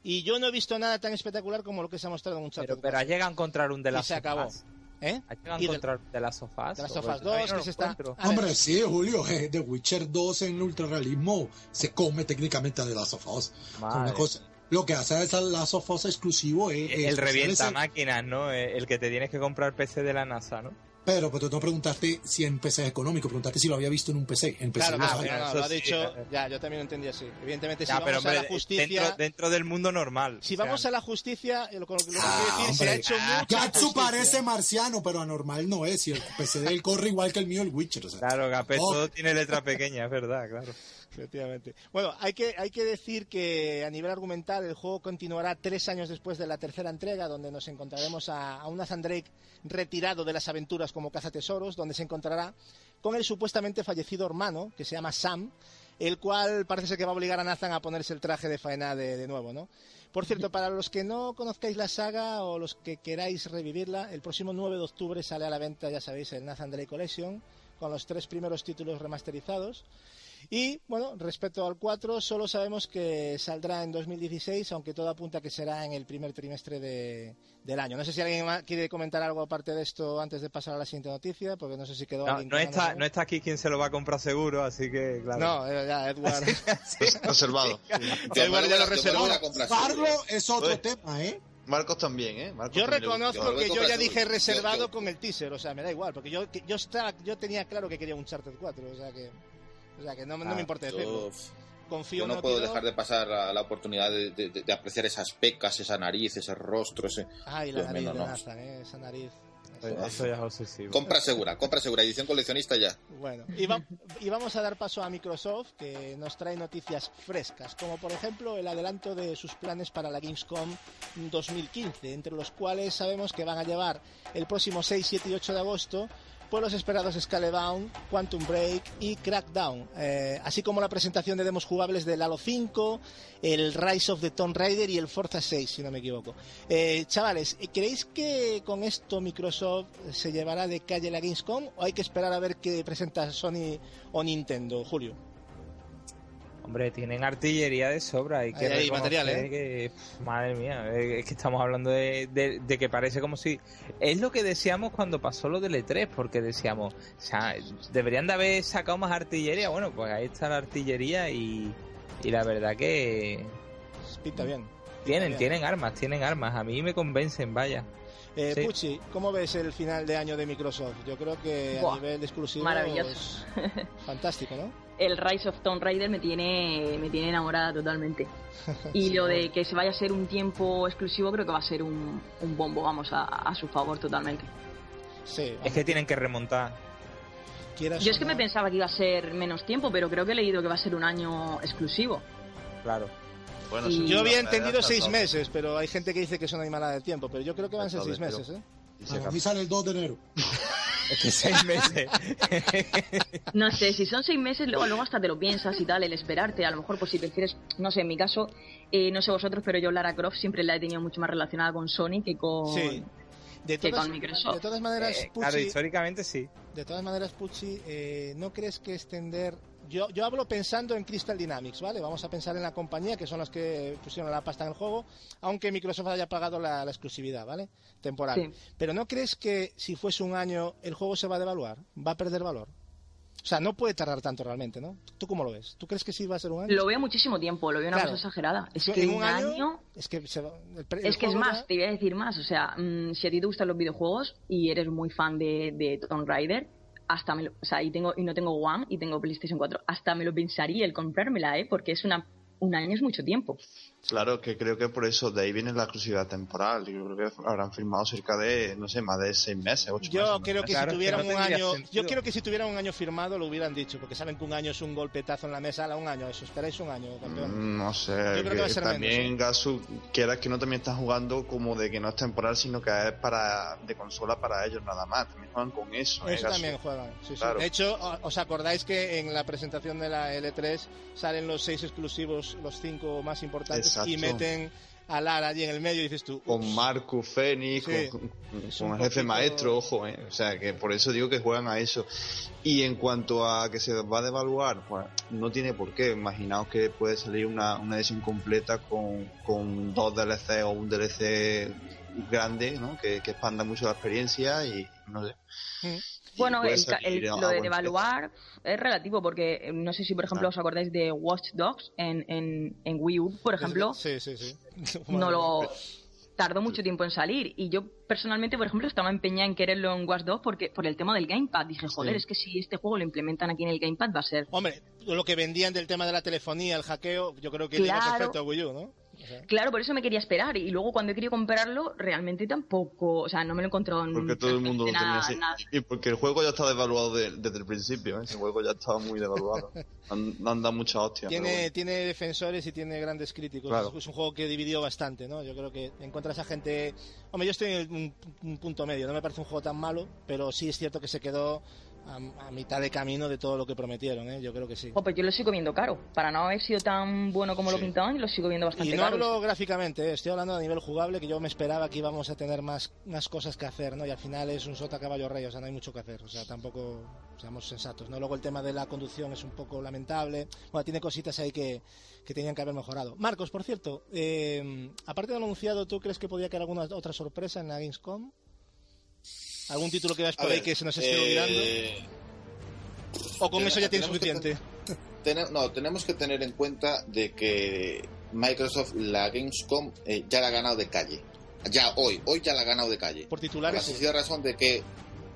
Y yo no he visto nada tan espectacular como lo que se ha mostrado en un chat. Pero, pero has llegado a encontrar un de y las se acabó. sofás. ¿Eh? ¿Has llegado a Y de- encontrar de las sofás? de las sofás pues, ahí 2 no que se está... Hombre, sí, Julio, eh, The Witcher 2 en ultrarrealismo se come técnicamente a The Last of Us. O sea, una cosa- lo que hace esa Last of Us exclusivo es... es- El revienta ese- máquinas, ¿no? Eh, El que te tienes que comprar PC de la NASA, ¿no? Pero, pero tú no preguntaste si en PC es económico, preguntaste si lo había visto en un PC. En PC Claro, lo claro, sabe. pero no, lo ha sí, dicho... claro. Ya, yo también lo entendí así. Evidentemente, si Ya, vamos pero a hombre, la justicia... dentro, dentro del mundo normal. Si O sea, vamos a la justicia, lo, lo que quiero Ah, decir, se ha hombre. hecho mucha Gatsu justicia. parece marciano, pero anormal no es. Y el PC de él corre igual que el mío, el Witcher. o sea. Claro, Gapet, Oh. todo tiene letra pequeña, es verdad, claro. Efectivamente. Bueno, hay que, hay que decir que a nivel argumental el juego continuará tres años después de la tercera entrega, donde nos encontraremos a, un Nathan Drake retirado de las aventuras como cazatesoros, donde se encontrará con el supuestamente fallecido hermano, que se llama Sam, el cual parece que va a obligar a Nathan a ponerse el traje de faena de, de nuevo, ¿no? Por cierto, para los que no conozcáis la saga o los que queráis revivirla, el próximo 9 de octubre sale a la venta, ya sabéis, el Nathan Drake Collection, con los tres primeros títulos remasterizados. Y bueno, respecto al 4, solo sabemos que saldrá en 2016, aunque todo apunta que será en el primer trimestre de- del año. No sé si alguien más quiere comentar algo aparte de esto antes de pasar a la siguiente noticia, porque no sé si quedó. No, alguien no está, no está aquí quien se lo va a comprar seguro, así que, claro. No, eh, ya, Edward. Res- Reservado. Yo igual me ya lo yo reservó. seguro. es otro Oye. tema, ¿eh? Marcos también, ¿eh? Marcos Yo también reconozco Yo que yo ya dije Yo- reservado yo- con el teaser, o sea, me da igual, porque yo, yo, estaba, yo tenía claro que quería un Charter 4, o sea que, o sea que no, no Ah, me importa decirlo. Yo, Confío yo no puedo dejar de pasar la, la oportunidad de, de- de apreciar esas pecas, esa nariz, ese rostro, ese... Ay, la Dios nariz mío, de no. Nathan, eh, esa nariz. Eso ya es obsesivo. Compra segura, compra segura, edición coleccionista ya. Bueno, y, va- y vamos a dar paso a Microsoft, que nos trae noticias frescas, como por ejemplo el adelanto de sus planes para la Gamescom 2015, entre los cuales sabemos que van a llevar el próximo 6, 7 y 8 de agosto por los esperados Scalebound, Quantum Break y Crackdown, eh, así como la presentación de demos jugables del Halo 5, el Rise of the Tomb Raider y el Forza 6, si no me equivoco. Eh, chavales, ¿creéis que con esto Microsoft se llevará de calle la Gamescom o hay que esperar a ver qué presenta Sony o Nintendo, Julio? Hombre, tienen artillería de sobra. Hay que Ahí hay reconocer material, ¿eh? que, madre mía, es que estamos hablando de, de- de que parece como si... Es lo que decíamos cuando pasó lo del E3, porque decíamos, o sea, deberían de haber sacado más artillería. Bueno, pues ahí está la artillería y, y la verdad que Pinta bien. tienen, bien. tienen armas, tienen armas. A mí me convencen, vaya. Eh, Sí. Pucci, ¿cómo ves el final de año de Microsoft? Yo creo que a nivel exclusivo maravilloso. es fantástico, ¿no? [laughs] El Rise of Tomb Raider me tiene, me tiene enamorada totalmente. [laughs] Y lo de que se vaya a ser un tiempo exclusivo creo que va a ser un, un bombo, vamos, a, a su favor totalmente. Sí, Es que tienen que remontar. quieras Yo es que no. me pensaba que iba a ser menos tiempo, pero creo que he leído que va a ser un año exclusivo. Claro. Bueno, Y- Yo había entendido seis meses, pero hay gente que dice que es una animalada del tiempo, pero yo creo que van a ser seis meses, ¿eh? Y se A mí sale el 2 de enero. [laughs] Es que seis meses. [laughs] No sé, si son seis meses, luego, luego hasta te lo piensas y tal, el esperarte, a lo mejor pues si prefieres, no sé, en mi caso, eh, no sé vosotros, pero yo Lara Croft siempre la he tenido mucho más relacionada con Sony que con... Sí. De que todas, con Microsoft. de todas maneras, Eh, claro, Pucci, históricamente sí. de todas maneras, Pucci, eh, ¿no crees que extender... Yo, yo hablo pensando en Crystal Dynamics, ¿vale? Vamos a pensar en la compañía, que son los que pusieron la pasta en el juego, aunque Microsoft haya pagado la, la exclusividad, ¿vale? Temporal. Sí. Pero ¿no crees que si fuese un año el juego se va a devaluar? ¿Va a perder valor? O sea, no puede tardar tanto realmente, ¿no? ¿Tú cómo lo ves? ¿Tú crees que sí va a ser un año? Lo veo muchísimo tiempo, lo veo una Claro. cosa exagerada. Es que un un año, año... es que se va- el pre- Es que es más, ya- te voy a decir más. O sea, mm, si a ti te gustan los videojuegos y eres muy fan de, de Tomb Raider, hasta me lo, o sea, y, tengo, y no tengo One y tengo PlayStation 4, hasta me lo pensaría el comprármela, ¿eh? Porque es una, un año es mucho tiempo. Claro, que creo que por eso de ahí viene la exclusividad temporal. Yo creo que habrán firmado cerca de, no sé, más de seis meses, ocho Yo meses. creo que Claro, si que tuvieran no un año, sentido. yo creo que si tuvieran un año firmado lo hubieran dicho, porque saben que un año es un golpetazo en la mesa, a un año, eso esperáis un año, campeón. Mm, No sé, creo que que va a ser también menos, Gasu, quieras que no también están jugando como de que no es temporal, sino que es para de consola para ellos nada más. También juegan con eso. ¿eh, Eso también juegan. sí, sí. Claro. De hecho, os acordáis que en la presentación de la L3 salen los seis exclusivos los, los cinco más importantes Exacto. y meten a Lara allí en el medio y dices tú. con Marcus Fenix, Sí. con, con- Es con un el jefe poquito- maestro, ojo, eh. o sea que por eso digo que juegan a eso. Y en cuanto a que se va a devaluar, pues no tiene por qué. Imaginaos que puede salir una, una edición completa con, con dos DLC o un DLC grande, ¿no? Que, que expanda mucho la experiencia y no sé. Mm. Bueno, el el- lo de devaluar es relativo porque eh, no sé si, por ejemplo, Ah. os acordáis de Watch Dogs en, en, en Wii U, por ejemplo, Sí, sí, sí. [laughs] no lo tardó mucho tiempo en salir y yo personalmente, por ejemplo, estaba empeñada en quererlo en Watch Dogs porque por el tema del gamepad dije, joder, Sí. es que si este juego lo implementan aquí en el gamepad va a ser Hombre, lo que vendían del tema de la telefonía, el hackeo, yo creo que Claro. perfecto a Wii U, ¿no? O sea, Claro, por eso me quería esperar y luego cuando he querido comprarlo realmente tampoco, o sea, no me lo he encontrado en Porque todo el mundo lo tenía nada, así. nada. Y porque el juego ya está devaluado de- desde el principio, ¿eh? ese juego ya estaba muy devaluado. [laughs] Han, han dado mucha hostia. pero tiene, bueno. tiene defensores y tiene grandes críticos. Claro. Es un juego que dividió bastante, ¿no? Yo creo que encuentras a gente... Hombre, yo estoy en un punto medio, no me parece un juego tan malo, pero sí es cierto que se quedó a, a mitad de camino de todo lo que prometieron, ¿eh? Yo creo que sí. Jo, pues yo lo sigo viendo caro. Para no haber sido tan bueno como lo Sí. pintaban, lo sigo viendo bastante Y no caro. hablo gráficamente, ¿eh? estoy hablando a nivel jugable, que yo me esperaba que íbamos a tener más, más cosas que hacer, ¿no? Y al final es un sota caballo rey, o sea, no hay mucho que hacer, o sea, tampoco seamos sensatos, ¿no? Luego el tema de la conducción es un poco lamentable, bueno, tiene cositas ahí que, que tenían que haber mejorado. Marcos, por cierto, eh, aparte de lo anunciado, ¿tú crees que podía caer alguna otra sorpresa en la Gamescom? ¿Algún título que veas por ahí ver, que se nos esté eh, olvidando? ¿O con ten- eso ya tienes suficiente? No, tenemos que tener en cuenta de que Microsoft la Gamescom eh, ya la ha ganado de calle. Ya hoy, hoy ya la ha ganado de calle. Por Por la titulares. sencilla razón de que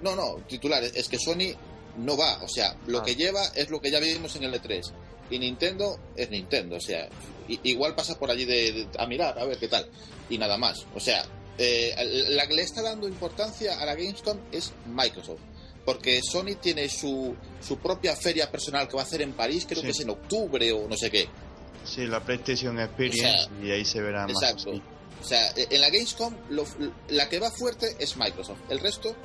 no, no, titulares, es que Sony no va, o sea, lo Ah. que lleva es lo que ya vimos en el E3. Y Nintendo es Nintendo, o sea, igual pasa por allí de, de- a mirar, a ver qué tal. Y nada más, o sea, eh, la que le está dando importancia a la Gamescom es Microsoft. Porque Sony tiene su, su propia feria personal que va a hacer en París, creo Sí. que es en octubre o no sé qué. Sí, la PlayStation Experience y ahí se verá más. Exacto. así. O sea, en la Gamescom lo- la que va fuerte es Microsoft. El resto,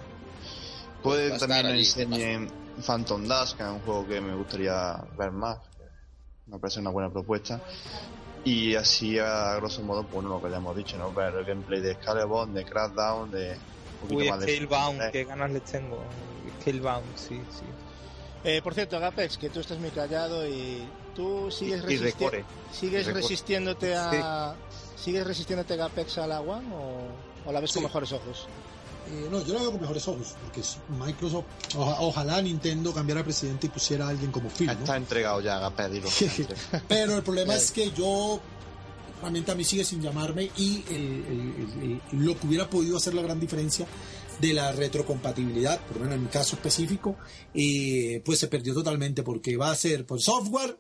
Puede a también enseñen Phantom Dash, que es un juego que me gustaría ver más. Me parece una buena propuesta. Y así, a grosso modo, pues lo que ya hemos dicho, ¿no? Ver el gameplay de Scalebound, de Crackdown, de un poquito Uy, más de... Scalebound, qué ganas les tengo. Scalebound, sí, sí. Eh, por cierto, Agapex, que tú estás muy callado y tú sigues, Y, y Recore. sigues y resistiéndote a sigues resistiéndote Agapex a la One o, o la ves con Sí. mejores ojos. Eh, no, yo lo veo con mejores ojos, porque Microsoft, oja- ojalá Nintendo cambiara de presidente y pusiera a alguien como Phil, ¿no? Está entregado ya a pedirlo. [laughs] Pero el problema [laughs] es que yo realmente a mí sigue sin llamarme y el- el- el- el- lo que hubiera podido hacer la gran diferencia de la retrocompatibilidad, por lo menos en mi caso específico, eh, pues se perdió totalmente porque va a ser por software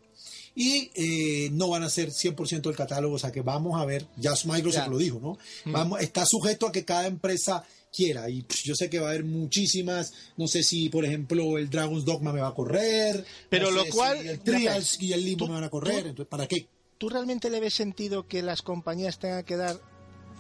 y eh, no van a ser 100% del catálogo, o sea que vamos a ver, ya Microsoft Ya. lo dijo, ¿no? Vamos, está sujeto a que cada empresa quiera y pff, yo sé que va a haber muchísimas, no sé si por ejemplo el Dragon's Dogma me va a correr, Pero no lo cual- si el Trials y el Limbo me van a correr, tú- entonces ¿para qué? ¿Tú realmente le ves sentido que las compañías tengan que dar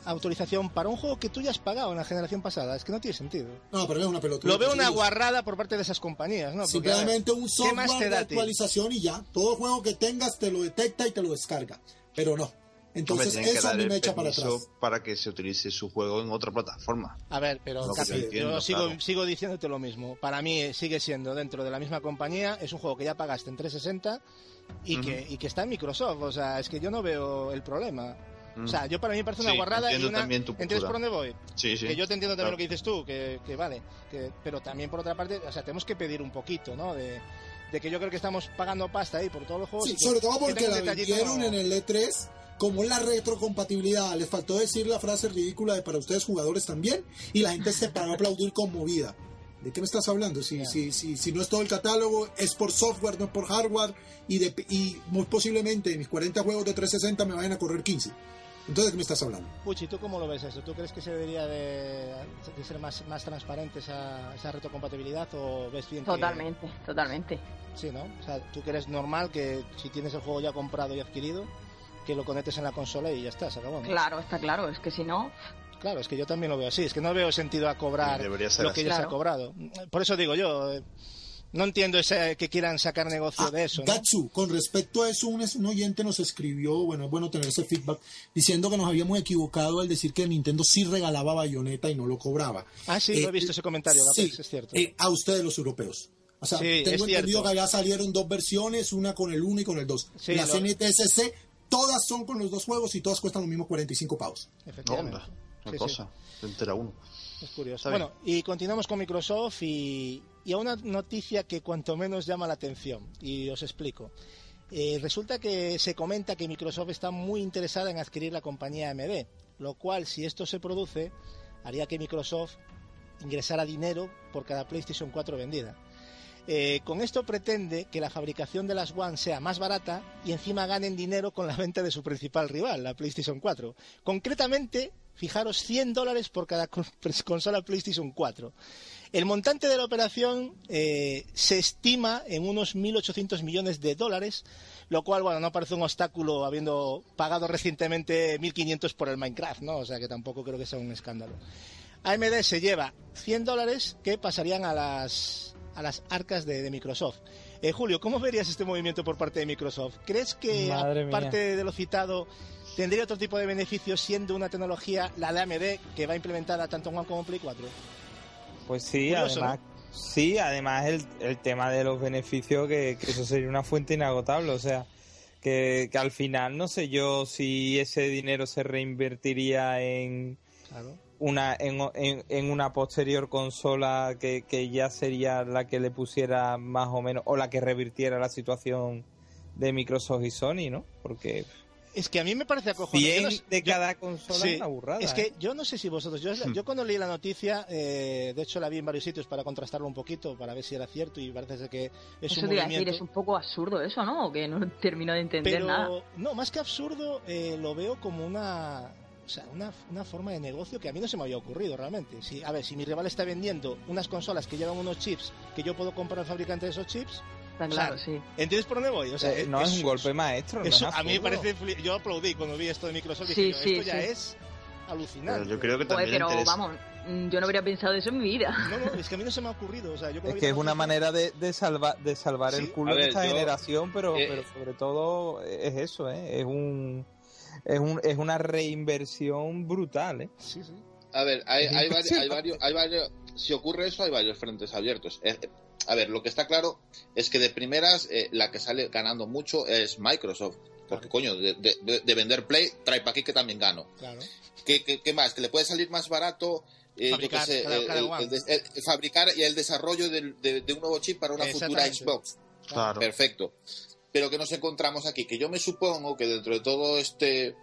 autorización para un juego que tú ya has pagado en la generación pasada? Es que no tiene sentido. No, pero es una pelota. Lo veo una guarrada por parte de esas compañías, Simplemente un ¿qué más software de actualización y ya. Todo juego que tengas te lo detecta y te lo descarga. Pero no. Entonces eso a mí me echa para atrás. para que se utilice su juego en otra plataforma. A ver, pero Capi, yo entiendo, yo sigo, claro. sigo diciéndote lo mismo. Para mí eh, sigue siendo dentro de la misma compañía, es un juego que ya pagaste en 360 y, que, y que está en Microsoft. O sea, es que yo no veo el problema. O sea, yo para mí me parece una Sí, guarrada y una... ¿Entiendes por dónde voy? Sí, sí. Que yo te entiendo también Claro. lo que dices tú, que, que vale. Que, pero también por otra parte, o sea, tenemos que pedir un poquito, ¿no? De, de que yo creo que estamos pagando pasta ahí por todos los juegos. Sí, y que- sobre todo que porque la vendieron no- en el E3 como la retrocompatibilidad. Les faltó decir la frase ridícula de para ustedes jugadores también y la gente se paró a aplaudir conmovida. ¿De qué me estás hablando? Si, Ya. si, si, si no es todo el catálogo, es por software, no es por hardware y, de, y muy posiblemente mis 40 juegos de 360 me vayan a correr 15. Entonces, ¿de qué me estás hablando? Puchi, ¿tú cómo lo ves eso? ¿Tú crees que se debería de, de ser más, más transparente esa, esa retrocompatibilidad o ves bien que- Totalmente, totalmente. Sí, ¿no? O sea, tú eres normal que si tienes el juego ya comprado y adquirido, que lo conectes en la consola y ya está, se acabó. ¿no? Claro, está claro. Es que si no, Claro, es que yo también lo veo así, es que no veo sentido a cobrar Sí, debería ser lo que así. ya se ha Claro. cobrado. Por eso digo yo, eh, No entiendo ese, que quieran sacar negocio Ah, de eso. ¿no? Gatsu, con respecto a eso, un, un oyente nos escribió, bueno, es bueno tener ese feedback, diciendo que nos habíamos equivocado al decir que Nintendo sí regalaba bayoneta y no lo cobraba. Ah, sí, lo he Eh, visto ese comentario, sí, es cierto. eh, a ustedes los europeos. O sea, Sí, tengo entendido cierto. que allá salieron dos versiones, una con el 1 y con el 2. Sí, Las lo- NTSC, todas son con los dos juegos y todas cuestan lo mismo 45 pavos. Efectivamente. Onda, una sí. cosa. Entera uno. Es curioso. Está Bueno, y continuamos con Microsoft y, y a una noticia que cuanto menos llama la atención. Y os explico. Eh, resulta que se comenta que Microsoft está muy interesada en adquirir la compañía AMD, lo cual, si esto se produce, haría que Microsoft ingresara dinero por cada PlayStation 4 vendida. Eh, con esto pretende que la fabricación de las One sea más barata y encima ganen dinero con la venta de su principal rival, la PlayStation 4. Concretamente, fijaros, 100 dólares por cada con- [laughs] consola PlayStation 4. El montante de la operación eh, se estima en unos 1.800 millones de dólares, lo cual, bueno, no parece un obstáculo habiendo pagado recientemente 1.500 por el Minecraft, ¿no? O sea que tampoco creo que sea un escándalo. AMD se lleva 100 dólares que pasarían a las, a las arcas de, de Microsoft. Eh, Julio, ¿cómo verías este movimiento por parte de Microsoft? ¿Crees que, aparte de lo citado, tendría otro tipo de beneficios siendo una tecnología, la de AMD, que va implementada tanto en One como en Play 4? Pues sí, Curioso, además, sí, además el, el tema de los beneficios, que, que eso sería una fuente inagotable, o sea, que, que al final no sé yo si ese dinero se reinvertiría en Claro. Una en, en- en una posterior consola que, que ya sería la que le pusiera más o menos, o la que revirtiera la situación de Microsoft y Sony, ¿no? Porque Es que a mí me parece acojonante. 100 Yo no sé- de yo- cada consola Sí, es una burrada. Es ¿eh? que yo no sé si vosotros, yo, Hmm. yo cuando leí la noticia, eh, de hecho la vi en varios sitios para contrastarlo un poquito, para ver si era cierto y parece ser que es Eso un te iba a movimiento. decir, es un poco absurdo eso, ¿no? Que no termino de entender pero nada. no, más que absurdo, eh, lo veo como una, o sea, una, una forma de negocio que a mí no se me había ocurrido realmente. Si, a ver, si mi rival está vendiendo unas consolas que llevan unos chips que yo puedo comprar al fabricante de esos chips, Está o sea, claro, sí. ¿entiendes por dónde voy? O sea, Eh, no es un golpe maestro. no Eso es a mí me parece, yo aplaudí cuando vi esto de Microsoft, Sí, dije sí, esto ya es alucinante. Pero yo creo que también pero interesa. vamos, yo no habría pensado eso en mi vida. No, no, es que a mí no se me ha ocurrido. O sea, yo cuando Es que es una manera de, de, salvar de salvar Sí. el culo A de ver, esta yo- generación, pero, eh, pero sobre todo es eso, ¿eh? Es un es un es una reinversión brutal, ¿eh? Sí, sí. A ver, hay, hay, [laughs] vari- hay varios, hay varios, si ocurre eso, hay varios frentes abiertos. Eh, a ver, lo que está claro es que de primeras eh, la que sale ganando mucho es Microsoft. Porque, coño, de, de- de vender Play, trae para aquí que también gano. Claro. ¿Qué, qué, qué más? Que le puede salir más barato eh, Fabricar qué sé, cada- el- cada el- One. el des- el- el fabricar y el desarrollo de, de un nuevo chip para una futura. Xbox. Claro. Perfecto. Pero que nos encontramos aquí, que yo me supongo que dentro de todo este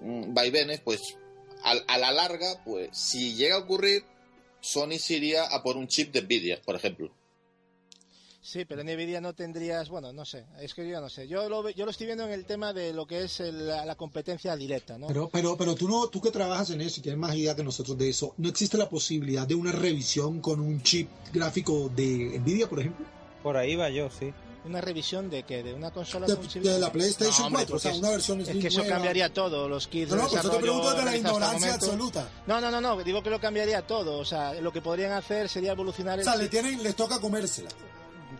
mm, vaivenes, pues al- a, la larga, pues si llega a ocurrir, Sony se iría a por un chip de Nvidia, por ejemplo. Sí, pero en Nvidia no tendrías, bueno, no sé, es que yo no sé. Yo lo, yo lo estoy viendo en el tema de lo que es el- la, la competencia directa, ¿no? Pero, pero, pero tú no, tú que trabajas en eso y tienes más idea que nosotros de eso, ¿no existe la posibilidad de una revisión con un chip gráfico de Nvidia, por ejemplo? Por ahí va yo, sí. Una revisión de que de una consola De, de la PlayStation No, hombre, 4, o sea, una versión es Slim que eso nueva. cambiaría todo, los kits No, no, de pues te pregunto desde la el ignorancia absoluta. No, no, no, no, digo que lo cambiaría todo, o sea, lo que podrían hacer sería evolucionar O el sea, le tienen, les toca comérsela.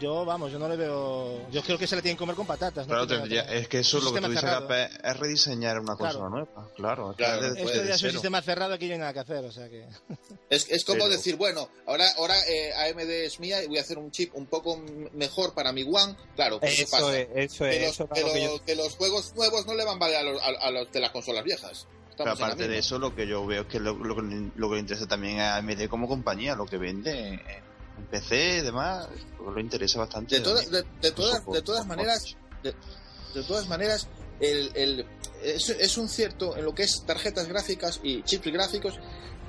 Yo, vamos, yo no le veo... Yo creo que se le tienen que comer con patatas. ¿no? Claro, tendría, es que eso es lo que tú dices, cerrado. Gape, es rediseñar una Claro. consola nueva. Claro, es que Claro, Esto ya es un cero. sistema cerrado, aquí no hay nada que hacer, o sea que... Es, es como Pero- decir, bueno, ahora, ahora eh, AMD es mía y voy a hacer un chip un poco mejor para mi One. Claro, pues ¿qué Eso pasa? es, eso que, es, los, eso que es lo que los- yo- que los juegos nuevos no le van a valer a los, a, a los de las consolas viejas. Pero la aparte de eso, lo que yo veo es que lo, lo que lo que le interesa también a AMD como compañía, lo que vende en, PC y demás, lo interesa bastante. de, todas de, de todas, Por- de todas maneras, de, de todas maneras, el, el- es, es un cierto, en lo que es tarjetas gráficas y chips gráficos,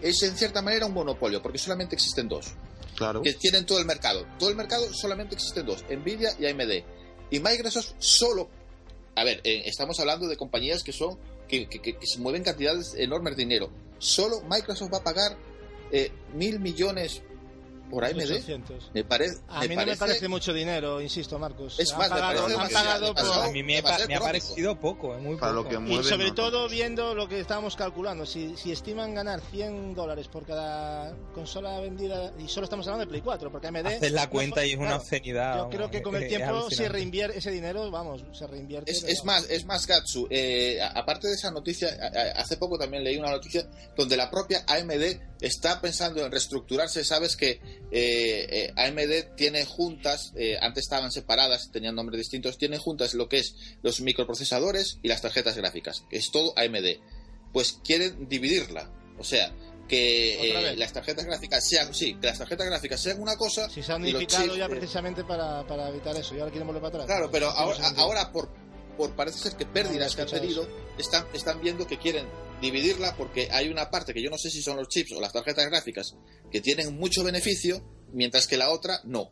es en cierta manera un monopolio, porque solamente existen dos, Claro. que tienen todo el mercado. Todo el mercado solamente existen dos, Nvidia y AMD. Y Microsoft solo, a ver, eh, estamos hablando de compañías que son, que, que- que- que se mueven cantidades enormes de dinero. Solo Microsoft va a pagar eh, mil millones por AMD. 800. Me, parece A me mí no me parece mucho dinero, insisto, Marcos. Es más, me pagado- parece han pagado por- A mí me, me pa- me ha parecido poco, es muy Para lo poco. Y sobre no todo viendo lo que estábamos calculando, si, si estiman ganar 100 dólares por cada consola vendida, y solo estamos hablando de Play 4, porque AMD... Haces la cuenta y es una claro, obscenidad. Yo creo que con el tiempo se reinvierte ese dinero, vamos, se reinvierte. Es, más, es más, Gatsu. eh, aparte de esa noticia, hace poco también leí una noticia donde la propia AMD está pensando en reestructurarse. Sabes que eh, eh, AMD tiene juntas, eh, antes estaban separadas, tenían nombres distintos, tiene juntas lo que es los microprocesadores y las tarjetas gráficas, que es todo AMD. Pues quieren dividirla. O sea, que ¿Otra eh, las tarjetas gráficas sean, sí, que las tarjetas gráficas sean una cosa. Si se han unificado chips, ya precisamente para, para evitar eso, y ahora quieren volver para atrás. Claro, pero ahora, por, por parece ser que pérdidas No, que han tenido, están, están viendo que quieren dividirla porque hay una parte que yo no sé si son los chips o las tarjetas gráficas que tienen mucho beneficio, mientras que la otra no.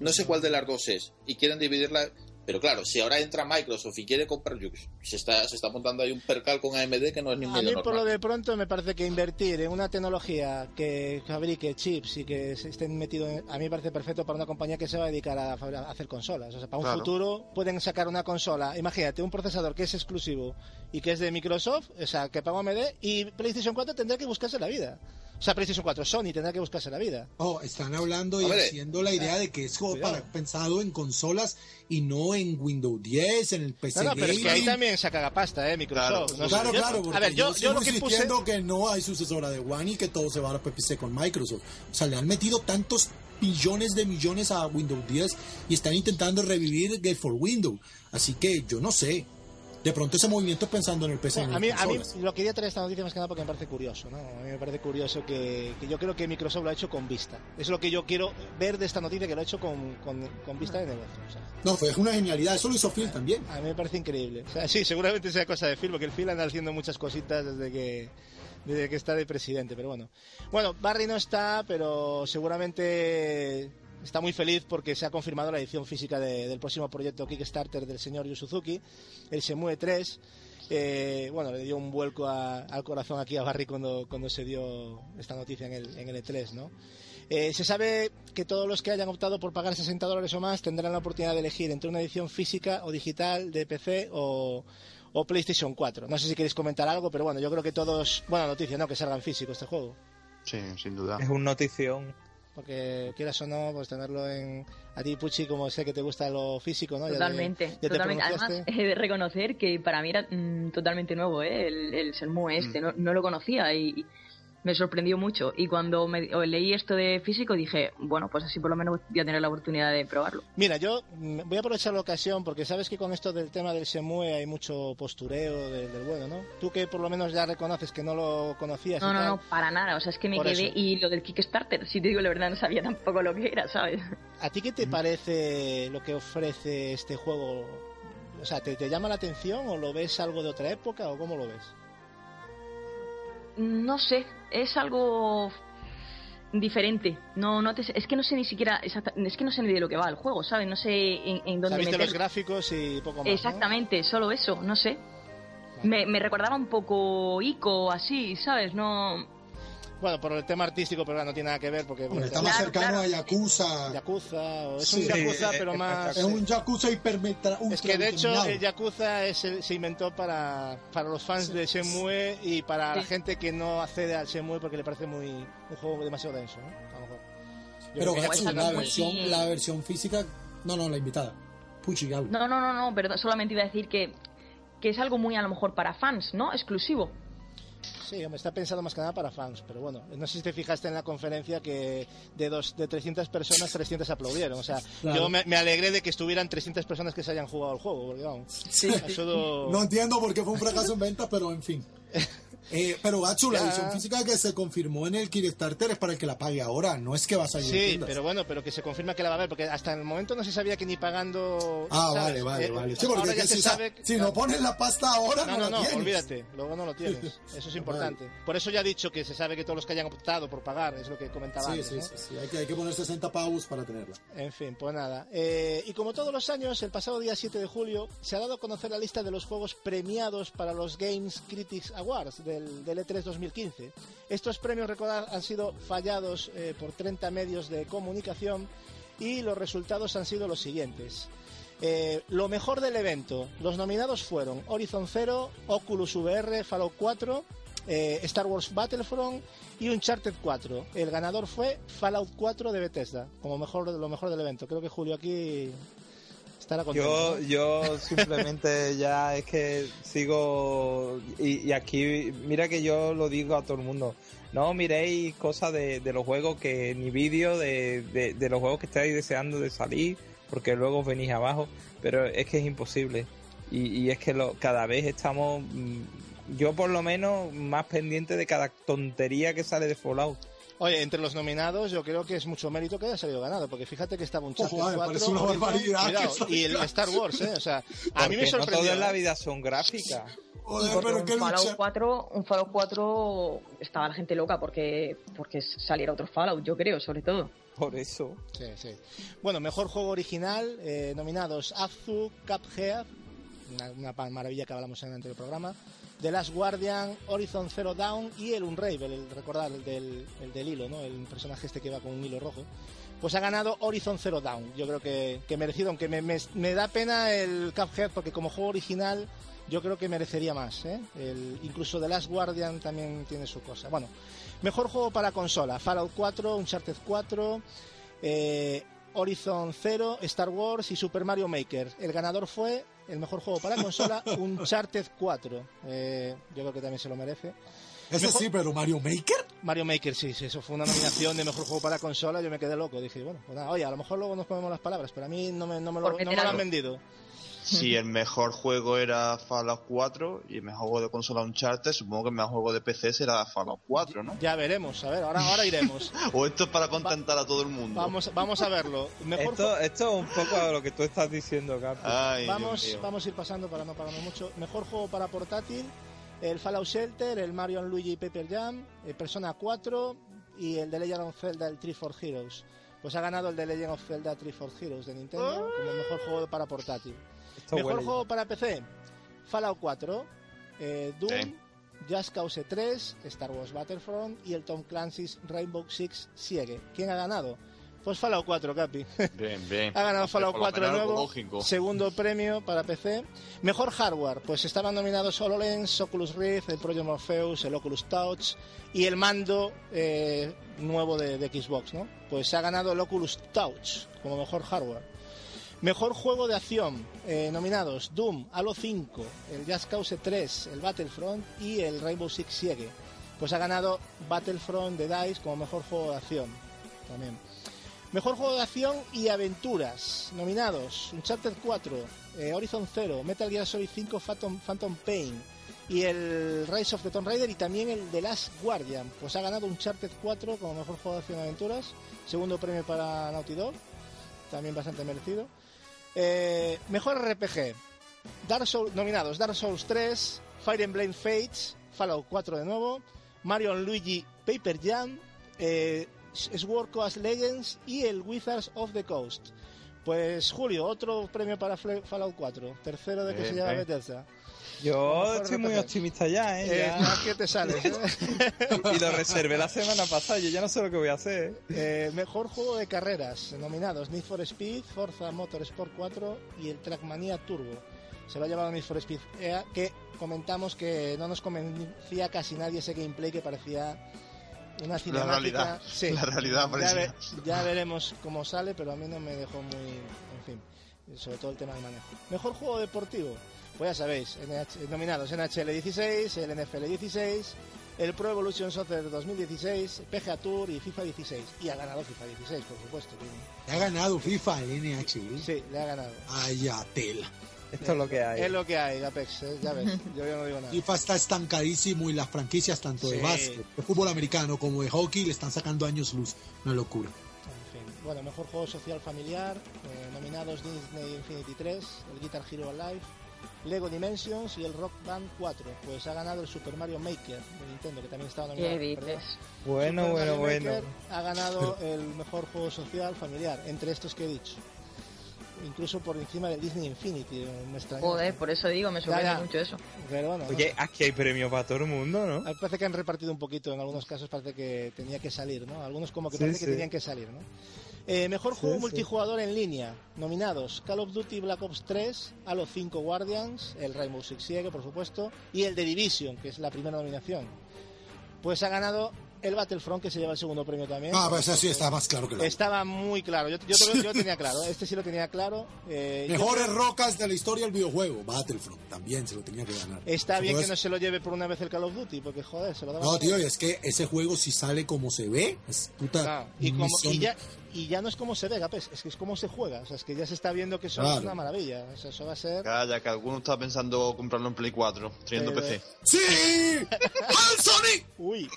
No sé cuál de las dos es. Y quieren dividirla. Pero claro, si ahora entra Microsoft y quiere comprar, se está, se está montando ahí un percal con AMD que no es ni A mí normal. por lo de pronto me parece que invertir en una tecnología que fabrique chips y que se estén metidos, en- a mí me parece perfecto para una compañía que se va a dedicar a, fabri- a hacer consolas. O sea, para un Claro. futuro pueden sacar una consola, imagínate, un procesador que es exclusivo y que es de Microsoft, o sea, que paga AMD y PlayStation 4 tendrá que buscarse la vida. O sea, PlayStation 4, Sony tendrá que buscarse la vida. Oh, están hablando y haciendo la idea de que es juego cuidado. para, pensado en consolas y no en Windows 10, en el PC No, no, pero es que ahí también se caga pasta, ¿eh? Microsoft. Claro, No sé, Claro, yo- claro, a ver, yo, yo sigo lo que puse... que no hay sucesora de One y que todo se va a PC con Microsoft. O sea, le han metido tantos billones de millones a Windows 10 y están intentando revivir Game for Windows. Así que yo no sé. De pronto ese movimiento pensando en el PC. Bueno, a, mí, a mí lo quería traer esta noticia más que nada porque me parece curioso, ¿no? A mí me parece curioso que, que yo creo que Microsoft lo ha hecho con vista. Es lo que yo quiero ver de esta noticia, que lo ha hecho con, con, con vista de negocio. o sea, No, fue una genialidad. Eso lo hizo Phil también. a mí me parece increíble. O sea, sí, seguramente sea cosa de Phil, porque el Phil anda haciendo muchas cositas desde que desde que está de presidente, pero bueno. Bueno, Barry no está, pero seguramente está muy feliz porque se ha confirmado la edición física de- del próximo proyecto Kickstarter del señor Yu Suzuki, el Semue 3. Eh, bueno, le dio un vuelco a- al corazón aquí a Barry cuando, cuando se dio esta noticia en el, en el E3, ¿no? Eh, se sabe que todos los que hayan optado por pagar 60 dólares o más tendrán la oportunidad de elegir entre una edición física o digital de PC o, o PlayStation 4. No sé si queréis comentar algo, pero bueno, yo creo que todos... Buena noticia, ¿no? Que salga en físico este juego. Sí, sin duda. Es un notición. Porque quieras o no, pues tenerlo en... A ti, Puchi, como sé que te gusta lo físico, ¿no? Ya te- Totalmente, ya te totalmente. pronunciaste. Además, he de reconocer que para mí era mm, totalmente nuevo, ¿eh? El, el Shenmue este, no, no lo conocía y me sorprendió mucho. Y cuando me, o leí esto de físico dije, bueno, pues así por lo menos voy a tener la oportunidad de probarlo. Mira, yo mm, voy a aprovechar la ocasión porque sabes que con esto del tema del Semue hay mucho postureo del, del bueno, ¿no? Tú que por lo menos ya reconoces que no lo conocías. No, y no, tal. no, para nada. O sea, es que me Por quedé eso. y lo del Kickstarter, si te digo la verdad, no sabía tampoco lo que era, ¿sabes? ¿A ti qué te parece lo que ofrece este juego? O sea, ¿te, te llama la atención o lo ves algo de otra época o cómo lo ves? No sé, es algo diferente. No, no te, es que no sé ni siquiera, exacta- es que no sé ni de lo que va el juego, ¿sabes? No sé en, en dónde meter- los gráficos y poco más. ¿no? Exactamente, solo eso, no sé. Me, me recordaba un poco Ico, así, ¿sabes? No. Bueno, por el tema artístico, pero no tiene nada que ver porque bueno, está más Claro, cercano claro. a Yakuza. Yakuza, o es Sí. un Yakuza, Sí, pero es- más... Es un Yakuza hipermetra. Es que de hecho el Yakuza es el- se inventó para, para los fans de Shenmue y para la Sí. gente que no accede al Shenmue porque le parece muy un juego demasiado denso, ¿no? A lo mejor. Pero Gatsu, la muy- versión, la versión física. No, no, la invitada. Puchi. No, no, no, no, perdón, solamente iba a decir que, que es algo muy a lo mejor para fans, ¿no? Exclusivo. Sí, hombre, está pensado más que nada para fans, pero bueno, no sé si te fijaste en la conferencia que de dos, de 300 personas, 300 aplaudieron. O sea, Claro. yo me, me alegré de que estuvieran 300 personas que se hayan jugado el juego, porque vamos, Sí. ha sido- No entiendo por qué fue un fracaso en ventas, pero en fin. [laughs] Eh, pero Gatsu, la edición física que se confirmó en el Kickstarter es para el que la pague ahora, no es que va a en Sí, pero bueno, pero que se confirma que la va a haber, porque hasta el momento no se sabía que ni pagando... Ah, ¿sabes? vale, vale, Eh, vale. Sí, porque que si, sabe... si no pones la pasta ahora, no, No, no, la tienes. olvídate, luego no lo [laughs] tienes. Eso es importante. Por eso ya he dicho que se sabe que todos los que hayan optado por pagar, es lo que comentaba Sí, antes, sí, ¿no? sí, sí, Hay, que, hay que poner 60 pavos para tenerla. En fin, pues nada. Eh, y como todos los años, el pasado día 7 de julio se ha dado a conocer la lista de los juegos premiados para los Games Critics Awards de del, del E3 2015. Estos premios, recordad, han sido fallados eh, por 30 medios de comunicación y los resultados han sido los siguientes. Eh, lo mejor del evento, los nominados fueron Horizon Zero, Oculus VR, Fallout 4, eh, Star Wars Battlefront y Uncharted 4. El ganador fue Fallout 4 de Bethesda, como mejor, lo mejor del evento. Creo que Julio aquí estará contento. Yo, yo simplemente [laughs] ya es que sigo y, y aquí mira que yo lo digo a todo el mundo. No miréis cosas de, de los juegos que ni vídeo de, de, de los juegos que estáis deseando de salir porque luego os venís abajo, pero es que es imposible. Y, y es que lo, cada vez estamos, mm, yo por lo menos, más pendiente de cada tontería que sale de Fallout. Oye, entre los nominados yo creo que es mucho mérito que haya salido ganado, porque fíjate que estaba Uncharted Ojo, me 4 parece una Horizon, barbaridad cuidado, que salga y el Star Wars, ¿eh? O sea, a mí me Porque no sorprendió. todo en la vida son gráficas. Joder, pero un qué Fallout lucha. 4, un Fallout 4 estaba la gente loca porque porque saliera otro Fallout, yo creo, sobre todo. Por eso. Sí, sí. Bueno, mejor juego original, eh, nominados Abzu, Cuphead, una, una maravilla que hablamos en el anterior programa, The Last Guardian, Horizon Zero Dawn y el Unravel, el recordar el del, el del hilo, ¿no? El personaje este que va con un hilo rojo. Pues ha ganado Horizon Zero Dawn. Yo creo que, que merecido, aunque me, me- me da pena el Cuphead porque como juego original yo creo que merecería más. ¿eh? El, incluso The Last Guardian también tiene su cosa. Bueno, mejor juego para consola: Fallout 4, Uncharted 4, eh, Horizon Zero, Star Wars y Super Mario Maker. El ganador fue el mejor juego para consola, [laughs] Uncharted 4. Eh, yo creo que también se lo merece. Ese Mejor- sí, pero Mario Maker. Mario Maker, sí, sí, eso fue una nominación de mejor juego para consola. Yo me quedé loco. Dije, bueno, pues nada, oye, a lo mejor luego nos comemos las palabras, pero a mí no me, no me, lo, Por no me meter lo han vendido. Si el mejor juego era Fallout 4 y el mejor juego de consola Uncharted, supongo que el mejor juego de PC será Fallout 4, ¿no? Ya veremos, a ver, ahora, ahora iremos. [laughs] O esto es para contentar a todo el mundo. Vamos, vamos a verlo. Mejor Esto, esto es un poco a lo que tú estás diciendo, Capi. Ay, vamos, vamos a ir pasando para no pararnos mucho. Mejor juego para portátil, el Fallout Shelter, el Mario Luigi Paper Jam, el Persona 4 y el The Legend of Zelda, el Tree for Heroes. Pues ha ganado el The Legend of Zelda Tree for Heroes de Nintendo como el mejor juego para portátil. Esto mejor huele juego para PC, Fallout 4, eh, Doom, Sí. Just Cause 3, Star Wars Battlefront y el Tom Clancy's Rainbow Six Siege. ¿Quién ha ganado? Pues Fallout 4, Capi. Bien, bien. [laughs] Ha ganado Fallout Por lo 4 de nuevo. lógico. Segundo premio para PC. Mejor hardware, pues estaban nominados HoloLens, Oculus Rift, el Project Morpheus, el Oculus Touch y el mando eh, nuevo de, de Xbox, ¿no? Pues ha ganado el Oculus Touch como mejor hardware. Mejor juego de acción, eh, nominados Doom, Halo 5, el Just Cause 3, el Battlefront y el Rainbow Six Siege. Pues ha ganado Battlefront de DICE como mejor juego de acción también. Mejor juego de acción y aventuras. Nominados: Uncharted 4, eh, Horizon Zero, Metal Gear Solid 5, Phantom, Phantom Pain y el Rise of the Tomb Raider y también el The Last Guardian. Pues ha ganado Uncharted 4 como mejor juego de acción y aventuras. Segundo premio para Naughty Dog, también bastante merecido. Eh, mejor RPG. Dark Souls, nominados Dark Souls 3, Fire Emblem Fates, Fallout 4 de nuevo, Mario Luigi Paper Jam, eh, Sword Coast Legends y el Wizards of the Coast. Pues Julio, otro premio para Fallout 4, tercero de que Bien, se llama bien. Bethesda. Yo estoy muy optimista ya, ¿eh? Eh, Ya. más que te sales. ¿eh? [laughs] Y lo reservé la semana pasada, yo ya no sé lo que voy a hacer. Eh, mejor juego de carreras, nominados Need for Speed, Forza Motorsport 4 y el Trackmania Turbo. Se lo ha llevado Need for Speed EA, que comentamos que no nos convencía casi nadie ese gameplay que parecía una cinemática. realidad, Sí, la realidad ya, ve- ya veremos cómo sale, pero a mí no me dejó muy. En fin, sobre todo el tema del manejo. Mejor juego deportivo, pues ya sabéis, NH nominados NHL 16, el NFL 16, el Pro Evolution Soccer 2016, PGA Tour y FIFA 16. Y ha ganado FIFA 16, por supuesto. Le ha ganado FIFA el NHL. Sí, le ha ganado. Ay, a tela. Esto es lo que hay. Es lo que hay, Apex, ¿eh? ya ves. Yo ya no digo nada. FIFA está estancadísimo y las franquicias tanto de básquet, de fútbol americano como de hockey le están sacando años luz. Una locura. En fin. Bueno, mejor juego social familiar, eh, nominados Disney Infinity 3, el Guitar Hero Alive, Lego Dimensions y el Rock Band 4. Pues ha ganado el Super Mario Maker de Nintendo, que también estaba nominado. ¿Qué dices? Bueno, Super bueno, Mario bueno. Maker ha ganado el mejor juego social familiar, entre estos que he dicho. Incluso por encima del Disney Infinity. Me extrañó. Joder, por eso digo, me sorprende mucho eso. Pero bueno, no Oye, sé. aquí hay premio para todo el mundo, ¿no? A mí parece que han repartido un poquito, en algunos casos parece que tenía que salir, ¿no? Algunos como que Sí, parece sí. que tenían que salir, ¿no? Eh, mejor juego sí. multijugador en línea, nominados Call of Duty Black Ops 3, Halo 5 Guardians, el Rainbow Six Siege, por supuesto, y el The Division, que es la primera nominación. Pues ha ganado el Battlefront, que se lleva el segundo premio también. Ah, pues así está más claro que la Estaba muy claro, yo, yo, yo lo tenía [laughs] claro, este sí lo tenía claro. eh, yo Mejores creo- rocas de la historia del videojuego. Battlefront también se lo tenía que ganar. Está bien que no se lo lleve por una vez el Call of Duty, porque joder, se lo daba No, tío, y es que ese juego si sale como se ve, es puta Claro, y, como- y ya, y ya no es como se ve, Gapes, es que es como se juega. O sea, es que ya se está viendo que eso Claro. es una maravilla. O sea, eso va a ser. Calla, que alguno está pensando comprarlo en Play 4, trayendo Eh, PC. ¡Sí! [laughs] ¡Al Sonic! Uy.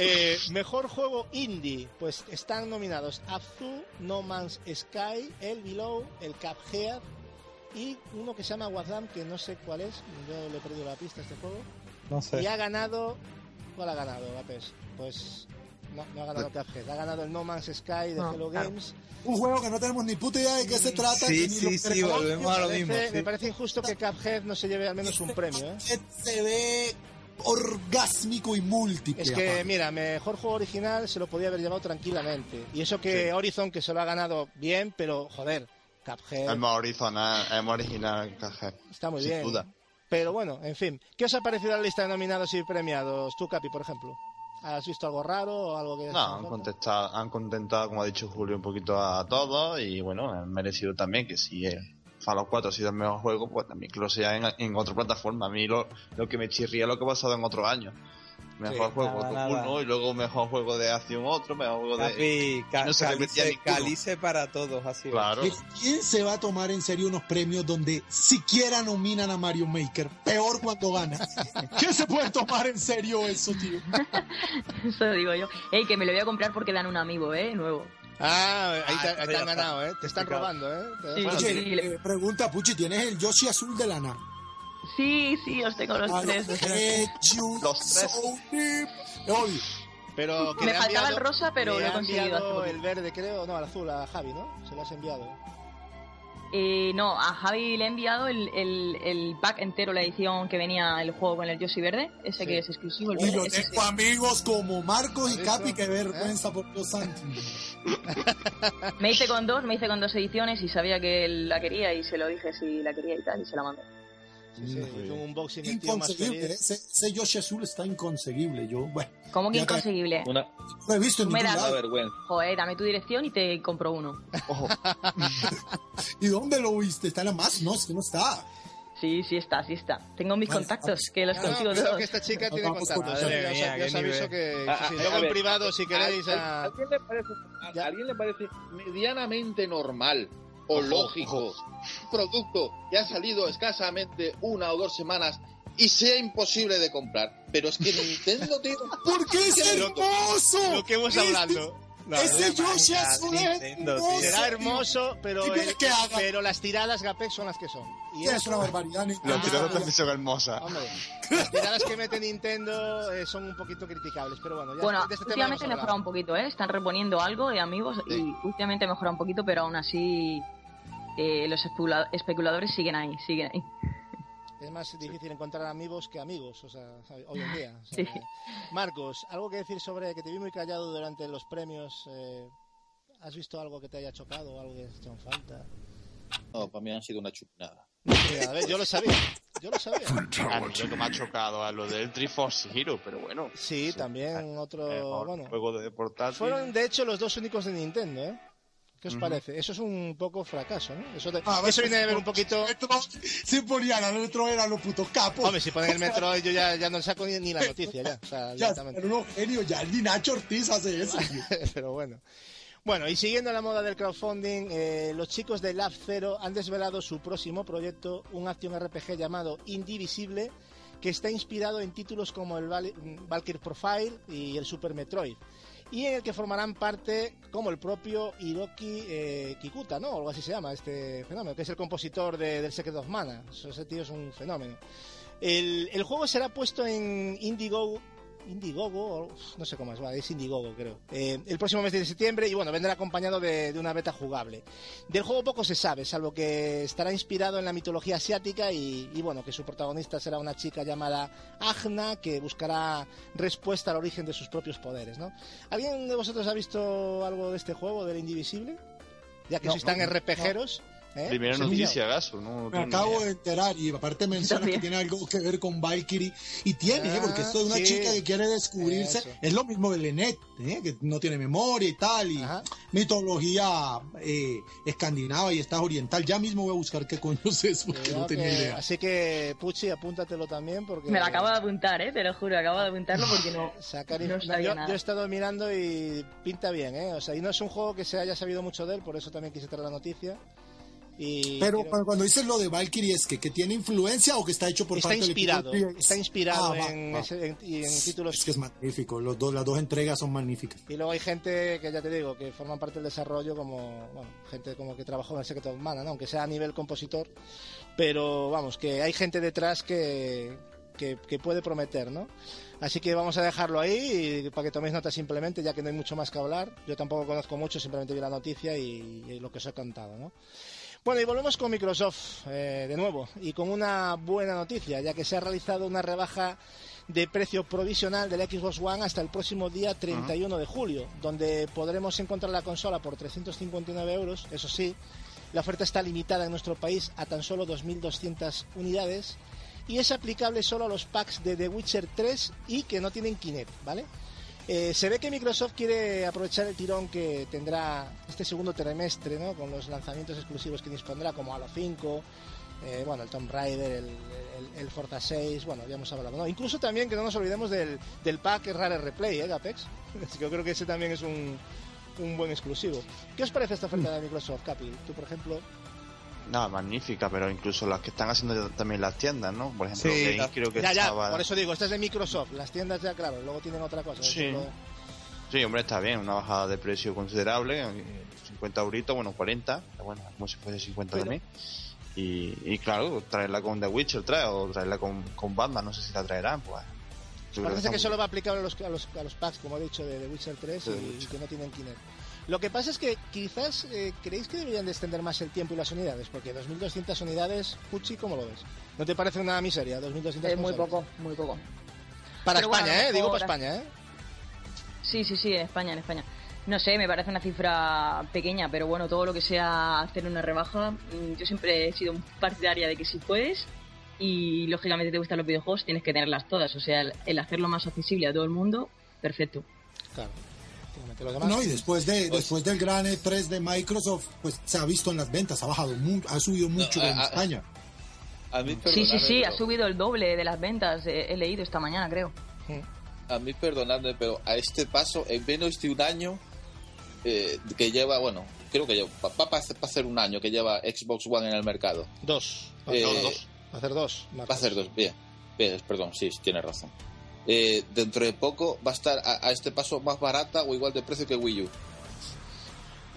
Eh, mejor juego indie. Pues están nominados Abzu, No Man's Sky, El Below, el Cuphead y uno que se llama Wazam, que no sé cuál es. Yo le he perdido la pista a este juego. No sé. Y ha ganado. ¿Cuál ha ganado, Gapes? Pues. No, no ha ganado Cuphead. Ha ganado el No Man's Sky de No, Hello claro. Games. Un juego que no tenemos ni puta idea de qué se trata. Sí, sí, sí, volvemos a lo Me mismo. parece, sí. me parece injusto que Cuphead no se lleve al menos un premio, ¿eh? Se ve orgásmico y múltiple. Es que, aparte. mira, mejor juego original se lo podía haber llevado tranquilamente. Y eso que Horizon, que se lo ha ganado bien, pero joder, Cuphead Es más original, es más original Cuphead, está muy sin bien. duda. Pero bueno, en fin. ¿Qué os ha parecido la lista de nominados y premiados? Tú, Capi, por ejemplo. ¿Has visto algo raro o algo que... No, han contestado, han contentado, como ha dicho Julio, un poquito a todos y bueno, han merecido también que si eh, Fallout 4 ha sido el mejor juego, pues también que lo sea en, en otra plataforma. A mí lo, lo que me chirría es lo que ha pasado en otros años. Mejor Sí, juego nada, otro nada. uno y luego mejor juego de acción otro, mejor juego de... Ca- no se repetía calice, calice para todos, así. Claro. ¿Quién se va a tomar en serio unos premios donde siquiera nominan a Mario Maker? Peor cuando gana. [laughs] ¿Quién se puede tomar en serio eso, tío? [laughs] Eso digo yo. Ey, que me lo voy a comprar porque dan un amigo, ¿eh? Nuevo. Ah, ahí te, Ah, ahí te han ganado, ¿eh? Te están Complicado. robando, ¿eh? Sí, bueno, sí. Eh, pregunta, Puchi, ¿tienes el Yoshi azul de lana? Sí, sí, los tengo los tres. los tres. so. Pero que Me faltaba enviado- el rosa, pero le lo he conseguido el verde, creo. No, el azul a Javi, ¿no? Se lo has enviado. Eh, no, a Javi le he enviado el, el, el pack entero, la edición que venía el juego con el Yoshi verde, ese Sí. que es exclusivo. El Y verde, yo tengo amigos como Marcos y ¿Has Capi, qué vergüenza por Dios santo. sí. Me hice con dos, me hice con dos ediciones y sabía que él la quería y se lo dije si la quería y tal y se la mandé. Sí, un más Inconseguible, ese, ese Yoshi azul está inconseguible. Yo, bueno, ¿Cómo que inconseguible? Una, lo he visto en me una lado. vergüenza. Joder, dame tu dirección y te compro uno. [laughs] ¿Y dónde lo viste? ¿Está en la más? No, es que no está. Sí, sí está, sí está. Tengo mis Vale, contactos, que los No, no, consigo creo todos. que esta chica tiene Vamos contacto. con- Ya os- Madre mía, aviso que A- sí, a- sí, a luego en privado, si queréis, ¿A, a- a- alguien le parece, a- Ya. a alguien le parece medianamente normal o lógico un producto que ha salido escasamente una o dos semanas y sea imposible de comprar? Pero es que Nintendo, [laughs] tío, ¿Por qué es hermoso? lo que hemos Este- hablando. No, ese no, Yoshi azul es hermoso. Será hermoso, pero, ¿Qué quieres el- que haga? pero las tiradas Gapex son las que son. Y Es eso- una barbaridad. Nintendo. Las tiradas también son hermosas. Hombre, las tiradas que mete Nintendo eh, son un poquito criticables, pero bueno, ya Bueno, de este tema últimamente mejorado un poquito, ¿eh? Están reponiendo algo de amigos Sí. y últimamente he mejorado un poquito, pero aún así eh, los especula- especuladores siguen ahí, siguen ahí. Es más difícil encontrar amigos que amigos, o sea, hoy en día. o sea Sí. Marcos, algo que decir sobre que te vi muy callado durante los premios. eh, ¿Has visto algo que te haya chocado o algo que te ha hecho en falta? No, para mí han sido una chupinada. Mira, a ver, yo lo sabía, yo lo sabía. A mí lo que me ha chocado a lo del Triforce Hero, pero bueno. Sí, también otro, Mejor bueno. juego de portátil. Fueron de hecho los dos únicos de Nintendo, ¿eh? ¿Qué os Ujú. parece? Eso es un poco fracaso, ¿no? Eso, de- Ah, eso viene a ver un poquito... Si ponían al otro eran los putos capos. Hombre, si ponen el Metroid yo ya, ya no saco ni, ni la noticia ya. O sea, ya, pero unos genios, ya ni Nacho Ortiz hace eso. [laughs] Pero bueno. Bueno, y siguiendo la moda del crowdfunding, eh, los chicos de Lab Zero han desvelado su próximo proyecto, un action RPG llamado Indivisible, que está inspirado en títulos como el Val- Valkyrie Profile y el Super Metroid, y en el que formarán parte como el propio Hiroki eh, Kikuta, ¿no? O algo así se llama este fenómeno, que es el compositor de- del Secret of Mana. Ese tío es un fenómeno. El, el juego será puesto en Indigo Indiegogo, no sé cómo es, vale, es Indiegogo creo. Eh, el próximo mes de septiembre y bueno, vendrá acompañado de, de una beta jugable. Del juego poco se sabe, salvo que estará inspirado en la mitología asiática y, y, bueno, que su protagonista será una chica llamada Agna que buscará respuesta al origen de sus propios poderes, ¿no? ¿Alguien de vosotros ha visto algo de este juego, del Indivisible? Ya que No, sois tan no, RPGeros. ¿Eh? Primera ¿Os he noticia, Gaso. No, no Me acabo idea. de enterar y aparte menciona que tiene algo que ver con Valkyrie y tiene, ¿eh? porque esto de una Ah, sí. chica que quiere descubrirse Eso. es lo mismo de Lenet, ¿eh? que no tiene memoria y tal y Ajá. mitología eh, escandinava y esta oriental. Ya mismo voy a buscar qué coño es eso porque no tenía que- idea. Así que, Puchi, apúntatelo también porque... Me lo acabo de apuntar, ¿eh? Te lo juro, acabo de apuntarlo porque no, Sacar no sabía yo, nada. yo he estado mirando y pinta bien, ¿eh? O sea, y no es un juego que se haya sabido mucho de él, por eso también quise traer la noticia. Y Pero cuando, dices lo de Valkyrie es que, que tiene influencia o que está hecho por está parte inspirado, del está inspirado Ah, en, va. ese- en- en títulos. Es que es magnífico, los dos, las dos entregas son magníficas. Y luego hay gente que ya te digo, que forman parte del desarrollo como, bueno, gente como que trabajó en el Secret of Mana, ¿no? Aunque sea a nivel compositor, pero vamos, que hay gente detrás que, que, que puede prometer, ¿no? Así que vamos a dejarlo ahí y para que toméis nota simplemente, ya que no hay mucho más que hablar. Yo tampoco conozco mucho, simplemente vi la noticia y, y lo que os he contado, ¿no? Bueno, y volvemos con Microsoft eh, de nuevo y con una buena noticia, ya que se ha realizado una rebaja de precio provisional del Xbox One hasta el próximo día 31 de julio, donde podremos encontrar la consola por 359 euros. Eso sí, la oferta está limitada en nuestro país a tan solo 2.200 unidades y es aplicable solo a los packs de The Witcher 3 y que no tienen Kinect, ¿vale? Eh, se ve que Microsoft quiere aprovechar el tirón que tendrá este segundo trimestre, ¿no? Con los lanzamientos exclusivos que dispondrá, como Halo 5, eh, bueno, el Tomb Raider, el, Forza 6, bueno, ya hemos hablado, ¿no? Incluso también que no nos olvidemos del, del pack Rare Replay, ¿eh, Apex? [laughs] Así que yo creo que ese también es un, un buen exclusivo. ¿Qué os parece esta oferta de Microsoft, Capi? Tú, por ejemplo, Nada, magnífica, pero incluso las que están haciendo también las tiendas, ¿no? Por ejemplo, Sí. Creo que ya, ya, estaba... por eso digo, esta es de Microsoft, las tiendas ya, claro, luego tienen otra cosa. Sí. Lo- Sí, hombre, está bien, una bajada de precio considerable, eh, 50 euritos, bueno, 40, pero bueno, como si fuese 50 Pero- también. Y, y claro, traerla con The Witcher 3 o traerla con, con Batman, no sé si la traerán, pues... Parece que solo va a aplicar a los, a los, a los packs, como he dicho, de The Witcher 3 De The y, Witcher. que no tienen Kinect. Lo que pasa es que quizás eh, creéis que deberían de extender más el tiempo y las unidades, porque 2.200 unidades, Puchi, ¿cómo lo ves? ¿No te parece una miseria? 2.200 Es muy poco, muy poco. Para Pero España, ¿eh? Digo para España, ¿eh? Sí, sí, sí, en España, en España. No sé, me parece una cifra pequeña, pero bueno, todo lo que sea hacer una rebaja, mm, yo siempre he sido partidaria de que si puedes y lógicamente te gustan los videojuegos, tienes que tenerlas todas. O sea, el hacerlo más accesible a todo el mundo, perfecto. Claro. Efectivamente, Los demás, No, y después de después del gran E3 de Microsoft, pues se ha visto en las ventas, ha bajado mucho, ha subido mucho No, en a- España. A mí, Sí, sí, sí, ha subido el doble de las ventas, eh, he leído esta mañana, creo. A mí, perdonadme, pero a este paso, en menos de un año, eh, que lleva, bueno, creo que lleva, va va a hacer un año que lleva Xbox One en el mercado. Dos. Va a Eh, hacer dos. Va a hacer dos. Va a hacer dos, bien. bien perdón, sí, tiene razón. Eh, dentro de poco va a estar a, a este paso más barata o igual de precio que Wii U.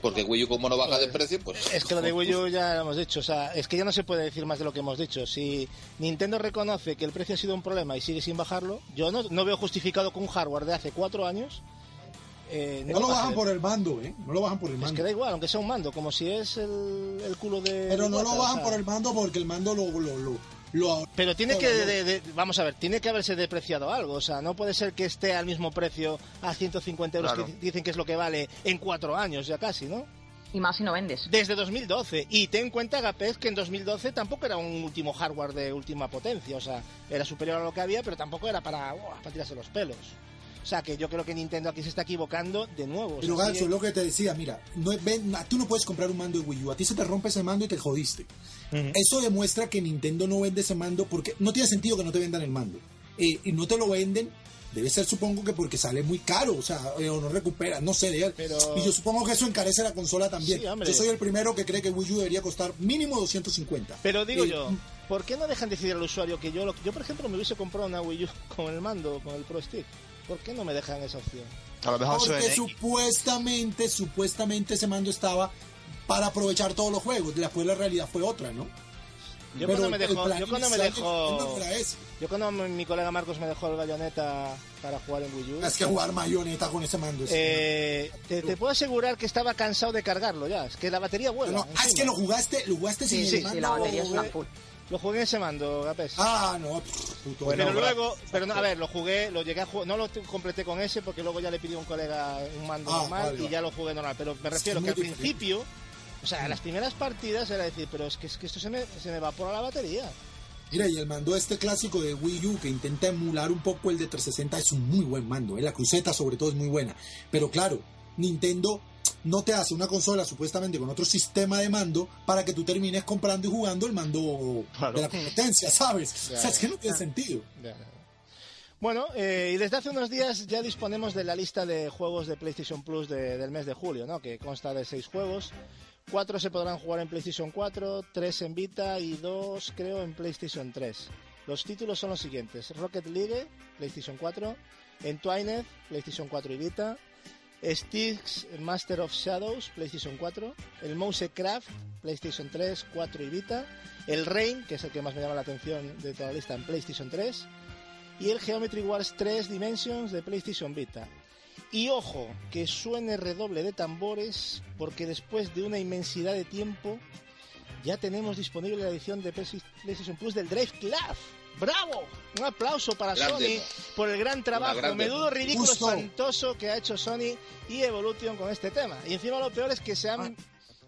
Porque Wii U como no baja de precio, pues... Es que lo de Wii U ya lo hemos dicho, o sea, es que ya no se puede decir más de lo que hemos dicho. Si Nintendo reconoce que el precio ha sido un problema y sigue sin bajarlo, yo no, no veo justificado con un hardware de hace cuatro años. eh, No lo bajan de- por el mando, ¿eh? No lo bajan por el Es mando. que da igual, aunque sea un mando, como si es el, el culo de. Pero no lo o bajan sea. por el mando porque el mando lo, lo, lo, lo- Pero tiene que, de- de- vamos a ver, tiene que haberse depreciado algo. O sea, no puede ser que esté al mismo precio a 150 euros Claro. que dicen que es lo que vale en cuatro años ya casi, ¿no? Y más si no vendes. Desde 2012. Y ten en cuenta, Gapez, que en 2012 tampoco era un último hardware de última potencia. O sea, era superior a lo que había, pero tampoco era para, para tirarse los pelos. O sea, que yo creo que Nintendo aquí se está equivocando de nuevo. O sea, Pero Ganso, es lo que te decía, mira, no ven- tú no puedes comprar un mando de Wii U, a ti se te rompe ese mando y te jodiste. Eso demuestra que Nintendo no vende ese mando porque no tiene sentido que no te vendan el mando. Eh, y no te lo venden, debe ser supongo que porque sale muy caro, o sea, eh, o no recupera, no sé de. Pero- Y yo supongo que eso encarece la consola también. Sí, yo soy el primero que cree que Wii U debería costar mínimo 250. Pero digo Eh, yo, ¿por qué no dejan decidir al usuario que yo, lo, yo por ejemplo, me hubiese comprado una Wii U [laughs] con el mando, con el Pro Stick? ¿Por qué no me dejan esa opción? A lo mejor eso Porque es- supuestamente, supuestamente ese mando estaba para aprovechar todos los juegos. Después la realidad fue otra, ¿no? Yo Pero cuando me dejó, yo cuando me dejó, yo mi colega Marcos me dejó el bayoneta para jugar en Wii U, Es que jugar mayoneta con ese mando. es- eh, te, te puedo asegurar que estaba cansado de cargarlo ya. Es que la batería vuela. No, ah, es que lo jugaste, lo jugaste Sí, sin sí, el mando. Sí, la batería es una güey. full. Lo jugué en ese mando, Gapes. Ah, no, puto. pero no, luego, pero no, a ver, lo jugué, lo llegué a jugar, no lo completé con ese porque luego ya le pidió a un colega un mando Ah, normal vale, y vale. ya lo jugué normal. Pero me refiero muy que al principio, o sea, las primeras partidas era decir, pero es que, es que esto se me, se me evapora la batería. Mira, y el mando este clásico de Wii U que intenta emular un poco el de 360 es un muy buen mando. ¿eh? La cruceta sobre todo es muy buena. Pero claro, Nintendo no te hace una consola supuestamente con otro sistema de mando para que tú termines comprando y jugando el mando Claro. de la competencia, ¿sabes? Ya, o sea, es que no tiene sentido. Bueno, eh, y desde hace unos días ya disponemos de la lista de juegos de PlayStation Plus de- del mes de julio, ¿no? Que consta de seis juegos. Cuatro se podrán jugar en PlayStation 4, tres en Vita y dos, creo, en PlayStation 3. Los títulos son los siguientes: Rocket League, PlayStation 4, Entwined, PlayStation 4 y Vita, Styx Master of Shadows, PlayStation 4, el Mousecraft, PlayStation 3, 4 y Vita, el Rain, que es el que más me llama la atención de toda la lista, en PlayStation 3, y el Geometry Wars 3 Dimensions de PlayStation Vita. Y ojo, que suene redoble de tambores, porque después de una inmensidad de tiempo, ya tenemos disponible la edición de PlayStation Plus del Drive Club. ¡Bravo! Un aplauso para Gran Sony por el gran trabajo, menudo ridículo Justo. espantoso que ha hecho Sony y Evolution con este tema. Y encima lo peor es que se han,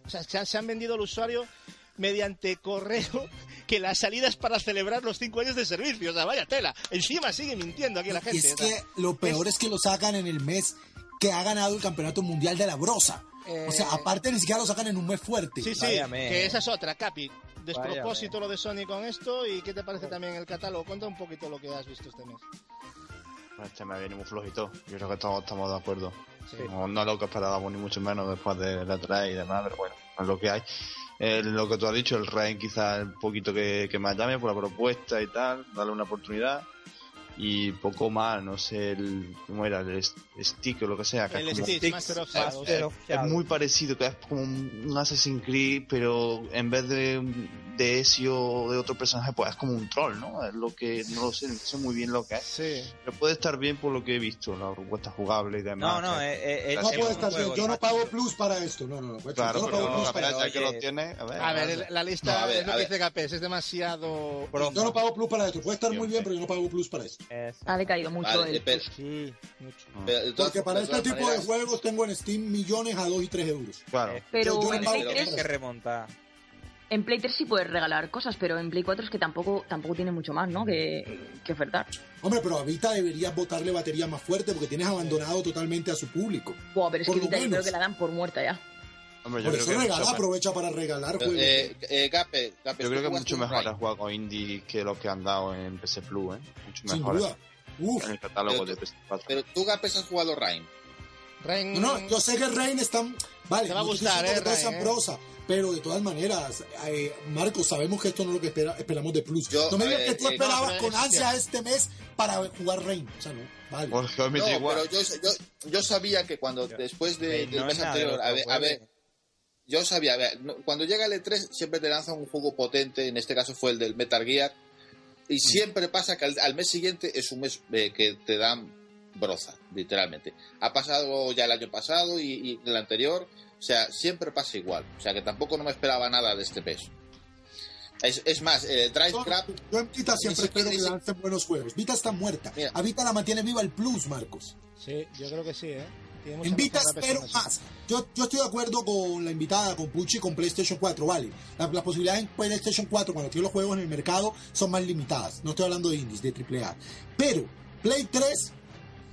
o sea, se han, se han vendido al usuario mediante correo [laughs] que la salida es para celebrar los cinco años de servicio. O sea, vaya tela. Encima sigue mintiendo aquí la Y gente. es que lo peor es que lo sacan en el mes que ha ganado el campeonato mundial de la brosa. Eh, O sea, aparte ni siquiera lo sacan en un mes fuerte. Sí, sí, Váyame. que esa es otra, Capi. Despropósito lo de Sony con esto y qué te parece también el catálogo. Cuenta un poquito lo que has visto este mes. Este me viene muy flojito. Yo creo que todos estamos de acuerdo. Sí. No, no es lo que esperábamos, ni mucho menos después de la 3 y demás, pero bueno, es lo que hay. Eh, lo que tú has dicho, el Rain quizás un poquito que, que más llame por la propuesta y tal, darle una oportunidad. Y poco más, no sé, el, ¿cómo era? El stick o lo que sea. Que El es, como- Stitch, Master of Shadows. Master of es muy parecido, que es como un Assassin's Creed, pero en vez de, de Ezio o de otro personaje, pues es como un troll, ¿no? Es lo que, no lo sé, no sé muy bien lo que es. Sí. Pero puede estar bien por lo que he visto, la propuesta jugable y demás. No, no, eh, eh, No puede estar bien. Yo no pago plus para esto. No, no, no. Claro, yo no pero pago plus a para ver, esto. que lo tiene, a ver. A ver, el- la lista No, a ver, es lo que dice Capes, es demasiado... Yo no pago plus para esto. Puede estar muy bien, pero yo no pago plus para esto. Es- Ha decaído mucho Vale, el... eh, Sí, mucho. pero de todas- Porque para de este tipo de maneras, juegos tengo en Steam millones a 2 y 3 euros. Claro. Pero Yo- yo en Play 3 Tienes que remontar. En Play 3 sí puedes regalar cosas, pero en Play 4 es que tampoco, tampoco tiene mucho más, ¿no? Que, que ofertar. Hombre, pero a Vita deberías botarle batería más fuerte porque tienes abandonado totalmente a su público. Buah, pero es Por que Vita yo creo que la dan por muerta ya. Hombre, yo Por creo eso que, regala, mucho, aprovecha para regalar juegos. Eh, eh, Gape, Gape, yo creo que mucho mejor jugar con indie que los que han dado en PC Plus, ¿eh? Mucho sin mejor duda. Uf. en el catálogo Pero de PS4. Pero tú, Gapes, has jugado Rain. Rain... No, no, yo sé que Rain está. Vale, Te va a gustar, eh, Rain, eh. prosa, pero de todas maneras, eh, Marcos, sabemos que esto no es lo que espera- esperamos de Plus. Yo, no me digas eh, que tú eh, esperabas no, con es ansia este mes para jugar Rain. O sea, no, vale. Pues No, pero yo, yo, yo sabía que cuando después de, del no mes anterior, a ver, yo sabía, a ver, no- cuando llega el E3 siempre te lanza un juego potente, en este caso fue el del Metal Gear, y siempre pasa que al, al mes siguiente es un mes eh, que te dan broza, literalmente. Ha pasado ya el año pasado y, y el anterior, o sea, siempre pasa igual, o sea que tampoco no me esperaba nada de este peso. Es, es más, el Drive Yo, Crap yo en Vita siempre espero que lancen buenos juegos. Vita está muerta. Mira. A Vita la mantiene viva el Plus, Marcos. Sí, yo creo que sí, ¿eh? Espero persona, más. Yo, yo estoy de acuerdo con la invitada, con Pucci, con PlayStation 4, vale. La- Las posibilidades en PlayStation 4 cuando tiene los juegos en el mercado son más limitadas. No estoy hablando de indies, de AAA. Pero Play 3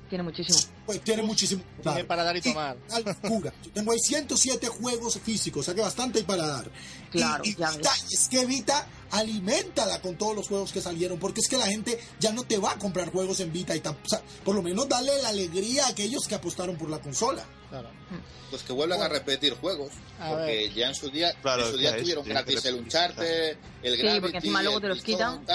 Tiene muchísimo. Pues tiene muchísimo. Tiene para dar y tomar. locura. Yo tengo ahí 107 juegos físicos, o sea que bastante hay para dar. Claro, y, y Vita, es que Vita alimentala con todos los juegos que salieron, porque es que la gente ya no te va a comprar juegos en Vita y o sea, por lo menos darle la alegría a aquellos que apostaron por la consola. Claro. pues que vuelvan a repetir juegos, A porque ver. ya en su día, Claro, en su día es que tuvieron gratis el Uncharted, el Sí, Gravity, porque encima luego te los quitan.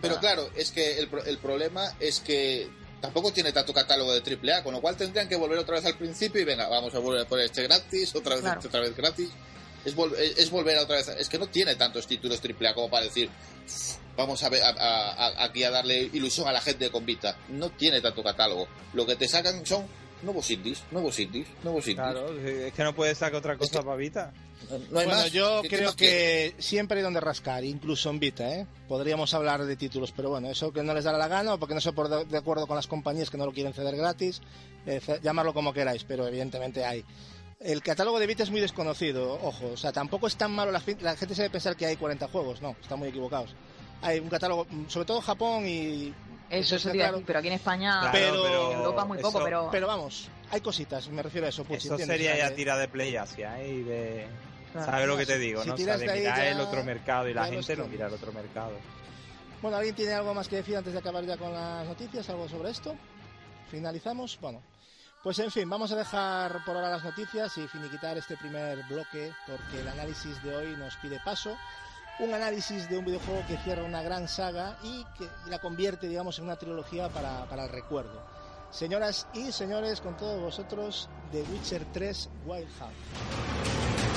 Pero claro, es que el, pro- el problema es que tampoco tiene tanto catálogo de AAA, con lo cual tendrían que volver otra vez al principio y venga, vamos a volver a poner este gratis, otra vez Claro. este, otra vez gratis. Es, vol- es- volver a otra vez. Es que no tiene tantos títulos AAA como para decir, vamos a, ver, a- a- a- aquí a darle ilusión a la gente con Vita. No tiene tanto catálogo. Lo que te sacan son nuevos indies, nuevos indies, nuevos indies. Claro, es que no puedes sacar otra cosa que- para Vita. No hay bueno, más. yo ¿Qué- qué creo que siempre hay donde rascar, incluso en Vita, ¿eh? Podríamos hablar de títulos, pero bueno, eso que no les dará la gana o porque no se por de acuerdo con las compañías que no lo quieren ceder gratis, eh, llamarlo como queráis, pero evidentemente hay. El catálogo de Vita es muy desconocido, ojo, o sea, tampoco es tan malo, la, fin- la gente se debe pensar que hay 40 juegos, no, están muy equivocados. Hay un catálogo, mm, sobre todo Japón y... Eso, eso está te iba a claro. decir, pero aquí en España, Claro, Pero- pero en Europa muy poco, eso- pero... Pero vamos, hay cositas, me refiero a eso, Puchi, Eso ¿entiendes? sería ya tira de Play Asia, ¿eh? Y de... Claro. ¿Sabes lo que te digo, si no? O sea, tiras de de ahí mirar ya- el otro mercado y la gente no que- mirar otro mercado. Bueno, ¿alguien tiene algo más que decir antes de acabar ya con las noticias? ¿Algo sobre esto? ¿Finalizamos? Bueno, pues en fin, vamos a dejar por ahora las noticias y finiquitar este primer bloque porque el análisis de hoy nos pide paso. Un análisis de un videojuego que cierra una gran saga y que la convierte, digamos, en una trilogía para, para el recuerdo. Señoras y señores, con todos vosotros, The Witcher 3 Wild Hunt.